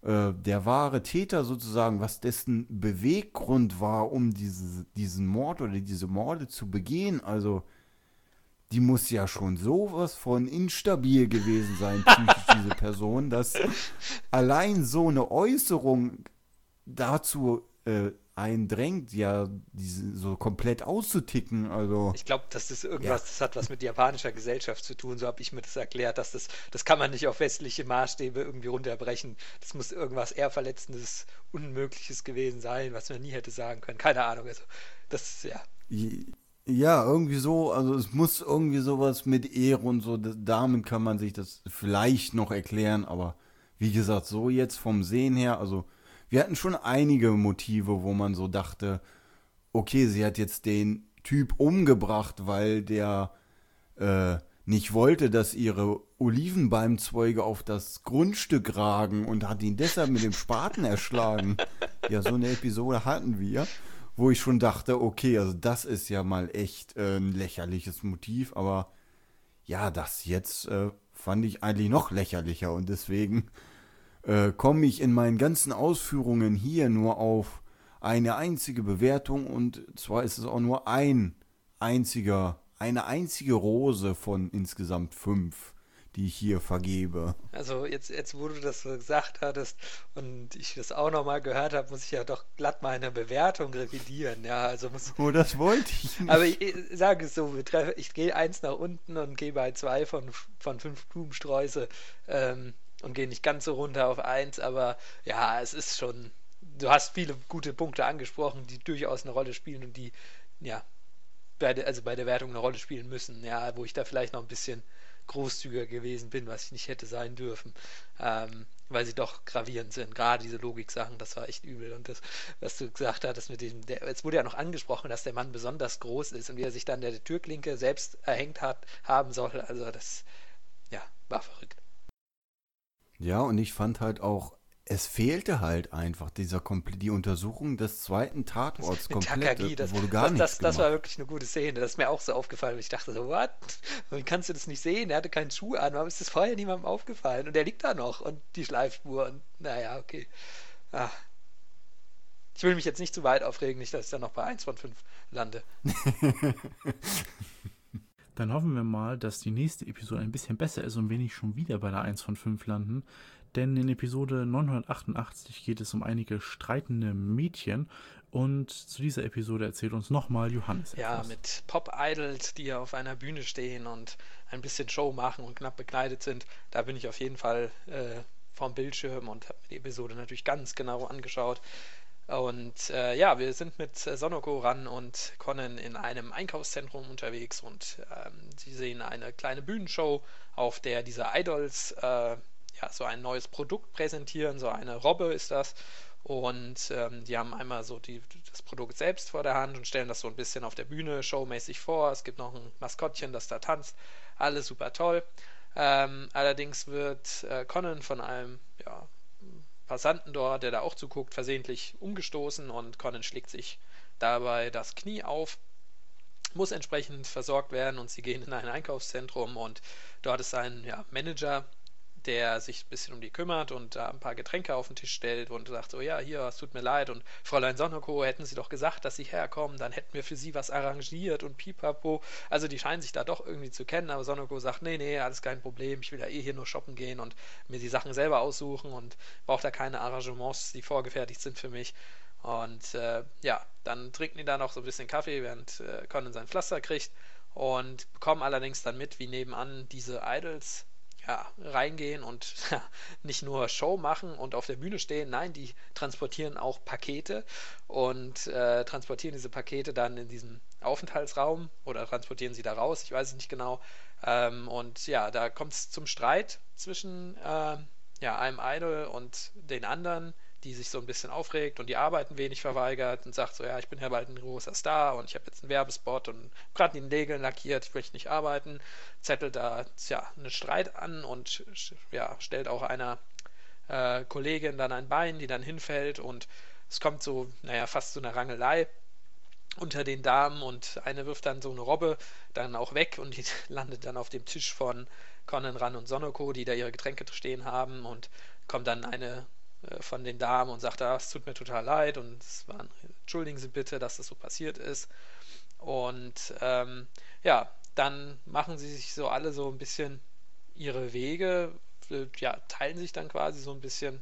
äh, der wahre Täter sozusagen, was dessen Beweggrund war, um diese, diesen Mord oder diese Morde zu begehen. Also, die muss ja schon sowas von instabil gewesen sein, psychisch, diese Person, dass allein so eine Äußerung dazu äh, eindrängt, ja, diese so komplett auszuticken. Also, Ich glaube, dass das irgendwas, das hat was mit japanischer Gesellschaft zu tun, so habe ich mir das erklärt, dass das, das kann man nicht auf westliche Maßstäbe irgendwie runterbrechen. Das muss irgendwas eher Verletzendes, Unmögliches gewesen sein, was man nie hätte sagen können. Keine Ahnung. Also, das, ja. Ja, irgendwie so, also es muss irgendwie sowas mit Ehre und so, damit kann man sich das vielleicht noch erklären, aber wie gesagt, so jetzt vom Sehen her, also wir hatten schon einige Motive, wo man so dachte, okay, sie hat jetzt den Typ umgebracht, weil der äh, nicht wollte, dass ihre Olivenbaumzweige auf das Grundstück ragen und hat ihn deshalb mit dem Spaten erschlagen. Ja, so eine Episode hatten wir wo ich schon dachte, okay, also das ist ja mal echt äh, ein lächerliches Motiv, aber ja, das jetzt äh, fand ich eigentlich noch lächerlicher und deswegen äh, komme ich in meinen ganzen Ausführungen hier nur auf eine einzige Bewertung und zwar ist es auch nur ein einziger, eine einzige Rose von insgesamt fünf, die ich hier vergebe. Also jetzt, jetzt wo du das so gesagt hattest und ich das auch nochmal gehört habe, muss ich ja doch glatt meine Bewertung revidieren. Ja, also muss. Oh, das wollte ich nicht. Aber ich, ich sage es so, ich gehe eins nach unten und gehe bei zwei von, von fünf Blumensträuße ähm, und gehe nicht ganz so runter auf eins, aber ja, es ist schon. Du hast viele gute Punkte angesprochen, die durchaus eine Rolle spielen und die, ja, bei der, also bei der Wertung eine Rolle spielen müssen, ja, wo ich da vielleicht noch ein bisschen großzügiger gewesen bin, was ich nicht hätte sein dürfen, ähm, weil sie doch gravierend sind. Gerade diese Logik-Sachen, das war echt übel. Und das, was du gesagt hattest mit dem, der, es wurde ja noch angesprochen, dass der Mann besonders groß ist und wie er sich dann der Türklinke selbst erhängt hat, haben soll. Also das, ja, war verrückt. Ja, und ich fand halt auch, es fehlte halt einfach dieser die Untersuchung des zweiten Tatorts Mit komplett. Takagi, das, wurde gar das, nichts das, das war wirklich eine gute Szene. Das ist mir auch so aufgefallen. Ich dachte so, what? Wie kannst du das nicht sehen? Er hatte keinen Schuh an. Warum ist das vorher niemandem aufgefallen? Und er liegt da noch. Und die Schleifspur. Und naja, okay. Ah. Ich will mich jetzt nicht zu weit aufregen, nicht, dass ich dann noch bei 1 von 5 lande. Dann hoffen wir mal, dass die nächste Episode ein bisschen besser ist und wir nicht schon wieder bei der 1 von 5 landen. Denn in Episode 988 geht es um einige streitende Mädchen. Und zu dieser Episode erzählt uns nochmal Johannes. Ja, etwas. mit Pop-Idols, die auf einer Bühne stehen und ein bisschen Show machen und knapp bekleidet sind. Da bin ich auf jeden Fall äh, vorm Bildschirm und habe mir die Episode natürlich ganz genau angeschaut. Und äh, ja, wir sind mit Sonoko ran und Conan in einem Einkaufszentrum unterwegs und ähm, sie sehen eine kleine Bühnenshow, auf der diese Idols äh, ja, so ein neues Produkt präsentieren, so eine Robbe ist das. Und ähm, die haben einmal so die, das Produkt selbst vor der Hand und stellen das so ein bisschen auf der Bühne showmäßig vor. Es gibt noch ein Maskottchen, das da tanzt. Alles super toll. Ähm, allerdings wird äh, Conan von einem ja, Passanten dort, der da auch zuguckt, versehentlich umgestoßen und Conan schlägt sich dabei das Knie auf, muss entsprechend versorgt werden und sie gehen in ein Einkaufszentrum und dort ist ein ja, Manager, der sich ein bisschen um die kümmert und da ein paar Getränke auf den Tisch stellt und sagt so, ja, hier, es tut mir leid und Fräulein Sonneko, hätten Sie doch gesagt, dass Sie herkommen, dann hätten wir für Sie was arrangiert und pipapo. Also die scheinen sich da doch irgendwie zu kennen, aber Sonneko sagt, nee, nee, alles kein Problem, ich will ja eh hier nur shoppen gehen und mir die Sachen selber aussuchen und brauche da keine Arrangements, die vorgefertigt sind für mich. Und äh, ja, dann trinken die da noch so ein bisschen Kaffee, während äh, Conan sein Pflaster kriegt und bekommen allerdings dann mit, wie nebenan diese Idols ja, reingehen und ja, nicht nur Show machen und auf der Bühne stehen, nein, die transportieren auch Pakete und äh, transportieren diese Pakete dann in diesen Aufenthaltsraum oder transportieren sie da raus, ich weiß es nicht genau. Ähm, und ja, da kommt es zum Streit zwischen äh, ja, einem Idol und den anderen die sich so ein bisschen aufregt und die Arbeit ein wenig verweigert und sagt so, ja, ich bin ja bald ein großer Star und ich habe jetzt einen Werbespot und gerade die Nägel lackiert, ich möchte nicht arbeiten, zettelt da ja einen Streit an und ja, stellt auch einer äh, Kollegin dann ein Bein, die dann hinfällt und es kommt so, naja, fast zu einer Rangelei unter den Damen und eine wirft dann so eine Robbe dann auch weg und die landet dann auf dem Tisch von Conan Ran und Sonoko, die da ihre Getränke stehen haben und kommt dann eine von den Damen und sagt, es tut mir total leid und waren, entschuldigen Sie bitte, dass das so passiert ist. Und ähm, ja, dann machen sie sich so alle so ein bisschen ihre Wege, äh, ja, teilen sich dann quasi so ein bisschen.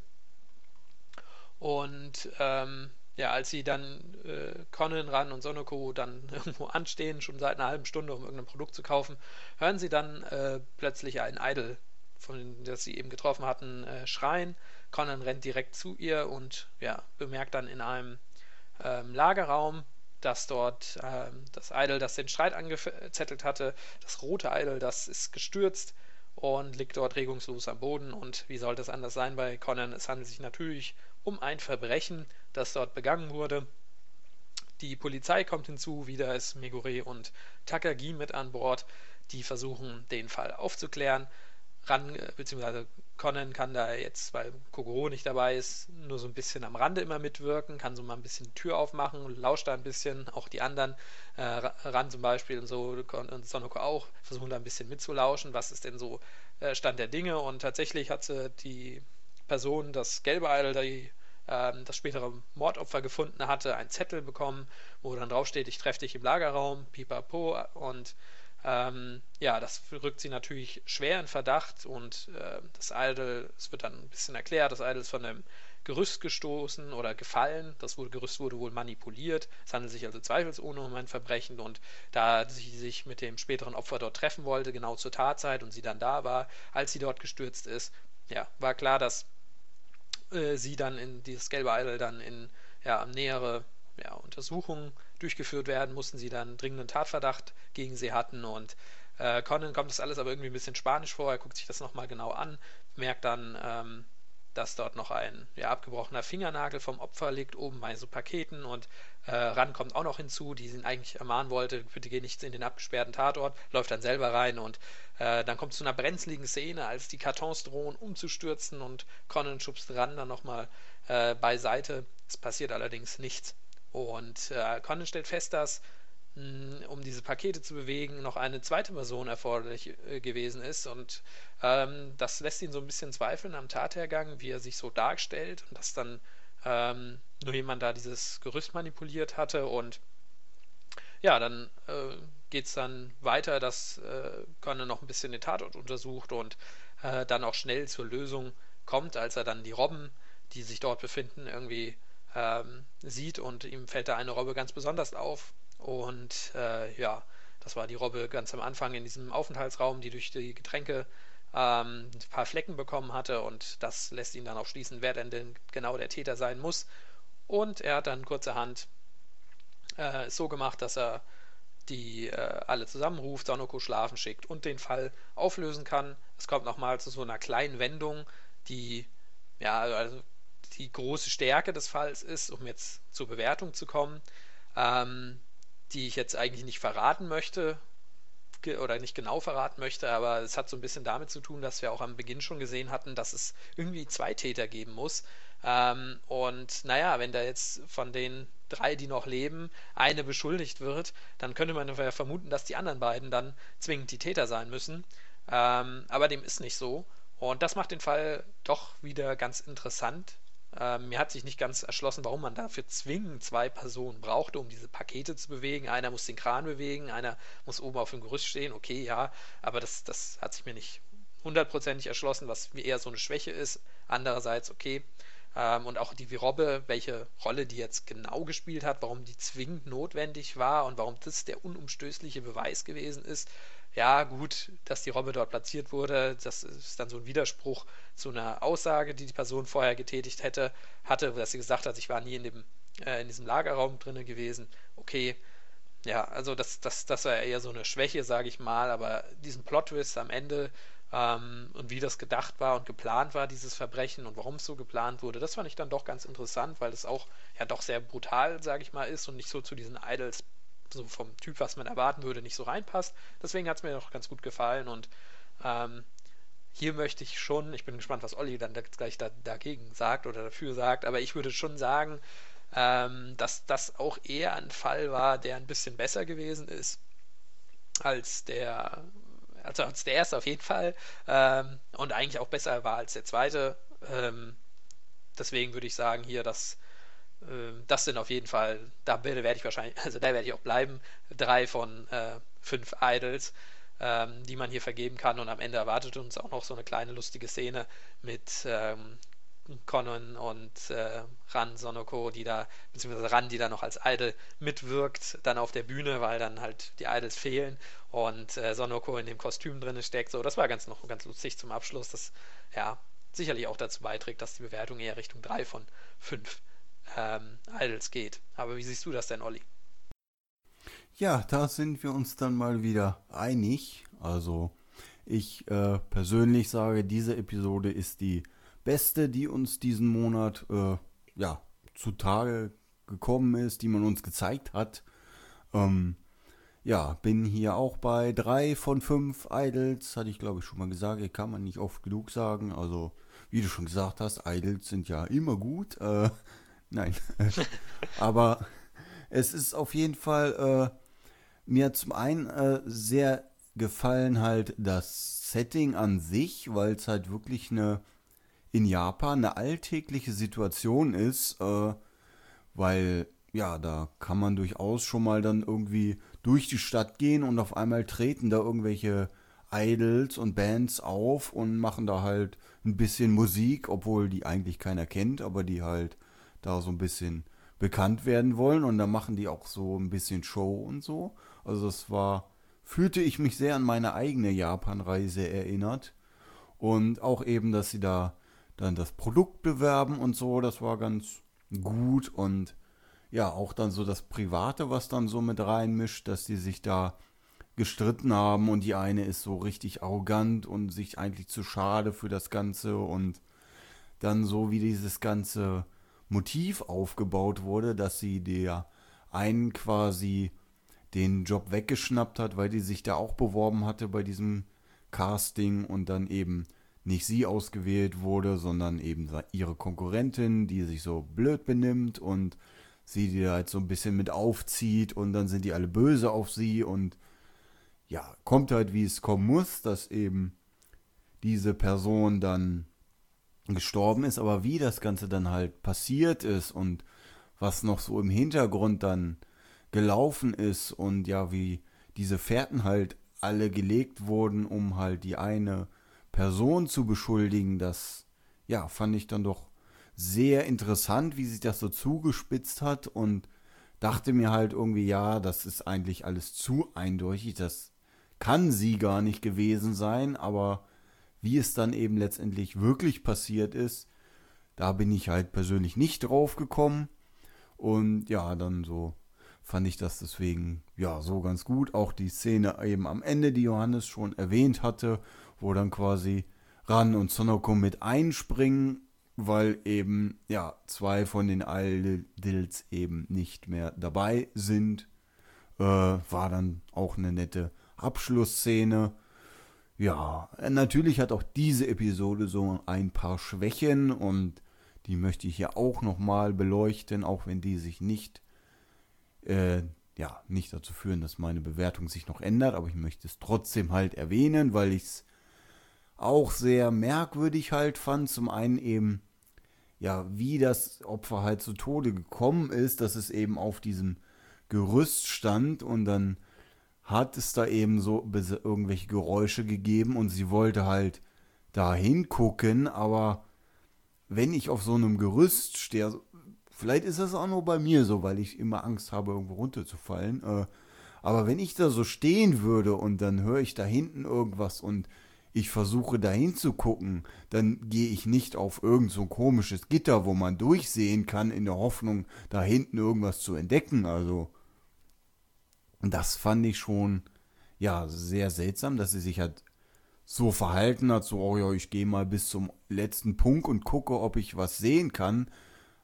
Und ähm, ja, als sie dann äh, Conan ran und Sonoko dann irgendwo anstehen, schon seit einer halben Stunde, um irgendein Produkt zu kaufen, hören sie dann äh, plötzlich einen Idol, von das sie eben getroffen hatten, äh, schreien Conan rennt direkt zu ihr und ja, bemerkt dann in einem ähm, Lagerraum, dass dort ähm, das Idol, das den Streit angezettelt hatte, das rote Idol, das ist gestürzt und liegt dort regungslos am Boden. Und wie sollte es anders sein bei Conan? Es handelt sich natürlich um ein Verbrechen, das dort begangen wurde. Die Polizei kommt hinzu, wieder ist Megure und Takagi mit an Bord, die versuchen, den Fall aufzuklären. Ran, äh, beziehungsweise Conan kann da jetzt, weil Kogoro nicht dabei ist, nur so ein bisschen am Rande immer mitwirken, kann so mal ein bisschen Tür aufmachen, lauscht da ein bisschen, auch die anderen, äh, Ran zum Beispiel und so, und Sonoko auch, versuchen da ein bisschen mitzulauschen, was ist denn so äh, Stand der Dinge? Und tatsächlich hat sie die Person, das gelbe Idol, die ähm, das spätere Mordopfer gefunden hatte, einen Zettel bekommen, wo dann draufsteht, ich treffe dich im Lagerraum, pipapo und ähm, ja, das rückt sie natürlich schwer in Verdacht und äh, das Idol, es wird dann ein bisschen erklärt, das Idol ist von einem Gerüst gestoßen oder gefallen. Das wurde, Gerüst wurde wohl manipuliert. Es handelt sich also zweifelsohne um ein Verbrechen und da sie sich mit dem späteren Opfer dort treffen wollte, genau zur Tatzeit und sie dann da war, als sie dort gestürzt ist, ja, war klar, dass äh, sie dann in dieses gelbe Idol dann in ja, nähere ja, Untersuchungen durchgeführt werden, mussten sie dann dringenden Tatverdacht gegen sie hatten. Und äh, Conan kommt das alles aber irgendwie ein bisschen spanisch vor, er guckt sich das nochmal genau an, merkt dann, ähm, dass dort noch ein ja, abgebrochener Fingernagel vom Opfer liegt, oben bei so Paketen. Und äh, Ran kommt auch noch hinzu, die ihn eigentlich ermahnen wollte, bitte geh nicht in den abgesperrten Tatort, läuft dann selber rein. Und äh, dann kommt es zu einer brenzligen Szene, als die Kartons drohen umzustürzen. Und Conan schubst Ran dann nochmal äh, beiseite. Es passiert allerdings nichts. Und äh, Conan stellt fest, dass mh, hm, um diese Pakete zu bewegen, noch eine zweite Person erforderlich äh, gewesen ist. Und ähm, das lässt ihn so ein bisschen zweifeln am Tathergang, wie er sich so darstellt und dass dann ähm, nur jemand da dieses Gerüst manipuliert hatte und ja, dann äh, geht es dann weiter, dass äh, Conan noch ein bisschen den Tatort untersucht und äh, dann auch schnell zur Lösung kommt, als er dann die Robben, die sich dort befinden, irgendwie ähm, sieht und ihm fällt da eine Robbe ganz besonders auf. Und äh, ja, das war die Robbe ganz am Anfang in diesem Aufenthaltsraum, die durch die Getränke ähm, ein paar Flecken bekommen hatte und das lässt ihn dann auch schließen, wer denn, denn genau der Täter sein muss. Und er hat dann kurzerhand äh, so gemacht, dass er die äh, alle zusammenruft, Sonoko schlafen schickt und den Fall auflösen kann. Es kommt nochmal zu so einer kleinen Wendung, die ja, also die große Stärke des Falls ist, um jetzt zur Bewertung zu kommen, ähm, die ich jetzt eigentlich nicht verraten möchte oder nicht genau verraten möchte, aber es hat so ein bisschen damit zu tun, dass wir auch am Beginn schon gesehen hatten, dass es irgendwie zwei Täter geben muss. Ähm, und naja, wenn da jetzt von den drei, die noch leben, eine beschuldigt wird, dann könnte man ja vermuten, dass die anderen beiden dann zwingend die Täter sein müssen. Ähm, aber dem ist nicht so. Und das macht den Fall doch wieder ganz interessant. Ähm, mir hat sich nicht ganz erschlossen, warum man dafür zwingend zwei Personen brauchte, um diese Pakete zu bewegen. Einer muss den Kran bewegen, einer muss oben auf dem Gerüst stehen. Okay, ja, aber das, das hat sich mir nicht hundertprozentig erschlossen, was eher so eine Schwäche ist. Andererseits, okay, ähm, und auch die Robbe, welche Rolle die jetzt genau gespielt hat, warum die zwingend notwendig war und warum das der unumstößliche Beweis gewesen ist. Ja, gut, dass die Robbe dort platziert wurde, das ist dann so ein Widerspruch zu einer Aussage, die die Person vorher getätigt hätte, hatte, dass sie gesagt hat, ich war nie in, dem, äh, in diesem Lagerraum drinne gewesen. Okay, ja, also das, das, das war eher so eine Schwäche, sage ich mal, aber diesen Plot-Twist am Ende ähm, und wie das gedacht war und geplant war, dieses Verbrechen und warum es so geplant wurde, das fand ich dann doch ganz interessant, weil es auch ja doch sehr brutal, sage ich mal, ist und nicht so zu diesen Idols so vom Typ, was man erwarten würde, nicht so reinpasst. Deswegen hat es mir doch ganz gut gefallen und ähm, hier möchte ich schon, ich bin gespannt, was Olli dann gleich da, dagegen sagt oder dafür sagt, aber ich würde schon sagen, ähm, dass das auch eher ein Fall war, der ein bisschen besser gewesen ist als der also als der erste auf jeden Fall ähm, und eigentlich auch besser war als der zweite. Ähm, deswegen würde ich sagen, hier, dass das sind auf jeden Fall, da werde ich wahrscheinlich, also da werde ich auch bleiben, drei von äh, fünf Idols, ähm, die man hier vergeben kann und am Ende erwartet uns auch noch so eine kleine lustige Szene mit ähm, Conan und äh, Ran Sonoko, die da, beziehungsweise Ran, die da noch als Idol mitwirkt, dann auf der Bühne, weil dann halt die Idols fehlen und äh, Sonoko in dem Kostüm drin steckt. So, das war ganz noch ganz lustig zum Abschluss, das ja sicherlich auch dazu beiträgt, dass die Bewertung eher Richtung 3 von 5 ähm, Idols geht. Aber wie siehst du das denn, Olli? Ja, da sind wir uns dann mal wieder einig. Also ich äh, persönlich sage, diese Episode ist die beste, die uns diesen Monat äh, ja, zutage gekommen ist, die man uns gezeigt hat. Ähm, ja, bin hier auch bei drei von fünf Idols, hatte ich glaube ich schon mal gesagt, kann man nicht oft genug sagen. Also, wie du schon gesagt hast, Idols sind ja immer gut. Äh, nein. Aber es ist auf jeden Fall äh, mir zum einen äh, sehr gefallen halt das Setting an sich, weil es halt wirklich eine in Japan eine alltägliche Situation ist, äh, weil ja, da kann man durchaus schon mal dann irgendwie durch die Stadt gehen und auf einmal treten da irgendwelche Idols und Bands auf und machen da halt ein bisschen Musik, obwohl die eigentlich keiner kennt, aber die halt da so ein bisschen bekannt werden wollen und da machen die auch so ein bisschen Show und so. Also das war, fühlte ich mich sehr an meine eigene Japan-Reise erinnert und auch eben, dass sie da dann das Produkt bewerben und so, das war ganz gut und ja, auch dann so das Private, was dann so mit reinmischt, dass die sich da gestritten haben und die eine ist so richtig arrogant und sich eigentlich zu schade für das Ganze und dann so wie dieses ganze Motiv aufgebaut wurde, dass sie der einen quasi den Job weggeschnappt hat, weil die sich da auch beworben hatte bei diesem Casting und dann eben nicht sie ausgewählt wurde, sondern eben ihre Konkurrentin, die sich so blöd benimmt und sie die halt so ein bisschen mit aufzieht und dann sind die alle böse auf sie und ja, kommt halt wie es kommen muss, dass eben diese Person dann gestorben ist, aber wie das Ganze dann halt passiert ist und was noch so im Hintergrund dann gelaufen ist und ja, wie diese Fährten halt alle gelegt wurden, um halt die eine Person zu beschuldigen, das ja, fand ich dann doch sehr interessant, wie sich das so zugespitzt hat und dachte mir halt irgendwie, ja, das ist eigentlich alles zu eindeutig, das kann sie gar nicht gewesen sein, aber wie es dann eben letztendlich wirklich passiert ist, da bin ich halt persönlich nicht drauf gekommen. Und ja, dann so fand ich das deswegen ja so ganz gut. Auch die Szene eben am Ende, die Johannes schon erwähnt hatte, wo dann quasi Ran und Sonoko mit einspringen, weil eben ja zwei von den Aldils eben nicht mehr dabei sind. Äh, war dann auch eine nette Abschlussszene. Ja, natürlich hat auch diese Episode so ein paar Schwächen und die möchte ich hier auch nochmal beleuchten, auch wenn die sich nicht, äh, ja, nicht dazu führen, dass meine Bewertung sich noch ändert, aber ich möchte es trotzdem halt erwähnen, weil ich es auch sehr merkwürdig halt fand. Zum einen eben, ja, wie das Opfer halt zu Tode gekommen ist, dass es eben auf diesem Gerüst stand und dann hat es da eben so irgendwelche Geräusche gegeben und sie wollte halt da hingucken, aber wenn ich auf so einem Gerüst stehe, vielleicht ist das auch nur bei mir so, weil ich immer Angst habe, irgendwo runterzufallen, äh, aber wenn ich da so stehen würde und dann höre ich da hinten irgendwas und ich versuche da hinzugucken, dann gehe ich nicht auf irgend so ein komisches Gitter, wo man durchsehen kann, in der Hoffnung, da hinten irgendwas zu entdecken. Also das fand ich schon, ja, sehr seltsam, dass sie sich halt so verhalten hat, so, oh ja, ich gehe mal bis zum letzten Punkt und gucke, ob ich was sehen kann,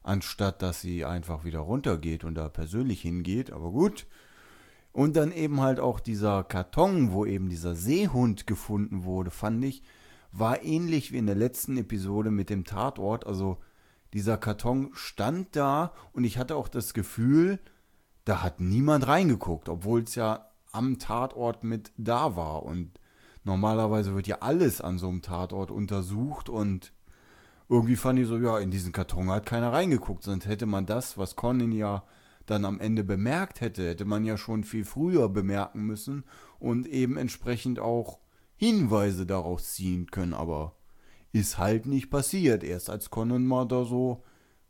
anstatt dass sie einfach wieder runtergeht und da persönlich hingeht, aber gut. Und dann eben halt auch dieser Karton, wo eben dieser Seehund gefunden wurde, fand ich, war ähnlich wie in der letzten Episode mit dem Tatort. Also dieser Karton stand da und ich hatte auch das Gefühl, da hat niemand reingeguckt, obwohl es ja am Tatort mit da war. Und normalerweise wird ja alles an so einem Tatort untersucht und irgendwie fand ich so, ja, in diesen Karton hat keiner reingeguckt, sonst hätte man das, was Conan ja dann am Ende bemerkt hätte, hätte man ja schon viel früher bemerken müssen und eben entsprechend auch Hinweise daraus ziehen können, aber ist halt nicht passiert. Erst als Conan mal da so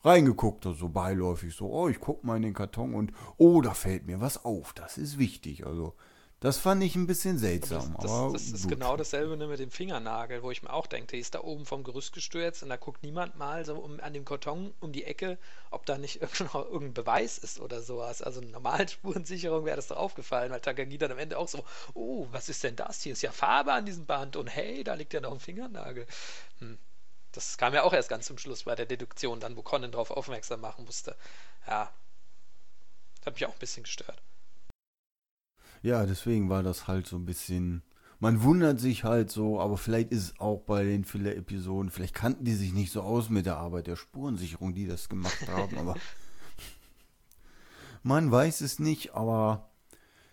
reingeguckt, so beiläufig, so, oh, ich guck mal in den Karton und, oh, da fällt mir was auf, das ist wichtig. Also, das fand ich ein bisschen seltsam. Das, das, das ist genau dasselbe ne, mit dem Fingernagel, wo ich mir auch denke, der ist da oben vom Gerüst gestürzt und da guckt niemand mal so um, an dem Karton um die Ecke, ob da nicht noch irgendein Beweis ist oder sowas. Also eine normalen Spurensicherung wäre das doch aufgefallen, weil Takagi dann am Ende auch so, oh, was ist denn das? Hier ist ja Farbe an diesem Band und hey, da liegt ja noch ein Fingernagel. Hm. Das kam ja auch erst ganz zum Schluss bei der Deduktion, dann, wo Conan darauf aufmerksam machen musste. Ja. Hat mich auch ein bisschen gestört. Ja, deswegen war das halt so ein bisschen. Man wundert sich halt so, aber vielleicht ist es auch bei den Filler-Episoden, vielleicht kannten die sich nicht so aus mit der Arbeit der Spurensicherung, die das gemacht haben, aber man weiß es nicht, aber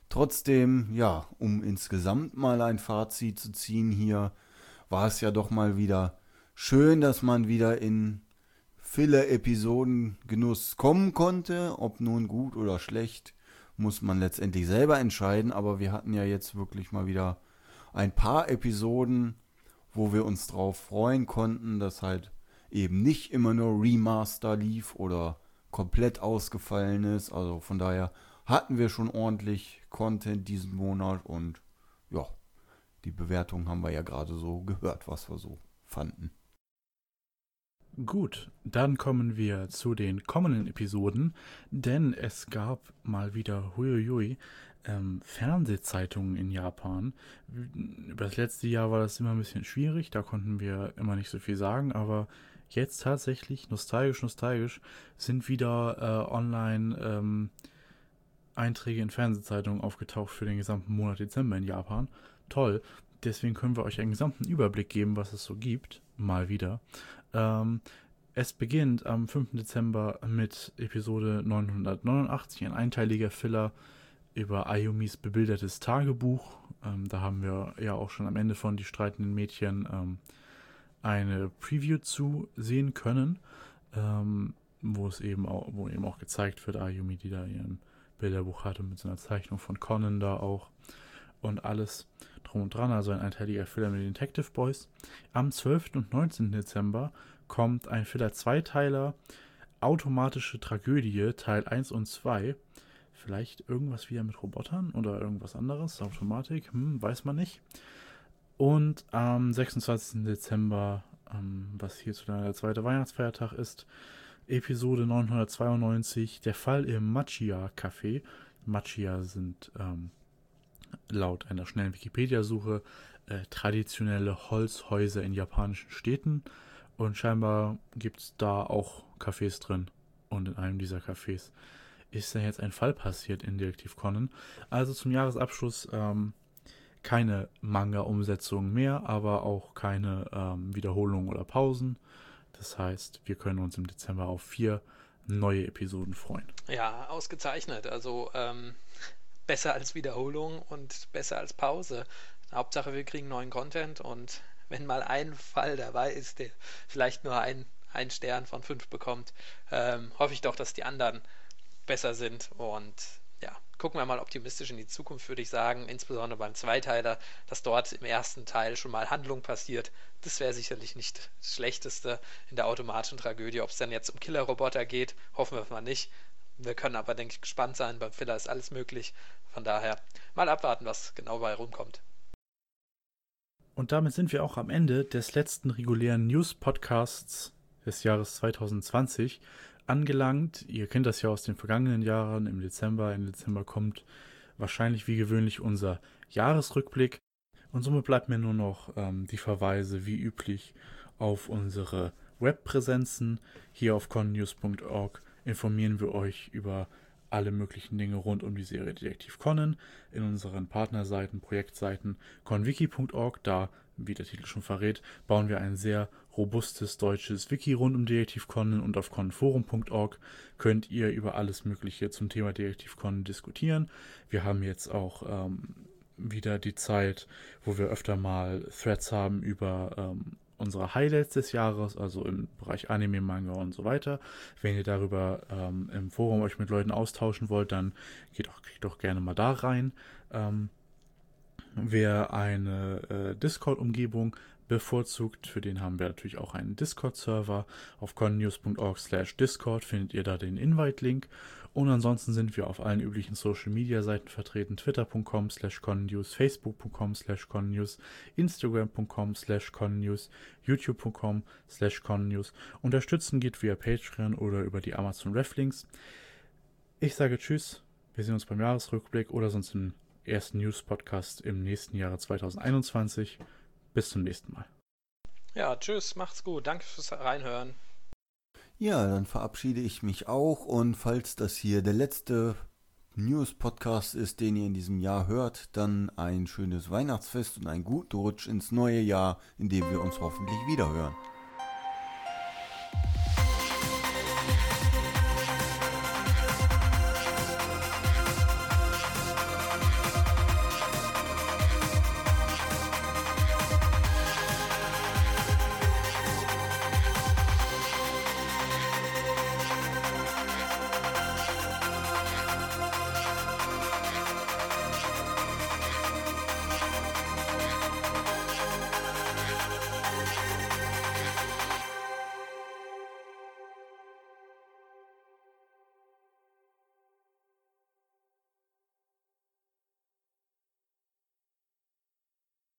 trotzdem, ja, um insgesamt mal ein Fazit zu ziehen hier, war es ja doch mal wieder schön, dass man wieder in Filler-Episoden-Genuss kommen konnte. Ob nun gut oder schlecht, muss man letztendlich selber entscheiden. Aber wir hatten ja jetzt wirklich mal wieder ein paar Episoden, wo wir uns drauf freuen konnten, dass halt eben nicht immer nur Remaster lief oder komplett ausgefallen ist. Also von daher hatten wir schon ordentlich Content diesen Monat und ja, die Bewertung haben wir ja gerade so gehört, was wir so fanden. Gut, dann kommen wir zu den kommenden Episoden, denn es gab mal wieder huiuiui ähm, Fernsehzeitungen in Japan. Über das letzte Jahr war das immer ein bisschen schwierig, da konnten wir immer nicht so viel sagen, aber jetzt tatsächlich nostalgisch, nostalgisch sind wieder äh, online ähm, Einträge in Fernsehzeitungen aufgetaucht für den gesamten Monat Dezember in Japan. Toll. Deswegen können wir euch einen gesamten Überblick geben, was es so gibt. Mal wieder. Ähm, es beginnt am 5. Dezember mit Episode 989, ein einteiliger Filler über Ayumis bebildertes Tagebuch. Ähm, da haben wir ja auch schon am Ende von die streitenden Mädchen ähm, eine Preview zu sehen können, ähm, wo es eben auch, wo eben auch gezeigt wird, Ayumi, die da ihren Bilderbuch hatte mit so einer Zeichnung von Conan da auch und alles drum und dran, also ein einteiliger Filler mit den Detective Boys. Am 12. und 19. Dezember kommt ein Filler-Zweiteiler, Automatische Tragödie, Teil 1 und 2. Vielleicht irgendwas wieder mit Robotern oder irgendwas anderes, Automatik, hm, weiß man nicht. Und am 26. Dezember, ähm, was hierzu der zweite Weihnachtsfeiertag ist, Episode 992, der Fall im Machia Café. Machia sind ähm, laut einer schnellen Wikipedia-Suche äh, traditionelle Holzhäuser in japanischen Städten. Und scheinbar gibt es da auch Cafés drin. Und in einem dieser Cafés ist dann jetzt ein Fall passiert in Detektiv Conan. Also zum Jahresabschluss ähm, keine Manga-Umsetzung mehr, aber auch keine ähm, Wiederholungen oder Pausen. Das heißt, wir können uns im Dezember auf vier neue Episoden freuen. Ja, ausgezeichnet. Also ähm, besser als Wiederholung und besser als Pause. Hauptsache, wir kriegen neuen Content und wenn mal ein Fall dabei ist, der vielleicht nur ein, ein Stern von fünf bekommt, ähm, hoffe ich doch, dass die anderen besser sind und ja, gucken wir mal optimistisch in die Zukunft, würde ich sagen, insbesondere beim Zweiteiler, dass dort im ersten Teil schon mal Handlung passiert. Das wäre sicherlich nicht das Schlechteste in der automatischen Tragödie. Ob es dann jetzt um Killerroboter geht, hoffen wir mal nicht. Wir können aber, denke ich, gespannt sein. Beim Filler ist alles möglich. Von daher mal abwarten, was genau bei rumkommt. Und damit sind wir auch am Ende des letzten regulären News-Podcasts des Jahres 2020 angelangt. Ihr kennt das ja aus den vergangenen Jahren. Im Dezember, im Dezember kommt wahrscheinlich wie gewöhnlich unser Jahresrückblick. Und somit bleibt mir nur noch ähm, die Verweise wie üblich auf unsere Webpräsenzen. Hier auf connews.org informieren wir euch über alle möglichen Dinge rund um die Serie Detektiv Conan in unseren Partnerseiten, Projektseiten conwiki.org. Da, wie der Titel schon verrät, bauen wir ein sehr robustes deutsches Wiki rund um Detektiv Conan und auf conforum.org könnt ihr über alles Mögliche zum Thema Detektiv Conan diskutieren. Wir haben jetzt auch ähm, wieder die Zeit, wo wir öfter mal Threads haben über ähm, unsere Highlights des Jahres, also im Bereich Anime, Manga und so weiter. Wenn ihr darüber ähm, im Forum euch mit Leuten austauschen wollt, dann geht doch, geht doch gerne mal da rein. Ähm, wer eine äh, Discord-Umgebung bevorzugt, für den haben wir natürlich auch einen Discord-Server. Auf connews.org slash Discord findet ihr da den Invite-Link. Und ansonsten sind wir auf allen üblichen Social Media Seiten vertreten: twitter.com slash connews, facebook.com slash connews, instagram.com slash connews, youtube.com slash connews. Unterstützen geht via Patreon oder über die Amazon Reflinks. Ich sage Tschüss, wir sehen uns beim Jahresrückblick oder sonst im ersten News-Podcast im nächsten Jahre 2021. Bis zum nächsten Mal. Ja, tschüss, macht's gut. Danke fürs Reinhören. Ja, dann verabschiede ich mich auch und falls das hier der letzte News-Podcast ist, den ihr in diesem Jahr hört, dann ein schönes Weihnachtsfest und einen guten Rutsch ins neue Jahr, in dem wir uns hoffentlich wiederhören.